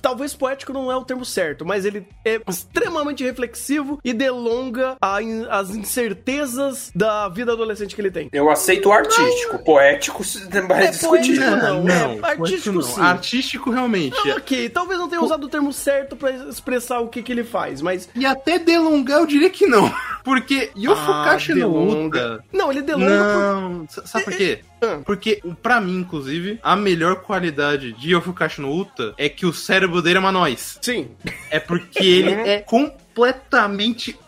talvez poético não é o termo certo, mas ele é extremamente reflexivo e delonga a in- as incertezas da vida adolescente que ele tem.
Eu aceito o artístico. Poético é mais
É
discutível.
poético, não, é artístico
poético
sim.
Artístico, realmente.
Ah, ok, talvez não tenha usado o termo certo pra expressar o que, que ele faz, mas.
E até delongar eu diria que não. Porque Yofukashi
Ah,
no
delonga.
Uta...
Não, ele delonga por.
Não, S- sabe por quê?
Ah.
Porque, pra mim, inclusive, a melhor qualidade de Yofukashi no Uta é que o cérebro dele é uma noz.
Sim.
É porque ele é completamente.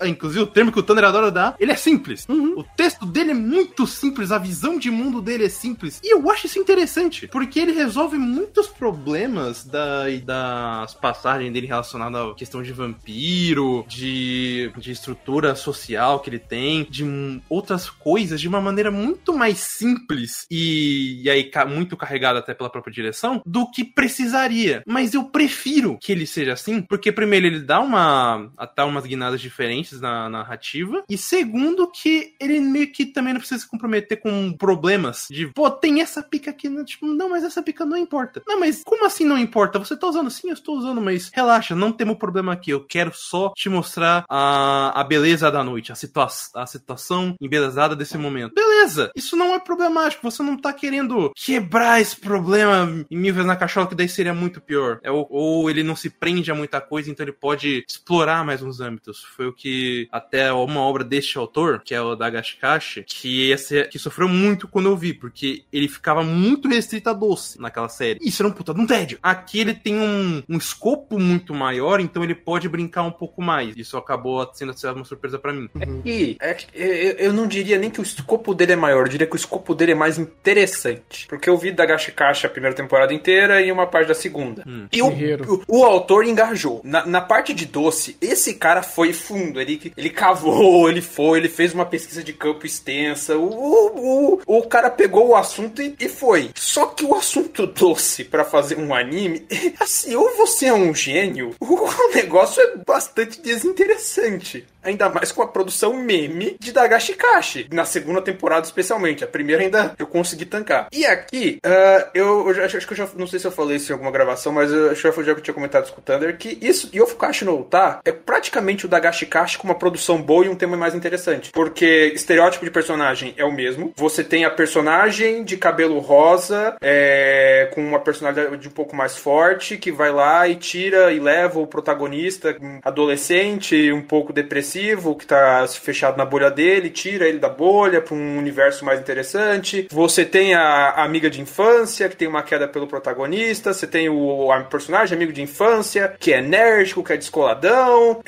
Inclusive, o termo que o Thunder adora dar, ele é simples. O texto dele é muito simples, a visão de mundo dele é simples. E eu acho isso interessante, porque ele resolve muitos problemas da, das passagens dele relacionadas à questão de vampiro, de, de estrutura social que ele tem, de outras coisas, de uma maneira muito mais simples e, e aí muito carregada até pela própria direção, do que precisaria. Mas eu prefiro que ele seja assim, porque primeiro ele dá uma até umas guinadas diferentes na narrativa, e segundo que ele meio que também não precisa se comprometer com problemas de, pô, tem essa pica aqui, né? tipo, não, mas essa pica não importa. Não, mas como assim não importa? Você tá usando? Sim, eu estou usando, mas relaxa, não temos problema aqui. Eu quero só te mostrar a, a beleza da noite, a, situa a situação embelezada desse momento. Beleza, isso não é problemático. Você não tá querendo quebrar esse problema em vezes na cachola, que daí seria muito pior. É, ou, ou ele não se prende a muita coisa, então ele pode explorar mais uns âmbitos. Foi o que até uma obra deste autor, que é o da Gashikashi, que, esse, que sofreu muito quando eu vi, porque ele ficava muito restrito a doce naquela série. Isso era um puta de um tédio. Aqui ele tem um, um escopo muito maior, então ele pode brincar um pouco mais. Isso acabou sendo uma surpresa pra mim.
E é que eu, eu não diria nem que o escopo dele é maior, eu diria que o escopo dele é mais interessante. Porque eu vi da Gashikashi a primeira temporada inteira e uma parte da segunda. E o, o, o autor engajou. Na, na parte de doce, esse cara foi fundo. Ele, ele cavou, ele foi, ele fez uma pesquisa de campo extensa. O, o, o, o cara pegou o assunto e, e foi. Só que o assunto doce pra fazer um anime, assim, ou você é um gênio, o negócio é bastante desinteressante. Ainda mais com a produção meme de Dagashi Kashi. Na segunda temporada, especialmente. A primeira ainda eu consegui tancar. E aqui, ah, eu, eu já- acho que eu já. Não sei se eu falei isso em alguma gravação, mas eu acho que eu já tinha comentado com o Thunder. Que isso, Yofukashi no Uta é praticamente o Dagashi Kashi com uma produção boa e um tema mais interessante. Porque estereótipo de personagem é o mesmo. Você tem a personagem de cabelo rosa, é, com uma personalidade um pouco mais forte, que vai lá e tira e leva o protagonista, um adolescente, um pouco depressivo, que tá fechado na bolha dele, tira ele da bolha para um universo mais interessante. Você tem a, amiga de infância, que tem uma queda pelo protagonista. Você tem o personagem amigo de infância, que é enérgico, que é descoladão.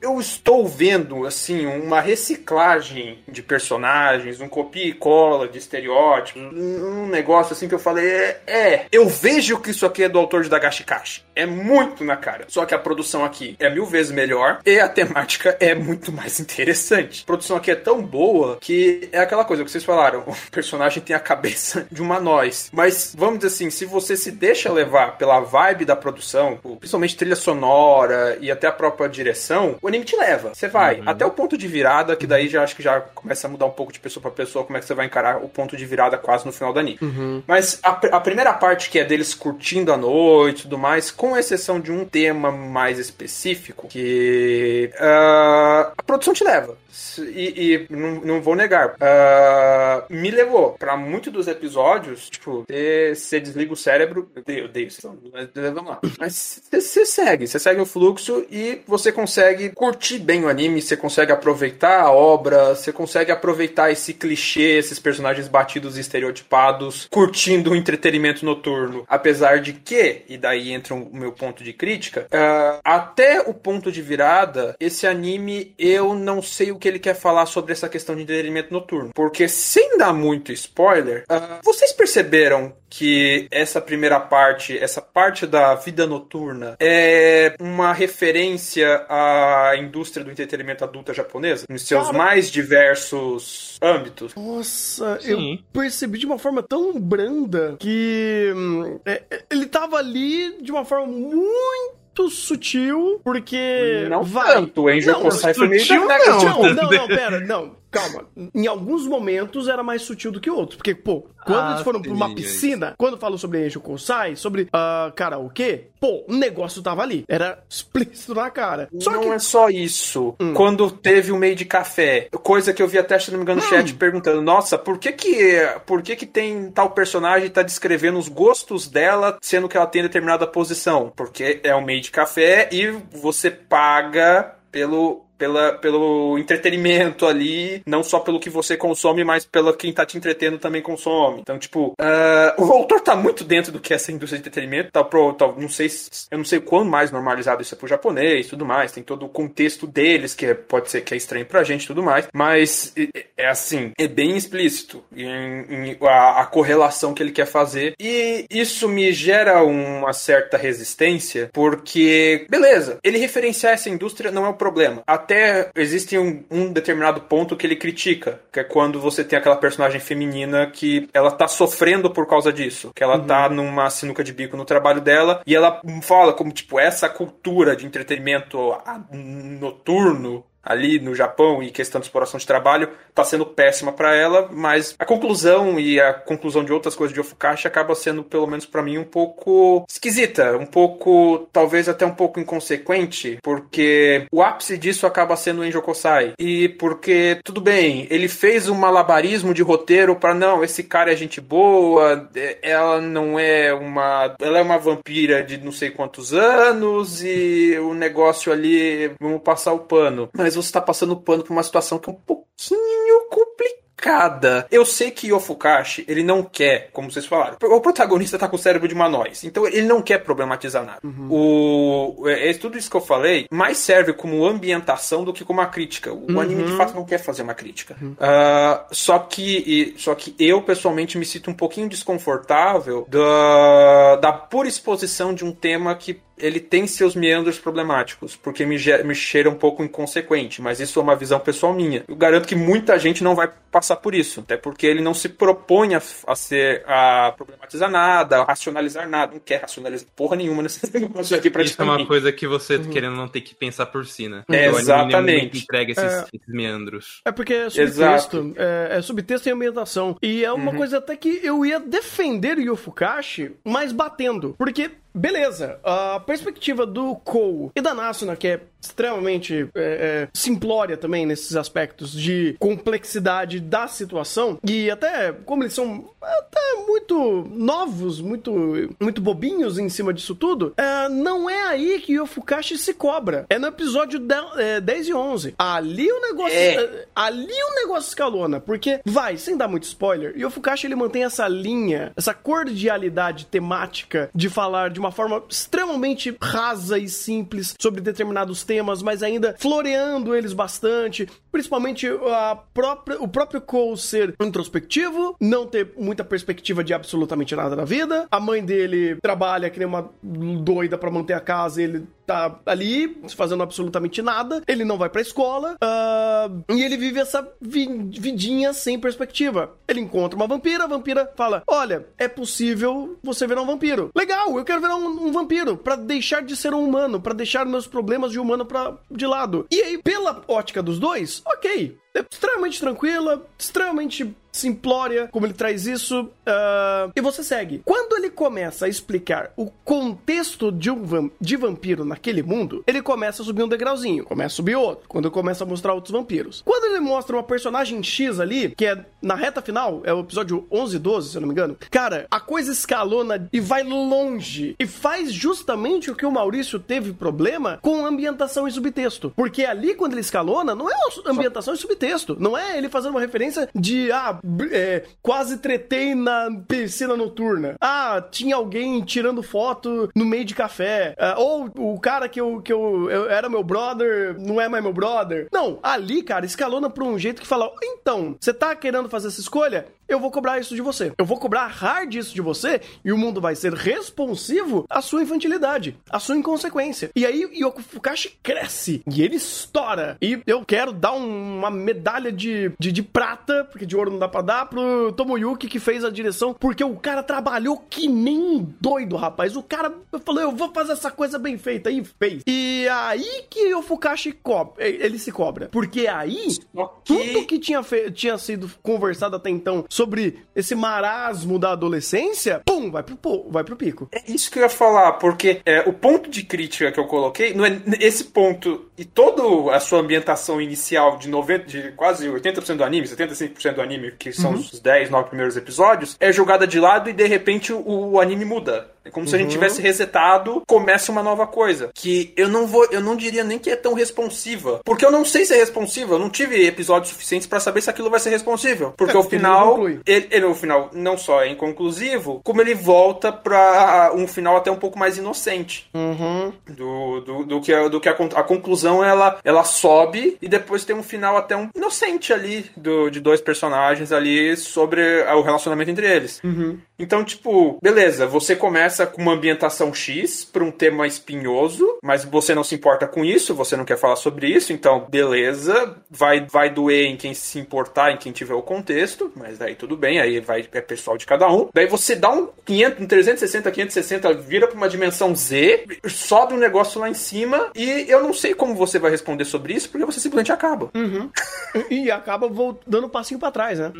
Eu- estou vendo, assim, uma reciclagem de personagens, um copia e cola de estereótipos, um negócio assim que eu falei, é, é, eu vejo que isso aqui é do autor de Dagashi Kashi. É muito na cara. Só que a produção aqui é mil vezes melhor e a temática é muito mais interessante. A produção aqui é tão boa que é aquela coisa que vocês falaram, o personagem tem a cabeça de uma nós. Mas, vamos dizer assim, se você se deixa levar pela vibe da produção, principalmente trilha sonora e até a própria direção, o anime te leva. Você vai até o ponto de virada, que daí já acho que já começa a mudar um pouco de pessoa pra pessoa, como é que você vai encarar o ponto de virada quase no final do anime. Mas a, a primeira parte, que é deles curtindo a noite e tudo mais, com exceção de um tema mais específico, que ah, a produção te leva. E, e não, não vou negar, ah, me levou pra muitos dos episódios, tipo, você desliga o cérebro, eu odeio, mas vamos lá. Mas você- segue, você segue o fluxo e você consegue curtir bem o anime, você consegue aproveitar a obra, você consegue aproveitar esse clichê, esses personagens batidos e estereotipados, curtindo o entretenimento noturno. Apesar de que, e daí entra o meu ponto de crítica, ah, até o ponto de virada, esse anime eu não sei o que ele quer falar sobre essa questão de entretenimento noturno. Porque sem dar muito spoiler, ah, vocês perceberam que essa primeira parte, essa parte da vida noturna, é uma referência à indústria do entretenimento adulta japonesa, nos seus
Cara.
mais diversos âmbitos.
Nossa,
Sim.
eu percebi de uma forma tão branda que hum, é, é, ele tava ali de uma forma muito sutil, porque
Não
vai.
tanto, o Angel
Não,
Kosai foi meio
sutil não.
Não, não, não, pera, não, calma. Em alguns momentos era mais sutil do que outros. Porque, pô, quando
Ah,
eles foram pra uma
sim,
piscina, quando falou sobre Angel Kosai, sobre ah, karaokê, pô, o negócio tava ali. Era explícito na cara. Só
não
que.
é só isso. Quando teve o meio de café, coisa que eu vi até, se não me engano, no chat perguntando: Nossa, por que que, por que que tem tal personagem tá descrevendo os gostos dela, sendo que ela tem determinada posição? Porque é um meio de café e você paga pelo. Pela, pelo entretenimento ali, não só pelo que você consome, mas pelo quem tá te entretendo também consome. Então, tipo, ah, o autor tá muito dentro do que é essa indústria de entretenimento, tá pro, tá, não sei, se- eu não sei quão mais normalizado isso é pro japonês, tudo mais, tem todo o contexto deles que é- pode ser que é estranho pra gente, tudo mais, mas é, é assim, é bem explícito em, em a, a correlação que ele quer fazer e isso me gera uma certa resistência porque, beleza, ele referenciar essa indústria não é o problema. Até existe um, um determinado ponto que ele critica, que é quando você tem aquela personagem feminina que ela tá sofrendo por causa disso, que ela tá numa sinuca de bico no trabalho dela e ela fala como, tipo, essa cultura de entretenimento noturno ali no Japão e questão de exploração de trabalho tá sendo péssima pra ela, mas a conclusão e a conclusão de outras coisas de Ofukashi acaba sendo, pelo menos pra mim, um pouco esquisita, um pouco, talvez até um pouco inconsequente, porque o ápice disso acaba sendo o Enjo Kosai. E porque, tudo bem, ele fez um malabarismo de roteiro pra não, esse cara é gente boa, é- ela não é uma. Ela é uma vampira de não sei quantos anos e o negócio ali, vamos passar o pano. Mas você tá passando o pano pra uma situação que é um pouquinho complicada. Eu sei que Yofukashi, ele não quer, como vocês falaram, o protagonista tá com o cérebro de uma nós, então ele não quer problematizar nada. O, é, é tudo isso que eu falei, mais serve como ambientação do que como uma crítica. O anime de fato não quer fazer uma crítica. Ah, só que só que eu pessoalmente me sinto um pouquinho desconfortável da, da pura exposição de um tema que ele tem seus meandros problemáticos, porque me, me cheira um pouco inconsequente, mas isso é uma visão pessoal minha. Eu garanto que muita gente não vai passar por isso, até porque ele não se propõe a, a ser a problematizar nada, a racionalizar nada, não quer racionalizar porra nenhuma nesse negócio aqui
Isso é uma coisa que você, querendo não ter que pensar por si, né?
É,
O anime nenhum
exatamente.
entrega esses, esses meandros.
É porque é subtexto, é, é subtexto e ambientação. E é uma coisa até que eu ia defender o Yofukashi, mas batendo. Porque, beleza, a perspectiva do Kou e da Nasuna, que é extremamente é, é, simplória também nesses aspectos de complexidade da situação, e até como eles são até muito novos, muito, muito bobinhos em cima disso tudo, é, não é aí que o Yofukashi se cobra. É no episódio de, é, 10 e 11. Ali o negócio
É.
ali o negócio escalona, porque vai, sem dar muito spoiler, e o Fukashi ele mantém essa linha, essa cordialidade temática de falar de uma forma extremamente rasa e simples sobre determinados temas, mas ainda floreando eles bastante, principalmente a própria, o próprio Cole ser introspectivo, não ter muita perspectiva de absolutamente nada na vida, a mãe dele trabalha que nem uma doida pra manter a casa, ele tá ali fazendo absolutamente nada, ele não vai pra escola, ah, e ele vive essa vi- vidinha sem perspectiva. Ele encontra uma vampira, a vampira fala: Olha, é possível você virar um vampiro. Legal, eu quero virar um, um vampiro pra deixar de ser um humano, pra deixar meus problemas de humano pra, de lado. E aí, pela ótica dos dois, ok. É extremamente tranquila, extremamente simplória como ele traz isso, ah, e você segue. Quando ele começa a explicar o contexto de um de vampiro naquele mundo, ele começa a subir um degrauzinho, começa a subir outro, quando começa a mostrar outros vampiros. Quando ele mostra uma personagem X ali, que é na reta final, é o episódio 11 e 12, se eu não me engano, cara, a coisa escalona e vai longe, e faz justamente o que o Maurício teve problema com ambientação e subtexto. Porque ali, quando ele escalona, não é ambientação e subtexto, não é ele fazendo uma referência de, ah, é, quase tretei na piscina noturna. Ah, tinha alguém tirando foto no meio de café. Ah, ou o cara que, eu, que eu, eu era meu brother, não é mais meu brother. Não, ali, cara, escalona pra um jeito que fala, então, você tá querendo fazer essa escolha? Eu vou cobrar isso de você. Eu vou cobrar hard isso de você e o mundo vai ser responsivo à sua infantilidade, à sua inconsequência. E aí Yoko Fukashi cresce e ele estoura. E eu quero dar um- uma medalha de, de, de prata, porque de ouro não dá pra dar, pro Tomoyuki que fez a direção, porque o cara trabalhou que nem doido, rapaz. O cara falou, eu vou fazer essa coisa bem feita e fez. E aí que o Fukashi cobra, ele se cobra. Porque aí
Ok.
tudo que tinha, fe- tinha sido conversado até então sobre esse marasmo da adolescência, pum, vai pro, vai pro pico.
É isso que eu ia falar, porque é, o ponto de crítica que eu coloquei, não é esse ponto e toda a sua ambientação inicial de, 90, de quase 80% do anime, 75% do anime, que são os 10, 9 primeiros episódios, é jogada de lado e de repente o, o anime muda. É como se a gente tivesse resetado, começa uma nova coisa. Que eu não vou, eu não diria nem que é tão responsiva. Porque eu não sei se é responsiva. Eu não tive episódios suficientes pra saber se aquilo vai ser responsível. Porque
É,
o
ele
final.
conclui.
Ele, ele, o final não só é inconclusivo, como ele volta pra um final até um pouco mais inocente.
Uhum.
Do, do, do que, a- do que a, a conclusão ela, ela sobe e depois tem um final até um inocente ali do, de dois personagens ali sobre o relacionamento entre eles. Então, tipo, beleza, você começa com uma ambientação X pra um tema espinhoso, mas você não se importa com isso, você não quer falar sobre isso, então, beleza, vai, vai doer em quem se importar, em quem tiver o contexto, mas daí tudo bem, aí vai, é pessoal de cada um. Daí você dá um 500, um 360, 560, vira pra uma dimensão Z, sobe um negócio lá em cima, e eu não sei como você vai responder sobre isso, porque você simplesmente acaba.
E acaba dando um passinho pra trás, né?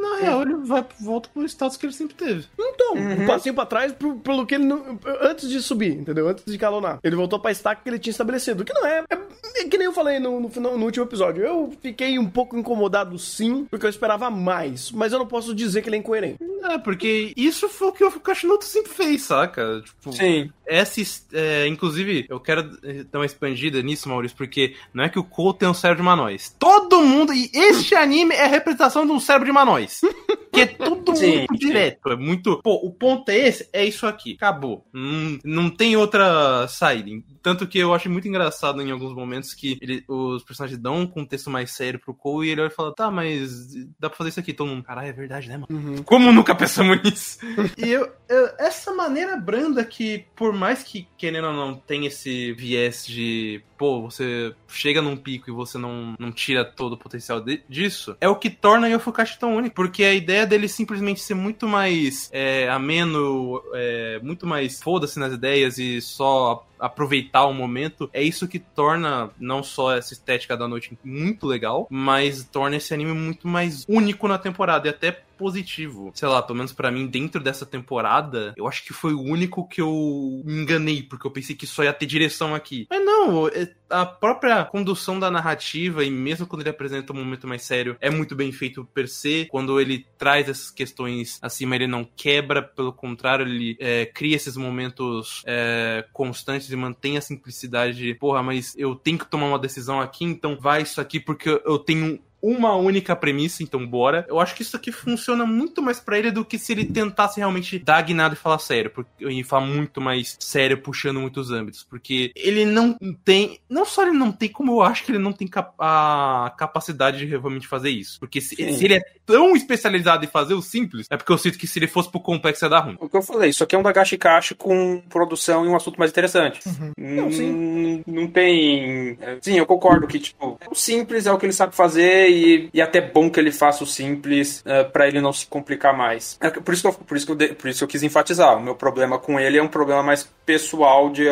Na real, ele vai, volta pro status que ele sempre teve.
Então, um passinho pra trás pro- pelo que ele não. Antes de subir, entendeu? Antes de calonar. Ele voltou pra estaca que ele tinha estabelecido. Que não é. É, é que nem eu falei no, no, final- no último episódio. Eu fiquei um pouco incomodado, sim, porque eu esperava mais. Mas eu não posso dizer que ele é incoerente.
É, porque isso foi o que o Kashimoto sempre fez, saca? Tipo,
Sim.
essa, é, inclusive, eu quero eh, dar uma expandida nisso, Maurício, porque não é que o Cole tem um cérebro de manóis. Todo mundo, e este anime é a representação de um cérebro de manóis. Que é todo mundo
sim.
direto. É muito. Pô, o ponto é esse, é isso aqui. Acabou. Não, não tem outra saída. Tanto que eu acho muito engraçado em alguns momentos que ele- os personagens dão um contexto mais sério pro Cole e ele olha e fala: tá, mas dá pra fazer isso aqui. Todo mundo, caralho, é verdade, né, mano? Como nunca pensamos nisso? e eu, eu- essa maneira branda que, por mais que, querendo ou não, tem esse viés de, pô, você chega num pico e você não, não tira todo o potencial de- disso, é o que torna Yofukashi tão único. Porque a ideia dele simplesmente ser muito mais é, ameno, é, muito mais foda-se nas ideias e só aproveitar o momento, é isso que torna não só essa estética da noite muito legal, mas torna esse anime muito mais único na temporada e até positivo. Sei lá, pelo menos pra mim, dentro dessa temporada, eu acho que foi o único que eu me enganei, porque eu pensei que só ia ter direção aqui. Mas não, é- a própria condução da narrativa, e mesmo quando ele apresenta um momento mais sério, é muito bem feito per se. Quando ele traz essas questões acima, ele não quebra, pelo contrário, ele é, cria esses momentos é, constantes e mantém a simplicidade de, porra, mas eu tenho que tomar uma decisão aqui, então vai isso aqui porque eu tenho uma única premissa, então bora. Eu acho que isso aqui funciona muito mais pra ele do que se ele tentasse realmente dar guinada e falar sério. Porque, e falar muito mais sério, puxando muitos âmbitos. Porque ele não tem. Não só ele não tem, como eu acho que ele não tem cap- a capacidade de realmente fazer isso. Porque se, se ele é tão especializado em fazer o simples, é porque eu sinto que se ele fosse pro complexo ia dar ruim.
O que eu falei, isso aqui é um Dagashi Kashi com produção e um assunto mais interessante.
Não, sim.
Não, não tem. é, Sim, eu concordo que, tipo, o simples é o que ele sabe fazer e, e até bom que ele faça o simples é, pra ele não se complicar mais. É, por, isso que eu, por, isso que eu, por isso que eu quis enfatizar. O meu problema com ele é um problema mais pessoal de.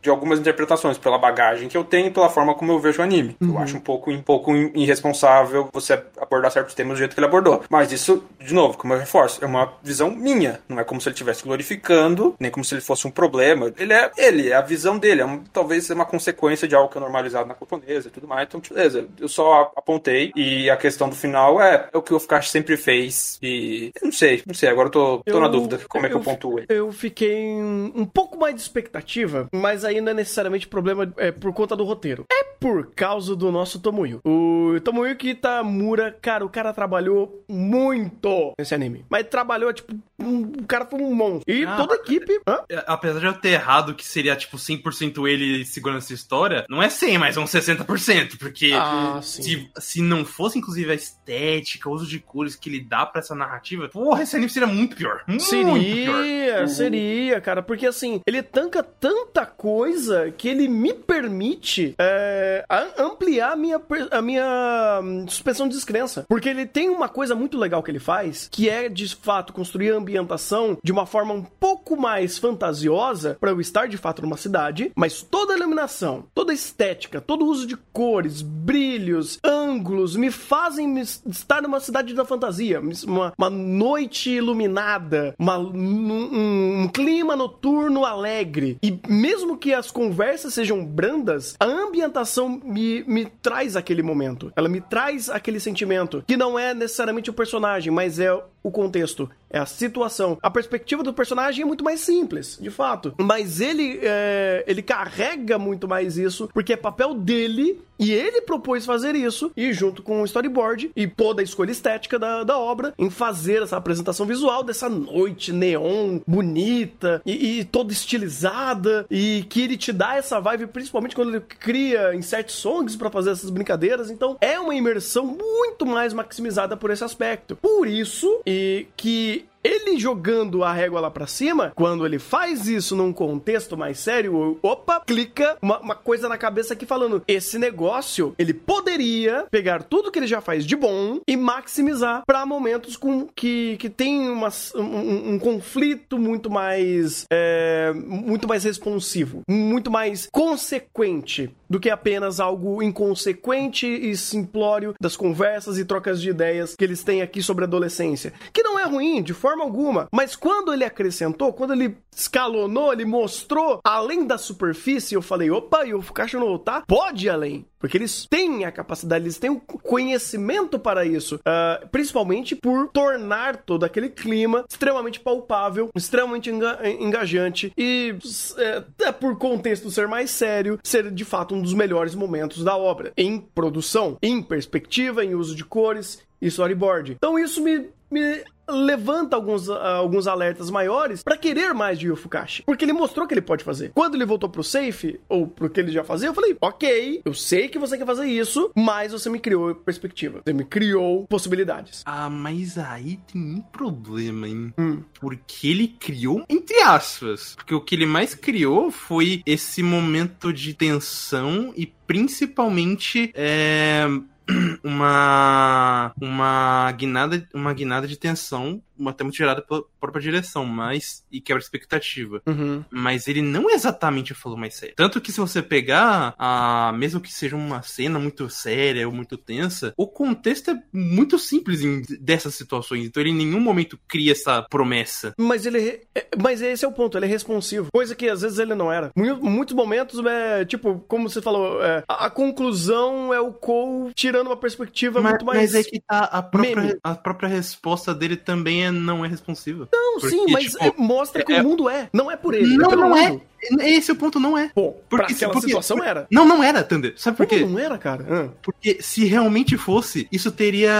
De algumas interpretações, pela bagagem que eu tenho e pela forma como eu vejo o anime. Eu acho um pouco, um pouco irresponsável você abordar certos temas do jeito que ele abordou. Mas isso, de novo, como eu reforço, é uma visão minha. Não é como se ele estivesse glorificando, nem como se ele fosse um problema. Ele é ele, é a visão dele. É um, talvez é uma consequência de algo que é normalizado na japonesa e tudo mais. Então, beleza. Eu só apontei. E a questão do final é, é o que o Fukashi sempre fez. E eu não sei, não sei. Agora eu tô, tô na dúvida como é que eu pontuo ele.
Eu fiquei um um pouco mais de expectativa, mas aí não é necessariamente problema é, por conta do roteiro. É por causa do nosso Tomoyo. O Tomoyo Kitamura, cara, o cara trabalhou muito nesse anime. Mas trabalhou, tipo, um, o cara foi um monstro. E
Ah,
toda a equipe... Hã?
É, Apesar de eu ter errado que seria, tipo, 100% ele segurando essa história, não é 100, mas é uns 60%, porque
Ah,
se, se não fosse, inclusive, a estética, o uso de cores que ele dá pra essa narrativa, porra, esse anime seria muito pior. Muito pior.
Seria, seria, cara, porque assim, ele tanca tanta coisa que ele me permite é, a- ampliar a minha, a minha hum, suspensão de descrença. Porque ele tem uma coisa muito legal que ele faz, que é de fato construir ambientação de uma forma um pouco mais fantasiosa para eu estar de fato numa cidade, mas toda a iluminação, toda a estética, todo o uso de cores, brilhos, ângulos me fazem estar numa cidade da fantasia, uma, uma noite iluminada, uma- um, um clima noturno alegre. E mesmo que as conversas sejam brandas, a ambientação me, me traz aquele momento. Ela me traz aquele sentimento que não é necessariamente o personagem, mas é o contexto, é a situação. A perspectiva do personagem é muito mais simples, de fato. Mas ele, é, ele carrega muito mais isso, porque é papel dele e ele propôs fazer isso, e junto com o storyboard e toda a escolha estética da, da obra, em fazer essa apresentação visual dessa noite neon bonita e, e toda estilizada, e que ele te dá essa vibe, principalmente quando ele cria insert songs pra fazer essas brincadeiras. Então é uma imersão muito mais maximizada por esse aspecto. Por isso, e que ele jogando a régua lá pra cima, quando ele faz isso num contexto mais sério, opa, clica uma, uma coisa na cabeça aqui falando: esse negócio, ele poderia pegar tudo que ele já faz de bom e maximizar pra momentos com que, que tem uma, um, um conflito muito mais é, muito mais responsivo, muito mais consequente do que apenas algo inconsequente e simplório das conversas e trocas de ideias que eles têm aqui sobre adolescência. Que não é ruim, de forma alguma. Mas quando ele acrescentou, quando ele escalonou, ele mostrou além da superfície, eu falei, opa, e o Fukashi no tá? Pode ir além. Porque eles têm a capacidade, eles têm o conhecimento para isso. Ah, principalmente por tornar todo aquele clima extremamente palpável, extremamente enga- engajante e é, por contexto ser mais sério, ser de fato um dos melhores momentos da obra. Em produção, em perspectiva, em uso de cores e storyboard. Então isso me, me levanta alguns, ah, alguns alertas maiores pra querer mais de Yu Fukashi. Porque ele mostrou que ele pode fazer. Quando ele voltou pro safe, ou pro que ele já fazia, eu falei, ok, eu sei que você quer fazer isso, mas você me criou perspectiva. Você me criou possibilidades.
Ah, mas aí tem um problema, hein?
Hum.
Porque ele criou, entre aspas. Porque o que ele mais criou foi esse momento de tensão e principalmente é, uma uma guinada uma guinada de tensão até muito gerada pela própria direção mas e quebra expectativa
Uhum.
mas ele não exatamente falou mais sério. Tanto que se você pegar, a, mesmo que seja uma cena muito séria ou muito tensa, o contexto é muito simples em, dessas situações. Então ele em nenhum momento cria essa promessa.
Mas ele. é- Mas esse é o ponto, ele é responsivo. Coisa que às vezes ele não era. Em muitos momentos, é, tipo, como você falou, é, a, a conclusão é o Cole tirando uma perspectiva
Mas,
muito mais.
mas é que tá, a própria,
meme.
a própria resposta dele também é, não é responsiva.
Não,
Porque,
sim, mas
tipo,
é- mostra que
é-
o mundo é. Não é por ele.
Não,
é
não é. Esse é o ponto, não é.
Pra
Porque-
aquela
porque-
situação era.
Não, não era, Thunder. Sabe por quê?
não era, cara? Ah.
Porque se realmente fosse, isso teria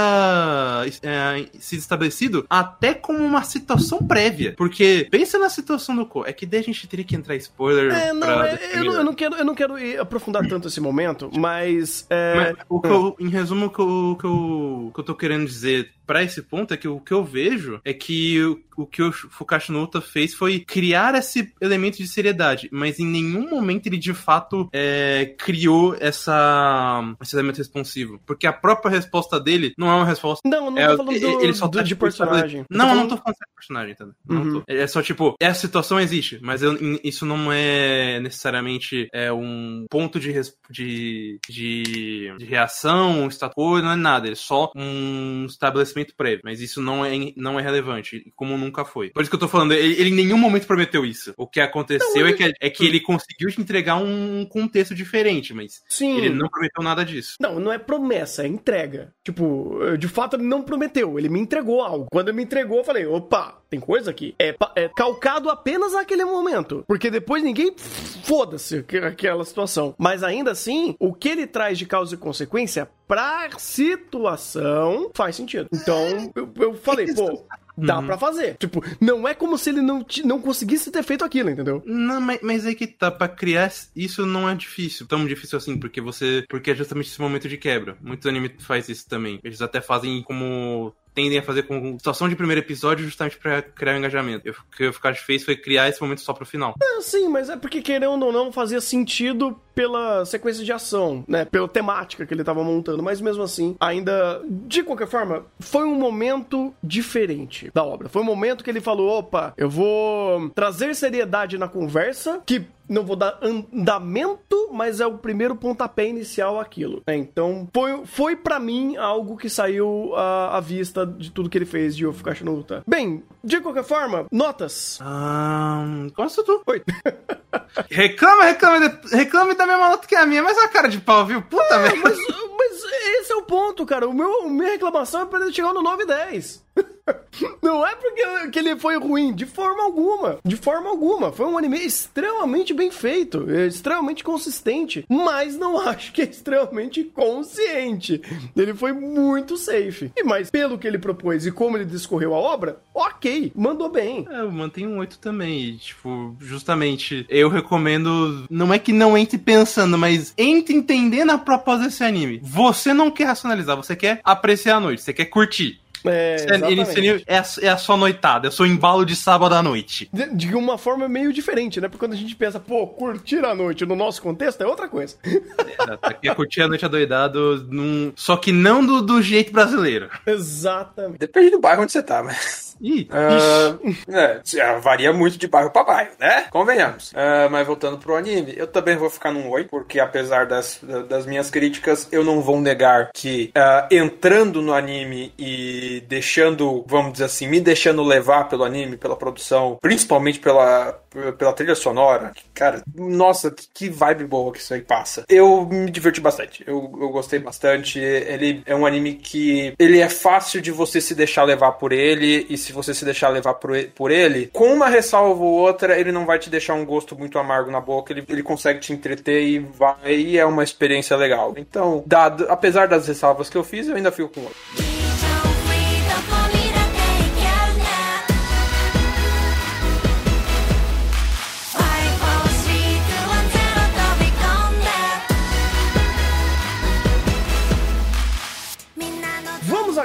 é, sido estabelecido até como uma situação prévia. Porque pensa na situação do Co. É que daí a gente teria que entrar em spoiler.
É, não,
pra
é, eu, não, eu não quero, eu não quero ir aprofundar tanto esse momento, mas. É,
Mas o que eu- em resumo, o que eu, que, eu, que eu tô querendo dizer pra esse ponto é que o que eu vejo é que o, o que o Fukashi no Uta fez foi criar esse elemento de seriedade, mas em nenhum momento ele de fato é, criou essa, esse elemento responsivo. Porque a própria resposta dele não é uma resposta.
Não, eu não
É,
tô falando
ele-
do,
ele só
do-
tá,
de
tipo,
personagem.
Não, eu não
falando-
tô falando de personagem? Não
Uhum.
É só tipo, essa situação existe, mas eu- isso não é necessariamente é, um ponto de, de, de, de reação, um status não é nada. É só um estabelecimento prévio. Mas isso não é, não é relevante, como nunca foi. Por isso que eu tô falando, ele, ele em nenhum momento prometeu isso. O que aconteceu é, que, é que ele conseguiu te entregar um contexto diferente, mas
Sim.
ele não prometeu nada disso.
Não, não é promessa, é entrega. Tipo, de fato ele não prometeu, ele me entregou algo. Quando ele me entregou, eu falei, opa, tem coisa aqui. É, pa- é calcado apenas naquele momento. Porque depois ninguém foda-se aqu- aquela situação. Mas ainda assim, o que ele traz de causa e consequência pra situação faz sentido. Então, eu, eu falei, pô. Dá pra fazer. Tipo, não é como se ele não, ti- não conseguisse ter feito aquilo, entendeu?
Não, mas, mas é que tá, pra criar isso não é difícil, tão difícil assim, porque você. Porque é justamente esse momento de quebra. Muitos animes faz isso também. Eles até fazem como. tendem a fazer com situação de primeiro episódio justamente pra criar um engajamento. E O que o Fukashi fez foi criar esse momento só pro final.
É, sim, mas é porque querendo ou não fazia sentido pela sequência de ação, né? Pela temática que ele tava montando, mas mesmo assim, ainda de qualquer forma, foi um momento diferente da obra. Foi um momento que ele falou: "Opa, eu vou trazer seriedade na conversa, que não vou dar andamento, mas é o primeiro pontapé inicial aquilo. né? Então, foi, foi para mim algo que saiu à, à vista de tudo que ele fez de Yofukashi no Uta. Bem, de qualquer forma, notas.
Ah. Gosta tu?
Oi.
Reclama, reclama, reclame da mesma nota que a minha, mas a cara de pau, viu? Puta merda.
Mas, mas esse é o ponto, cara. O meu, minha reclamação é pra ele chegar no 9 e 10. Não é porque que ele foi ruim, de forma alguma. De forma alguma. Foi um anime extremamente bem feito, é extremamente consistente, mas não acho que é extremamente consciente. Ele foi muito safe. E mas pelo que ele propôs e como ele discorreu a obra, ok, mandou bem.
É, eu mantenho um 8 também. E, tipo, justamente, eu recomendo. Não é que não entre pensando, mas entre entendendo a proposta desse anime. Você não quer racionalizar, você quer apreciar a noite, você quer curtir.
É,
anime é, a- é a sua noitada, é o seu embalo de sábado à noite.
De, de uma forma meio diferente, né? Porque quando a gente pensa, pô, curtir a noite no nosso contexto é outra coisa.
É, quer curtir a noite adoidado, num... só que não do, do jeito brasileiro.
Exatamente.
Depende do bairro onde você tá, mas.
Ih,
Ah, é, varia muito de bairro pra bairro, né? Convenhamos. Ah, mas voltando pro anime, eu também vou ficar num 8, porque apesar das, das minhas críticas, eu não vou negar que ah, entrando no anime e deixando, vamos dizer assim, me deixando levar pelo anime, pela produção, principalmente pela, pela trilha sonora, cara, nossa, que, vibe boa que isso aí passa. Eu me diverti bastante, eu, eu gostei bastante. Ele é um anime que ele é fácil de você se deixar levar por ele, e se você se deixar levar por por ele, com uma ressalva ou outra, ele não vai te deixar um gosto muito amargo na boca, ele, ele consegue te entreter e vai, e é uma experiência legal. Então, dado, apesar das ressalvas que eu fiz, eu ainda fico com outro.「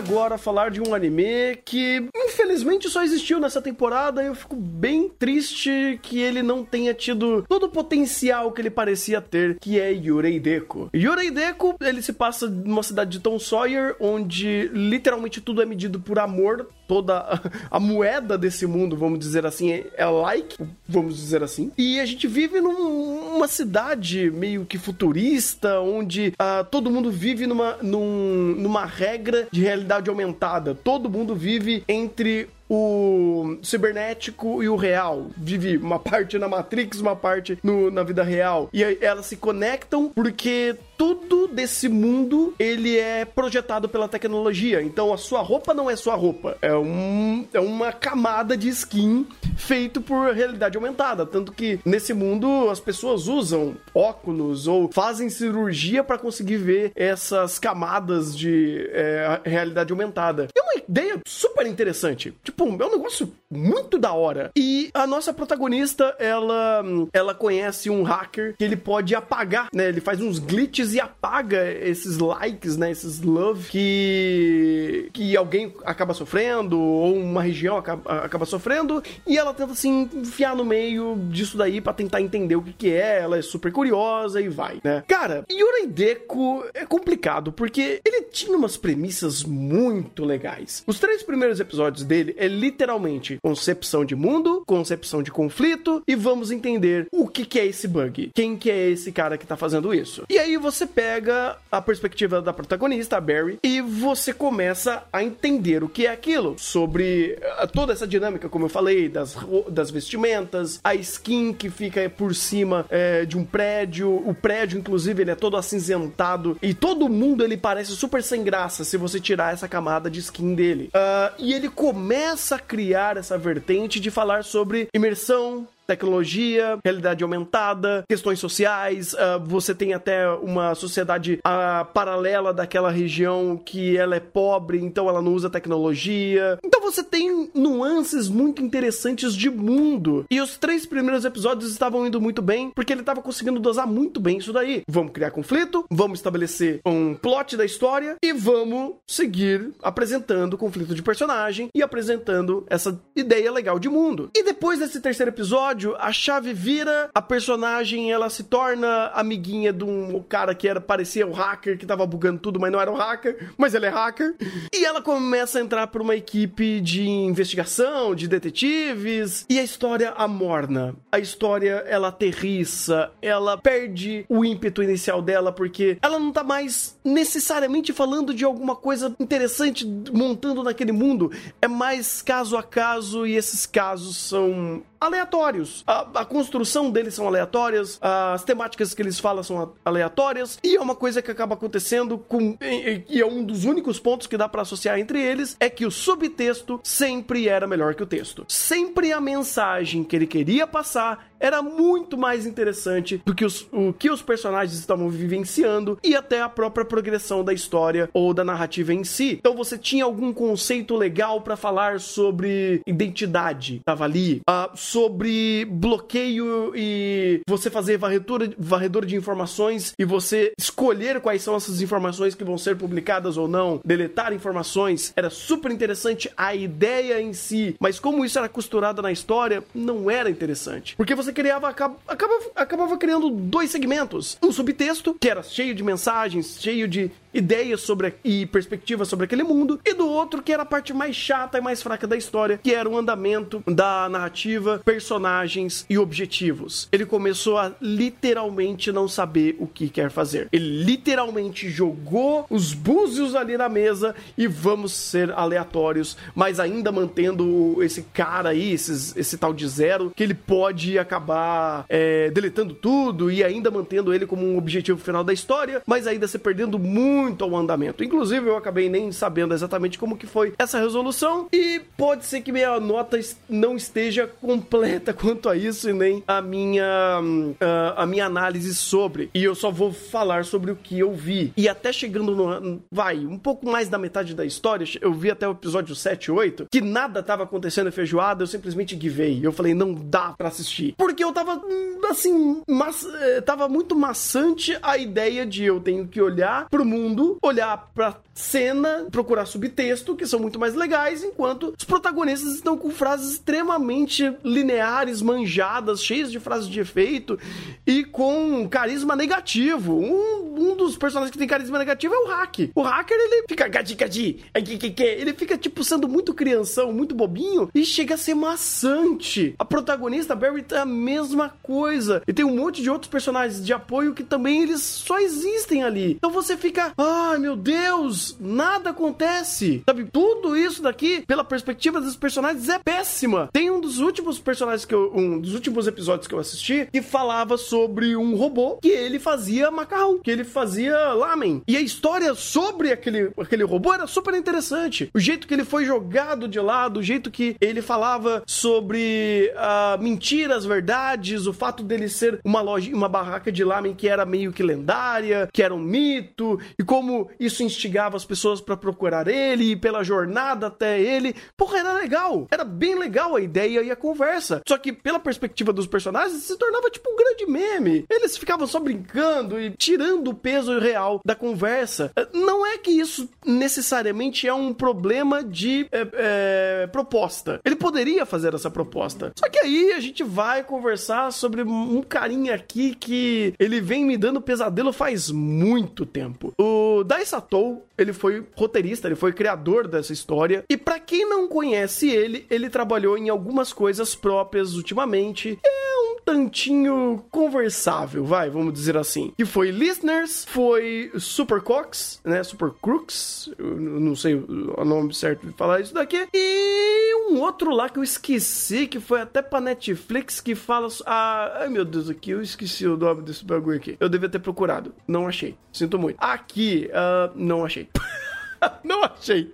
agora falar de um anime que infelizmente só existiu nessa temporada e eu fico bem triste que ele não tenha tido todo o potencial que ele parecia ter, que é Yurei Deku. Yurei Deku, ele se passa numa cidade de Tom Sawyer, onde literalmente tudo é medido por amor, toda a, moeda desse mundo, vamos dizer assim, é, like, vamos dizer assim. E a gente vive numa cidade meio que futurista, onde ah, todo mundo vive numa, num- numa regra de realidade aumentada. Todo mundo vive entre o cibernético e o real. Vive uma parte na Matrix, uma parte no- na vida real. E elas se conectam porque tudo desse mundo ele é projetado pela tecnologia. Então a sua roupa não é sua roupa, é, um, é uma camada de skin feito por realidade aumentada. Tanto que nesse mundo as pessoas usam óculos ou fazem cirurgia para conseguir ver essas camadas de é, realidade aumentada. É uma ideia super interessante. Tipo, é um negócio muito da hora. E a nossa protagonista, ela, ela conhece um hacker que ele pode apagar, né? Ele faz uns glitches e apaga esses likes, né? Esses love que, que alguém acaba sofrendo ou uma região acaba, acaba sofrendo e ela tenta se enfiar no meio disso daí pra tentar entender o que que é. Ela é super curiosa e vai, né? Cara, Yurei Deku é complicado porque ele tinha umas premissas muito legais. Os três primeiros episódios dele é literalmente concepção de mundo, concepção de conflito e vamos entender o que que é esse bug. Quem que é esse cara que tá fazendo isso? E aí você pega a perspectiva da protagonista, a Barry, e você começa a entender o que é aquilo, sobre eh, toda essa dinâmica, como eu falei, das, das vestimentas, a skin que fica por cima eh, de um prédio, o prédio, inclusive, ele é todo acinzentado e todo mundo ele parece super sem graça se você tirar essa camada de skin dele. Ah, e ele começa a criar essa vertente de falar sobre imersão, tecnologia, realidade aumentada, questões sociais. ah, você tem até uma sociedade ah, paralela daquela região que ela é pobre, então ela não usa tecnologia. Então você tem nuances muito interessantes de mundo. E os três primeiros episódios estavam indo muito bem, porque ele estava conseguindo dosar muito bem isso daí. Vamos criar conflito, vamos estabelecer um plot da história e vamos seguir apresentando o conflito de personagem e apresentando essa ideia legal de mundo. E depois desse terceiro episódio, a chave vira, a personagem ela se torna amiguinha de um cara que era parecia o hacker que tava bugando tudo, mas não era o hacker, mas ele é hacker. E ela começa a entrar por uma equipe de investigação, de detetives, e a história amorna. A história ela aterriça, ela perde o ímpeto inicial dela porque ela não tá mais necessariamente falando de alguma coisa interessante montando naquele mundo, é mais caso a caso e esses casos são aleatórios. A, a construção deles são aleatórias, as temáticas que eles falam são aleatórias, e é uma coisa que acaba acontecendo com. E, e é um dos únicos pontos que dá pra associar entre eles: é que o subtexto sempre era melhor que o texto. Sempre a mensagem que ele queria passar era muito mais interessante do que os, o que os personagens estavam vivenciando e até a própria progressão da história ou da narrativa em si. Então você tinha algum conceito legal pra falar sobre identidade, tava ali, ah, sobre bloqueio e você fazer varredura, varredura de informações e você escolher quais são essas informações que vão ser publicadas ou não, deletar informações, era super interessante a ideia em si, mas como isso era costurado na história, não era interessante. Porque você criava, acaba- acabava, acabava criando dois segmentos. Um subtexto, que era cheio de mensagens, cheio de ideias sobre e perspectivas sobre aquele mundo, e do outro que era a parte mais chata e mais fraca da história, que era o andamento da narrativa, personagens e objetivos. Ele começou a literalmente não saber o que quer fazer. Ele literalmente jogou os búzios ali na mesa e vamos ser aleatórios, mas ainda mantendo esse cara aí, esses- esse tal de zero, que ele pode acabar é, deletando tudo e ainda mantendo ele como um objetivo final da história, mas ainda se perdendo muito ao andamento. Inclusive, eu acabei nem sabendo exatamente como que foi essa resolução e pode ser que minha nota não esteja completa quanto a isso e nem a minha hum, ah, a minha análise sobre. E eu só vou falar sobre o que eu vi. E até chegando no vai, um pouco mais da metade da história, eu vi até o episódio 7 e 8, que nada tava acontecendo em feijoada, eu simplesmente givei. Eu falei, não dá pra assistir. Porque eu tava hum, assim, mas eh, tava muito maçante a ideia de eu tenho que olhar pro mundo, olhar pra cena, procurar subtexto, que são muito mais legais, enquanto os protagonistas estão com frases extremamente lineares, manjadas, cheias de frases de efeito e com carisma negativo. Um, um dos personagens que tem carisma negativo é o Hack. O hacker, ele fica gadi gadi, que, ele fica tipo sendo muito crianção, muito bobinho e chega a ser maçante. A protagonista, a Barry, é a mesma coisa. E tem um monte de outros personagens de apoio que também eles só existem ali. Então você fica, ai meu Deus, nada acontece. Sabe, tudo isso daqui, pela perspectiva dos personagens, é péssima. Tem um dos últimos personagens que eu, um dos últimos episódios que eu assisti que falava sobre um robô que ele fazia macarrão, que ele fazia lamen. E a história sobre aquele, aquele robô era super interessante. O jeito que ele foi jogado de lado, o jeito que ele falava sobre ah, mentiras, verdades, o fato dele ser uma loja, uma barraca de lamen que era meio que lendária, que era um mito, e como isso instigava as pessoas pra procurar ele pela jornada até ele. Porra, era legal. Era bem legal a ideia e a conversa. Só que pela perspectiva dos personagens, se tornava tipo um grande meme. Eles ficavam só brincando e tirando o peso real da conversa. Eh, Não é que isso necessariamente é um problema de eh, eh, proposta. Ele poderia fazer essa proposta. Só que aí a gente vai conversar sobre um carinha aqui que ele vem me dando pesadelo faz muito tempo. O Dai Satou, ele foi roteirista, ele foi criador dessa história. E pra quem não conhece ele, ele trabalhou em algumas coisas próprias ultimamente. É um tantinho conversável, vai, vamos dizer assim. Que foi Listeners, foi Super Cox, né? Super Crooks, não sei o nome certo de falar isso daqui. E um outro lá que eu esqueci, que foi até pra Netflix, que fala. Ah, ai meu Deus, aqui eu esqueci o nome desse bagulho aqui. Eu devia ter procurado. Não achei. Sinto muito. Aqui, ah, não achei. não achei.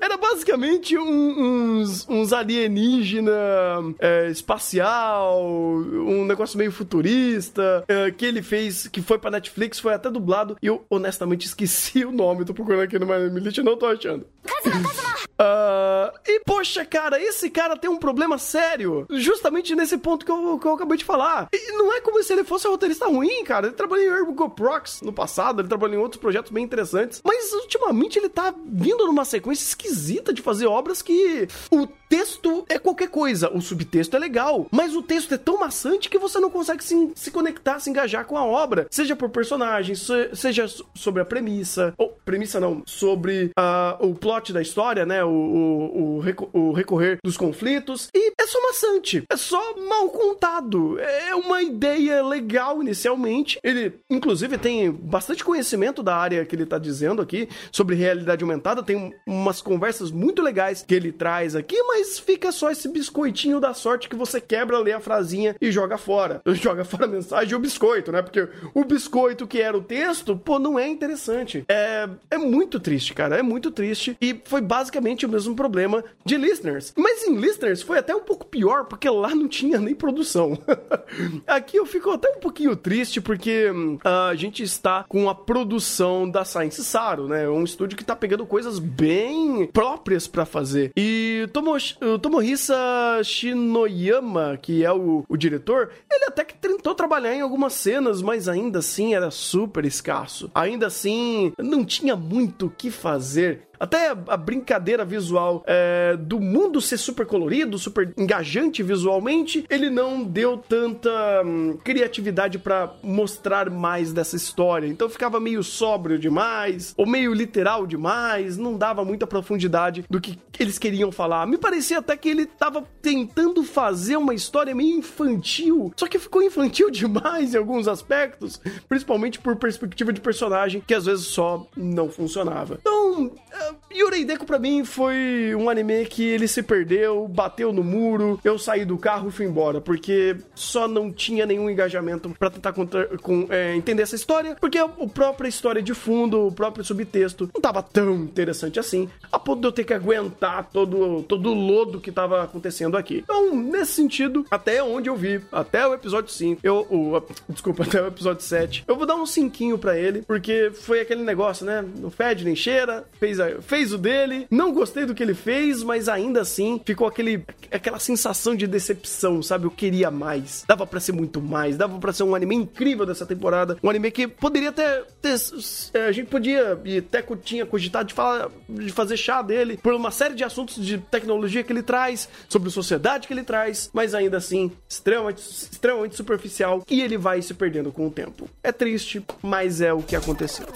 Era basicamente um- uns, uns alienígena é, espacial, um negócio meio futurista, é, que ele fez, que foi pra Netflix, foi até dublado, e eu honestamente esqueci o nome, tô procurando aqui no My List não tô achando. Ah, e poxa, cara, esse cara tem um problema sério. Justamente nesse ponto que eu, que eu acabei de falar. E não é como se ele fosse um roteirista ruim, cara. Ele trabalhou em Ergo Prox no passado, ele trabalhou em outros projetos bem interessantes. Mas ultimamente ele tá vindo numa sequência esquisita de fazer obras que o texto é qualquer coisa, o subtexto é legal, mas o texto é tão maçante que você não consegue se, se conectar, se engajar com a obra, seja por personagens, se- seja so- sobre a premissa, ou premissa não, sobre ah, o plot da história, né? O, o, o, reco- o recorrer dos conflitos. E é só maçante, é só mal contado. É uma ideia legal inicialmente. Ele, inclusive, tem bastante conhecimento da área que ele tá dizendo aqui sobre realidade aumentada. Tem um- umas conversas muito legais que ele traz aqui, mas fica só esse biscoitinho da sorte que você quebra, lê a frasinha e joga fora. Joga fora a mensagem e o biscoito, né? Porque o biscoito que era o texto, pô, não é interessante. É, é muito triste, cara. É muito triste. E foi basicamente o mesmo problema de Listeners. Mas em Listeners foi até um pouco pior, porque lá não tinha nem produção. Aqui eu fico até um pouquinho triste, porque hum, a gente está com a produção da Science Saru, né? Um estúdio que tá pegando coisas bem próprias pra fazer. E Tomo, Tomohisa Shinoyama, que é o, o diretor, ele até que tentou trabalhar em algumas cenas, mas ainda assim era super escasso. Ainda assim, não tinha muito o que fazer. Até a brincadeira visual é, do mundo ser super colorido, super engajante visualmente, ele não deu tanta hum, criatividade pra mostrar mais dessa história. Então ficava meio sóbrio demais, ou meio literal demais, não dava muita profundidade do que eles queriam falar. Me parecia até que ele tava tentando fazer uma história meio infantil, só que ficou infantil demais em alguns aspectos, principalmente por perspectiva de personagem, que às vezes só não funcionava. Então, uh, Yurei Deku pra mim foi um anime que ele se perdeu, bateu no muro, eu saí do carro e fui embora, porque só não tinha nenhum engajamento pra tentar contar- com, é, entender essa história, porque a própria história de fundo, o próprio subtexto, não tava tão interessante assim, a ponto de eu ter que aguentar todo, todo o lodo que tava acontecendo aqui. Então, nesse sentido, até onde eu vi, até o episódio 5, eu, o, desculpa, até o episódio 7, eu vou dar um cinquinho pra ele, porque foi aquele negócio, né? Não fede nem cheira, fez, a- fez o dele, não gostei do que ele fez, mas ainda assim ficou aquele, aquela sensação de decepção, sabe? Eu queria mais, dava pra ser muito mais, dava pra ser um anime incrível dessa temporada, um anime que poderia até ter, é, a gente podia, e até co- tinha cogitado de, falar, de fazer chá dele, por uma série de assuntos de tecnologia que ele traz, sobre sociedade que ele traz, mas ainda assim, extremamente, extremamente superficial, e ele vai se perdendo com o tempo. É triste, mas é o que aconteceu.